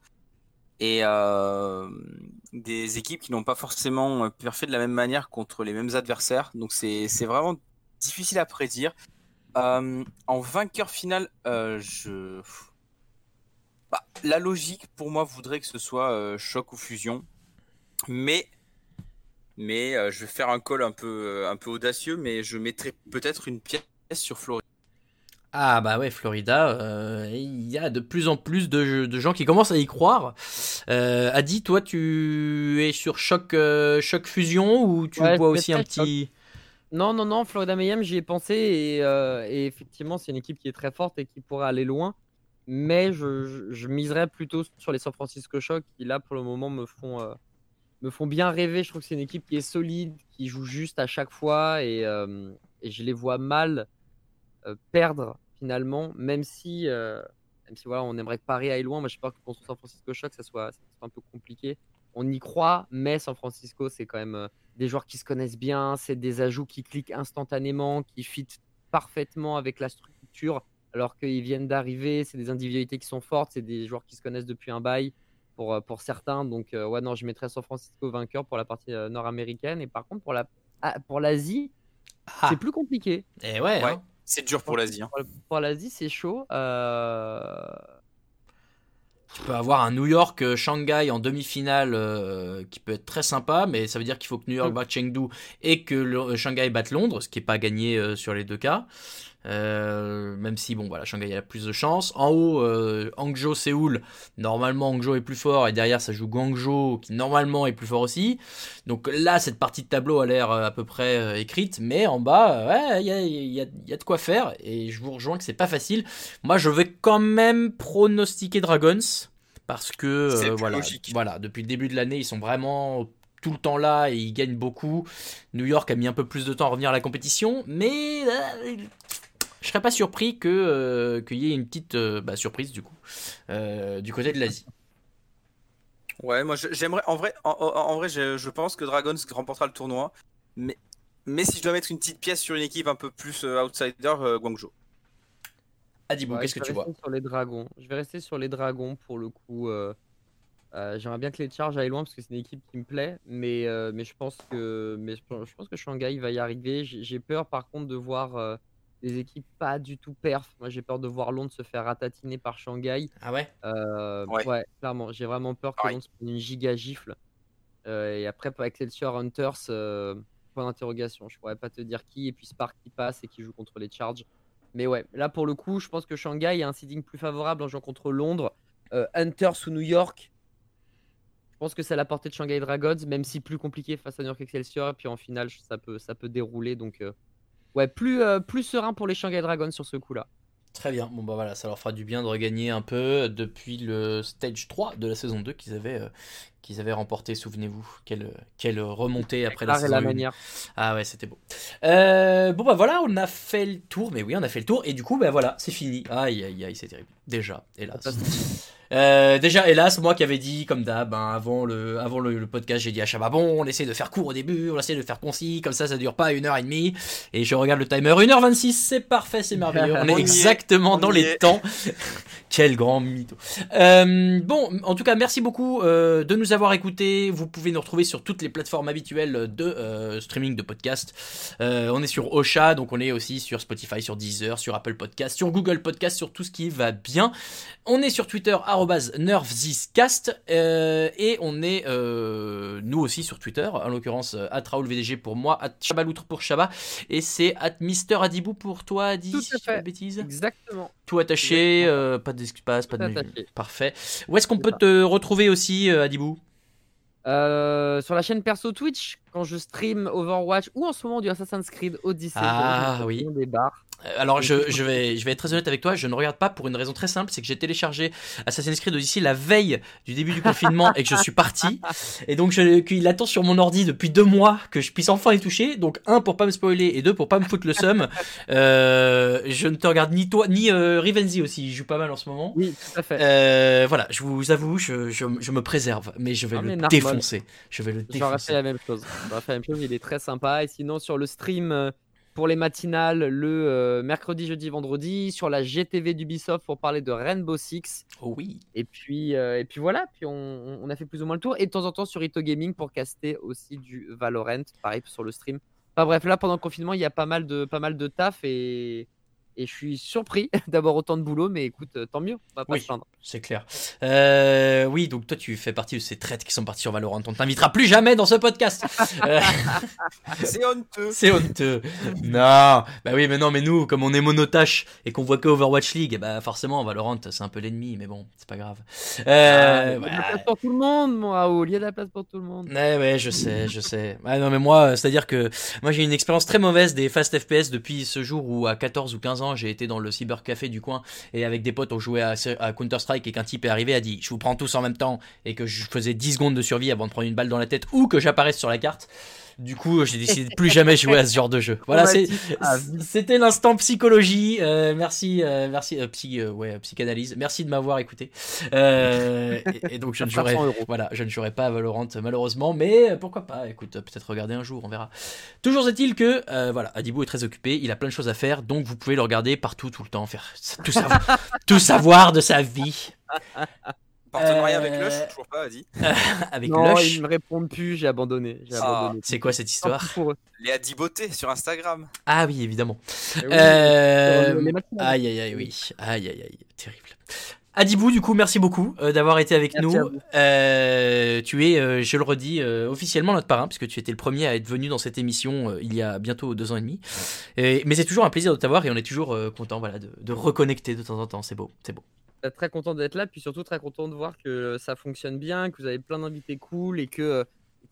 et euh, des équipes qui n'ont pas forcément fait de la même manière contre les mêmes adversaires. Donc c'est vraiment difficile à prédire. Euh, en vainqueur final, euh, je bah, la logique pour moi voudrait que ce soit choc ou fusion, mais mais euh, je vais faire un call un peu, euh, un peu audacieux, mais je mettrai peut-être une pièce sur Floride. Ah bah ouais, Florida, euh, il y a de plus en plus de, de gens qui commencent à y croire. Euh, Adi, toi, tu es sur choc, euh, choc fusion ou tu Ouais, vois aussi un petit... Non, non, non, Florida Mayhem, j'y ai pensé et, euh, et effectivement, c'est une équipe qui est très forte et qui pourrait aller loin. Mais je, je, je miserais plutôt sur les San Francisco Shock qui, là, pour le moment, me font, euh, me font bien rêver. Je trouve que c'est une équipe qui est solide, qui joue juste à chaque fois et, euh, et je les vois mal euh, perdre finalement, même si, euh, Même si voilà, on aimerait que Paris aille loin, moi j'ai peur que contre San Francisco Shock, ça soit, ça soit un peu compliqué. On y croit, mais San Francisco, c'est quand même des joueurs qui se connaissent bien, c'est des ajouts qui cliquent instantanément, qui fit parfaitement avec la structure, alors qu'ils viennent d'arriver, c'est des individualités qui sont fortes, c'est des joueurs qui se connaissent depuis un bail pour, euh, pour certains. Donc, euh, ouais, non, je mettrais San Francisco vainqueur pour la partie euh, nord-américaine. Et par contre, pour la ah, pour l'Asie, Ah. c'est plus compliqué. Et ouais, Ouais. hein. C'est dur pour l'Asie. hein. Pour, pour l'Asie, c'est chaud. Euh, Tu peux avoir un New York euh, Shanghai en demi-finale euh, qui peut être très sympa, mais ça veut dire qu'il faut que New York Mm. batte Chengdu et que le- euh, Shanghai batte Londres, ce qui n'est pas gagné euh, sur les deux cas. Euh, même si bon voilà Shanghai a plus de chance. En haut euh, Hangzhou Séoul normalement Hangzhou est plus fort et derrière ça joue Guangzhou qui normalement est plus fort aussi. Donc là cette partie de tableau a l'air euh, à peu près euh, écrite mais en bas ouais il y a, il y a- il y a de quoi faire et je vous rejoins que c'est pas facile. Moi je vais quand même pronostiquer Dragons parce que voilà logique. voilà depuis le début de l'année ils sont vraiment tout le temps là et ils gagnent beaucoup. New York a mis un peu plus de temps à revenir à la compétition, mais je serais pas surpris que euh, qu'il y ait une petite euh, bah, surprise du coup euh, du côté de l'Asie. Ouais, moi j'aimerais. En vrai, en, vrai je, je pense que Dragons remportera le tournoi. Mais, mais si je dois mettre une petite pièce sur une équipe un peu plus euh, outsider, euh, Guangzhou. Adibou, ouais, qu'est-ce que tu vois? rester sur les dragons. Je vais rester sur les dragons pour le coup. euh, euh, J'aimerais bien que les Charges aillent loin parce que c'est une équipe qui me plaît, mais, euh, mais je pense que mais je pense que Shanghai va y arriver. J'ai j'ai peur par contre de voir euh, des équipes pas du tout perf. Moi j'ai peur de voir Londres se faire ratatiner par Shanghai. Ah ouais? Euh, Ouais. ouais. clairement, j'ai vraiment peur que. Londres se prenne une giga gifle. Euh, et après, avec Excelsior Hunters, euh, point d'interrogation. Je pourrais pas te dire qui, et puis Spark qui passe et qui joue contre les Charges. Mais ouais, là pour le coup, je pense que Shanghai a un seeding plus favorable en jouant contre Londres. Euh, Hunters ou New York, je pense que c'est à la portée de Shanghai Dragons, même si plus compliqué face à New York Excelsior. Et puis en finale, ça peut, ça peut dérouler. Donc, euh, ouais, plus, euh, plus serein pour les Shanghai Dragons sur ce coup-là. Très bien. Bon bah voilà, ça leur fera du bien de regagner un peu depuis le stage 3 de la saison 2 qu'ils avaient euh, qu'ils avaient remporté, souvenez-vous. Quelle quelle remontée après la saison la 1. manière. Ah ouais, c'était beau. Euh, bon bah voilà, on a fait le tour, mais oui, on a fait le tour et du coup bah voilà, c'est fini. Aïe aïe aïe, c'est terrible. Déjà, hélas. Euh, déjà, hélas, moi qui avais dit, comme d'hab, hein, avant, le, avant le, le podcast, j'ai dit à Chabat, bon, on essaie de faire court au début, on essaie de faire concis, comme ça, ça dure pas une heure et demie. Et je regarde le timer, 1h26, c'est parfait, c'est merveilleux. On On est exactement on dans les temps. Quel grand mytho. Euh, bon, en tout cas, merci beaucoup euh, de nous avoir écoutés. Vous pouvez nous retrouver sur toutes les plateformes habituelles de euh, streaming de podcast. Euh, on est sur Ocha, donc on est aussi sur Spotify, sur Deezer, sur Apple Podcast, sur Google Podcast, sur tout ce qui va bien. On est sur Twitter, nervziscast, euh, et on est euh, nous aussi sur Twitter, en l'occurrence at RaoulVDG pour moi, at Chabaloutre pour Chaba, et c'est at Mister Adibou pour toi, Adi, Tout si pas de bêtises. Exactement. Tout attaché, Exactement. pas d'espace, pas de attaché. Parfait. Où est-ce qu'on peut te retrouver aussi, Adibou? Euh, sur la chaîne perso Twitch, quand je stream Overwatch ou en ce moment du Assassin's Creed Odyssey. Ah, oui. on Des bars. Euh, Alors je, je vais, je vais être très honnête avec toi, je ne regarde pas pour une raison très simple, c'est que j'ai téléchargé Assassin's Creed Odyssey la veille du début du confinement et que je suis parti. Et donc je- qu'il attend sur mon ordi depuis deux mois que je puisse enfin y toucher. Donc un pour pas me spoiler et deux pour pas me foutre le seum. Euh, je ne te regarde ni toi ni euh, Rivenzi aussi, il joue pas mal en ce moment. Oui, tout à fait. Euh, voilà, je vous avoue, je, je, je me préserve, mais je vais Ah, le mais défoncer. Je vais le J'aurais fait défoncer. la même chose. J'aurais fait la même chose. Il est très sympa. Et sinon, sur le stream euh, pour les matinales, le euh, mercredi, jeudi, vendredi, sur la GTV d'Ubisoft pour parler de Rainbow Six. Oh oui. Et puis, euh, et puis voilà. Puis on, on a fait plus ou moins le tour. Et de temps en temps sur Ito Gaming pour caster aussi du Valorant. Pareil sur le stream. Enfin bref, là pendant le confinement, il y a pas mal de, pas mal de taf et. Et je suis surpris d'avoir autant de boulot, mais écoute, euh, tant mieux, on va pas Oui. se plaindre. C'est clair. Euh, oui, donc toi, tu fais partie de ces traites qui sont partis sur Valorant. On ne t'invitera plus jamais dans ce podcast. Euh, C'est honteux. c'est honteux. Non. Bah oui, mais non, mais nous, comme on est monotache et qu'on voit que Overwatch League, bah forcément, Valorant, c'est un peu l'ennemi, mais bon, c'est pas grave. Ah, il y a de la place pour tout le monde, mon Raoul. Il y a de la place pour tout le monde. Ouais, ouais, je sais, je sais. Ouais, non, mais moi, c'est-à-dire que moi, j'ai une expérience très mauvaise des fast FPS depuis ce jour où, à 14 ou 15 ans, j'ai été dans le cybercafé du coin et avec des potes, on jouait à, à Counter-Strike et qu'un type est arrivé, a dit, je vous prends tous en même temps et que je faisais 10 secondes de survie avant de prendre une balle dans la tête ou que j'apparaisse sur la carte. Du coup, j'ai décidé de plus jamais jouer à ce genre de jeu. Voilà, vie. c'était l'instant psychologie. Euh, merci, euh, merci, euh, psy, ouais, psychanalyse. Merci de m'avoir écouté. Et, et donc je ne 500 jouerai, voilà, je ne jouerai pas à Valorant malheureusement, mais pourquoi pas Écoute, peut-être regarder un jour, on verra. Toujours est-il que, voilà, Adibou est très occupé, il a plein de choses à faire, donc vous pouvez le regarder partout, tout le temps, faire tout savoir, tout savoir de sa vie Partenariat avec Euh, Lush, toujours pas, dit. avec Non, Lush. ils me répondent plus, j'ai abandonné. J'ai Ah, abandonné. C'est quoi cette histoire pis pour eux. Léa Diboté sur Instagram. Ah oui, évidemment. Eh oui, Euh, sur les matinales. Aïe aïe aïe oui, aïe aïe aïe, terrible. Adibou, du coup, merci beaucoup euh, d'avoir été avec Merci à nous. vous. Euh, tu es, euh, je le redis, euh, officiellement notre parrain, puisque tu étais le premier à être venu dans cette émission euh, il y a bientôt deux ans et demi. Et- mais c'est toujours un plaisir de t'avoir et on est toujours euh, content voilà, de, de reconnecter de temps en temps. C'est beau, c'est beau. Euh, Très content d'être là, puis surtout très content de voir que ça fonctionne bien, que vous avez plein d'invités cool et que euh,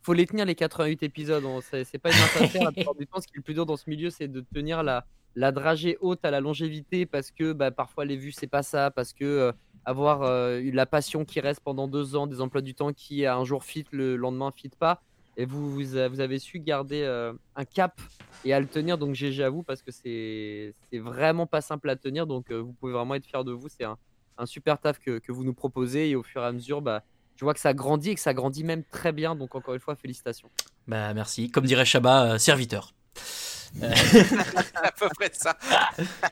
faut les tenir les 88 épisodes. On- C'est pas une affaire. Du temps, ce qui est le plus dur dans ce milieu, c'est de tenir la, la dragée haute à la longévité parce que bah, parfois les vues, c'est pas ça, parce que euh, avoir euh, eu la passion qui reste pendant deux ans, des emplois du temps qui un jour fit, le lendemain fit pas. Et vous, vous, avez su garder euh, un cap et à le tenir, donc GG à vous parce que c'est c'est vraiment pas simple à tenir. Donc euh, vous pouvez vraiment être fier de vous. C'est un, un super taf que, que vous nous proposez et au fur et à mesure, bah, je vois que ça grandit et que ça grandit même très bien. Donc encore une fois, félicitations. Bah merci. Comme dirait Chabat, euh, serviteur. à peu près ça.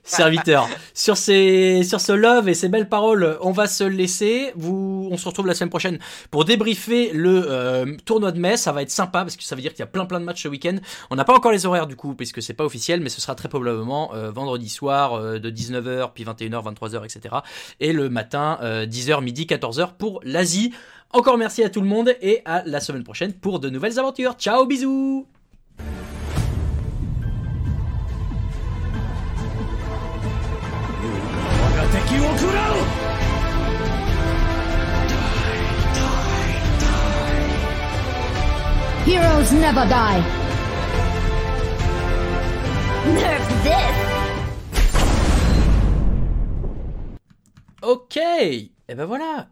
serviteur. Sur, ce love et ces belles paroles, on va se laisser. Vous, on se retrouve la semaine prochaine pour débriefer le euh, tournoi de mai. Ça va être sympa parce que ça veut dire qu'il y a plein plein de matchs ce week-end. On n'a pas encore les horaires du coup puisque c'est pas officiel, mais ce sera très probablement euh, vendredi soir euh, de 19h puis 21h, 23h, etc. Et le matin euh, 10h, midi, 14h pour l'Asie. Encore merci à tout le monde et à la semaine prochaine pour de nouvelles aventures. Ciao, bisous Heroes never die. Ok, et ben voilà,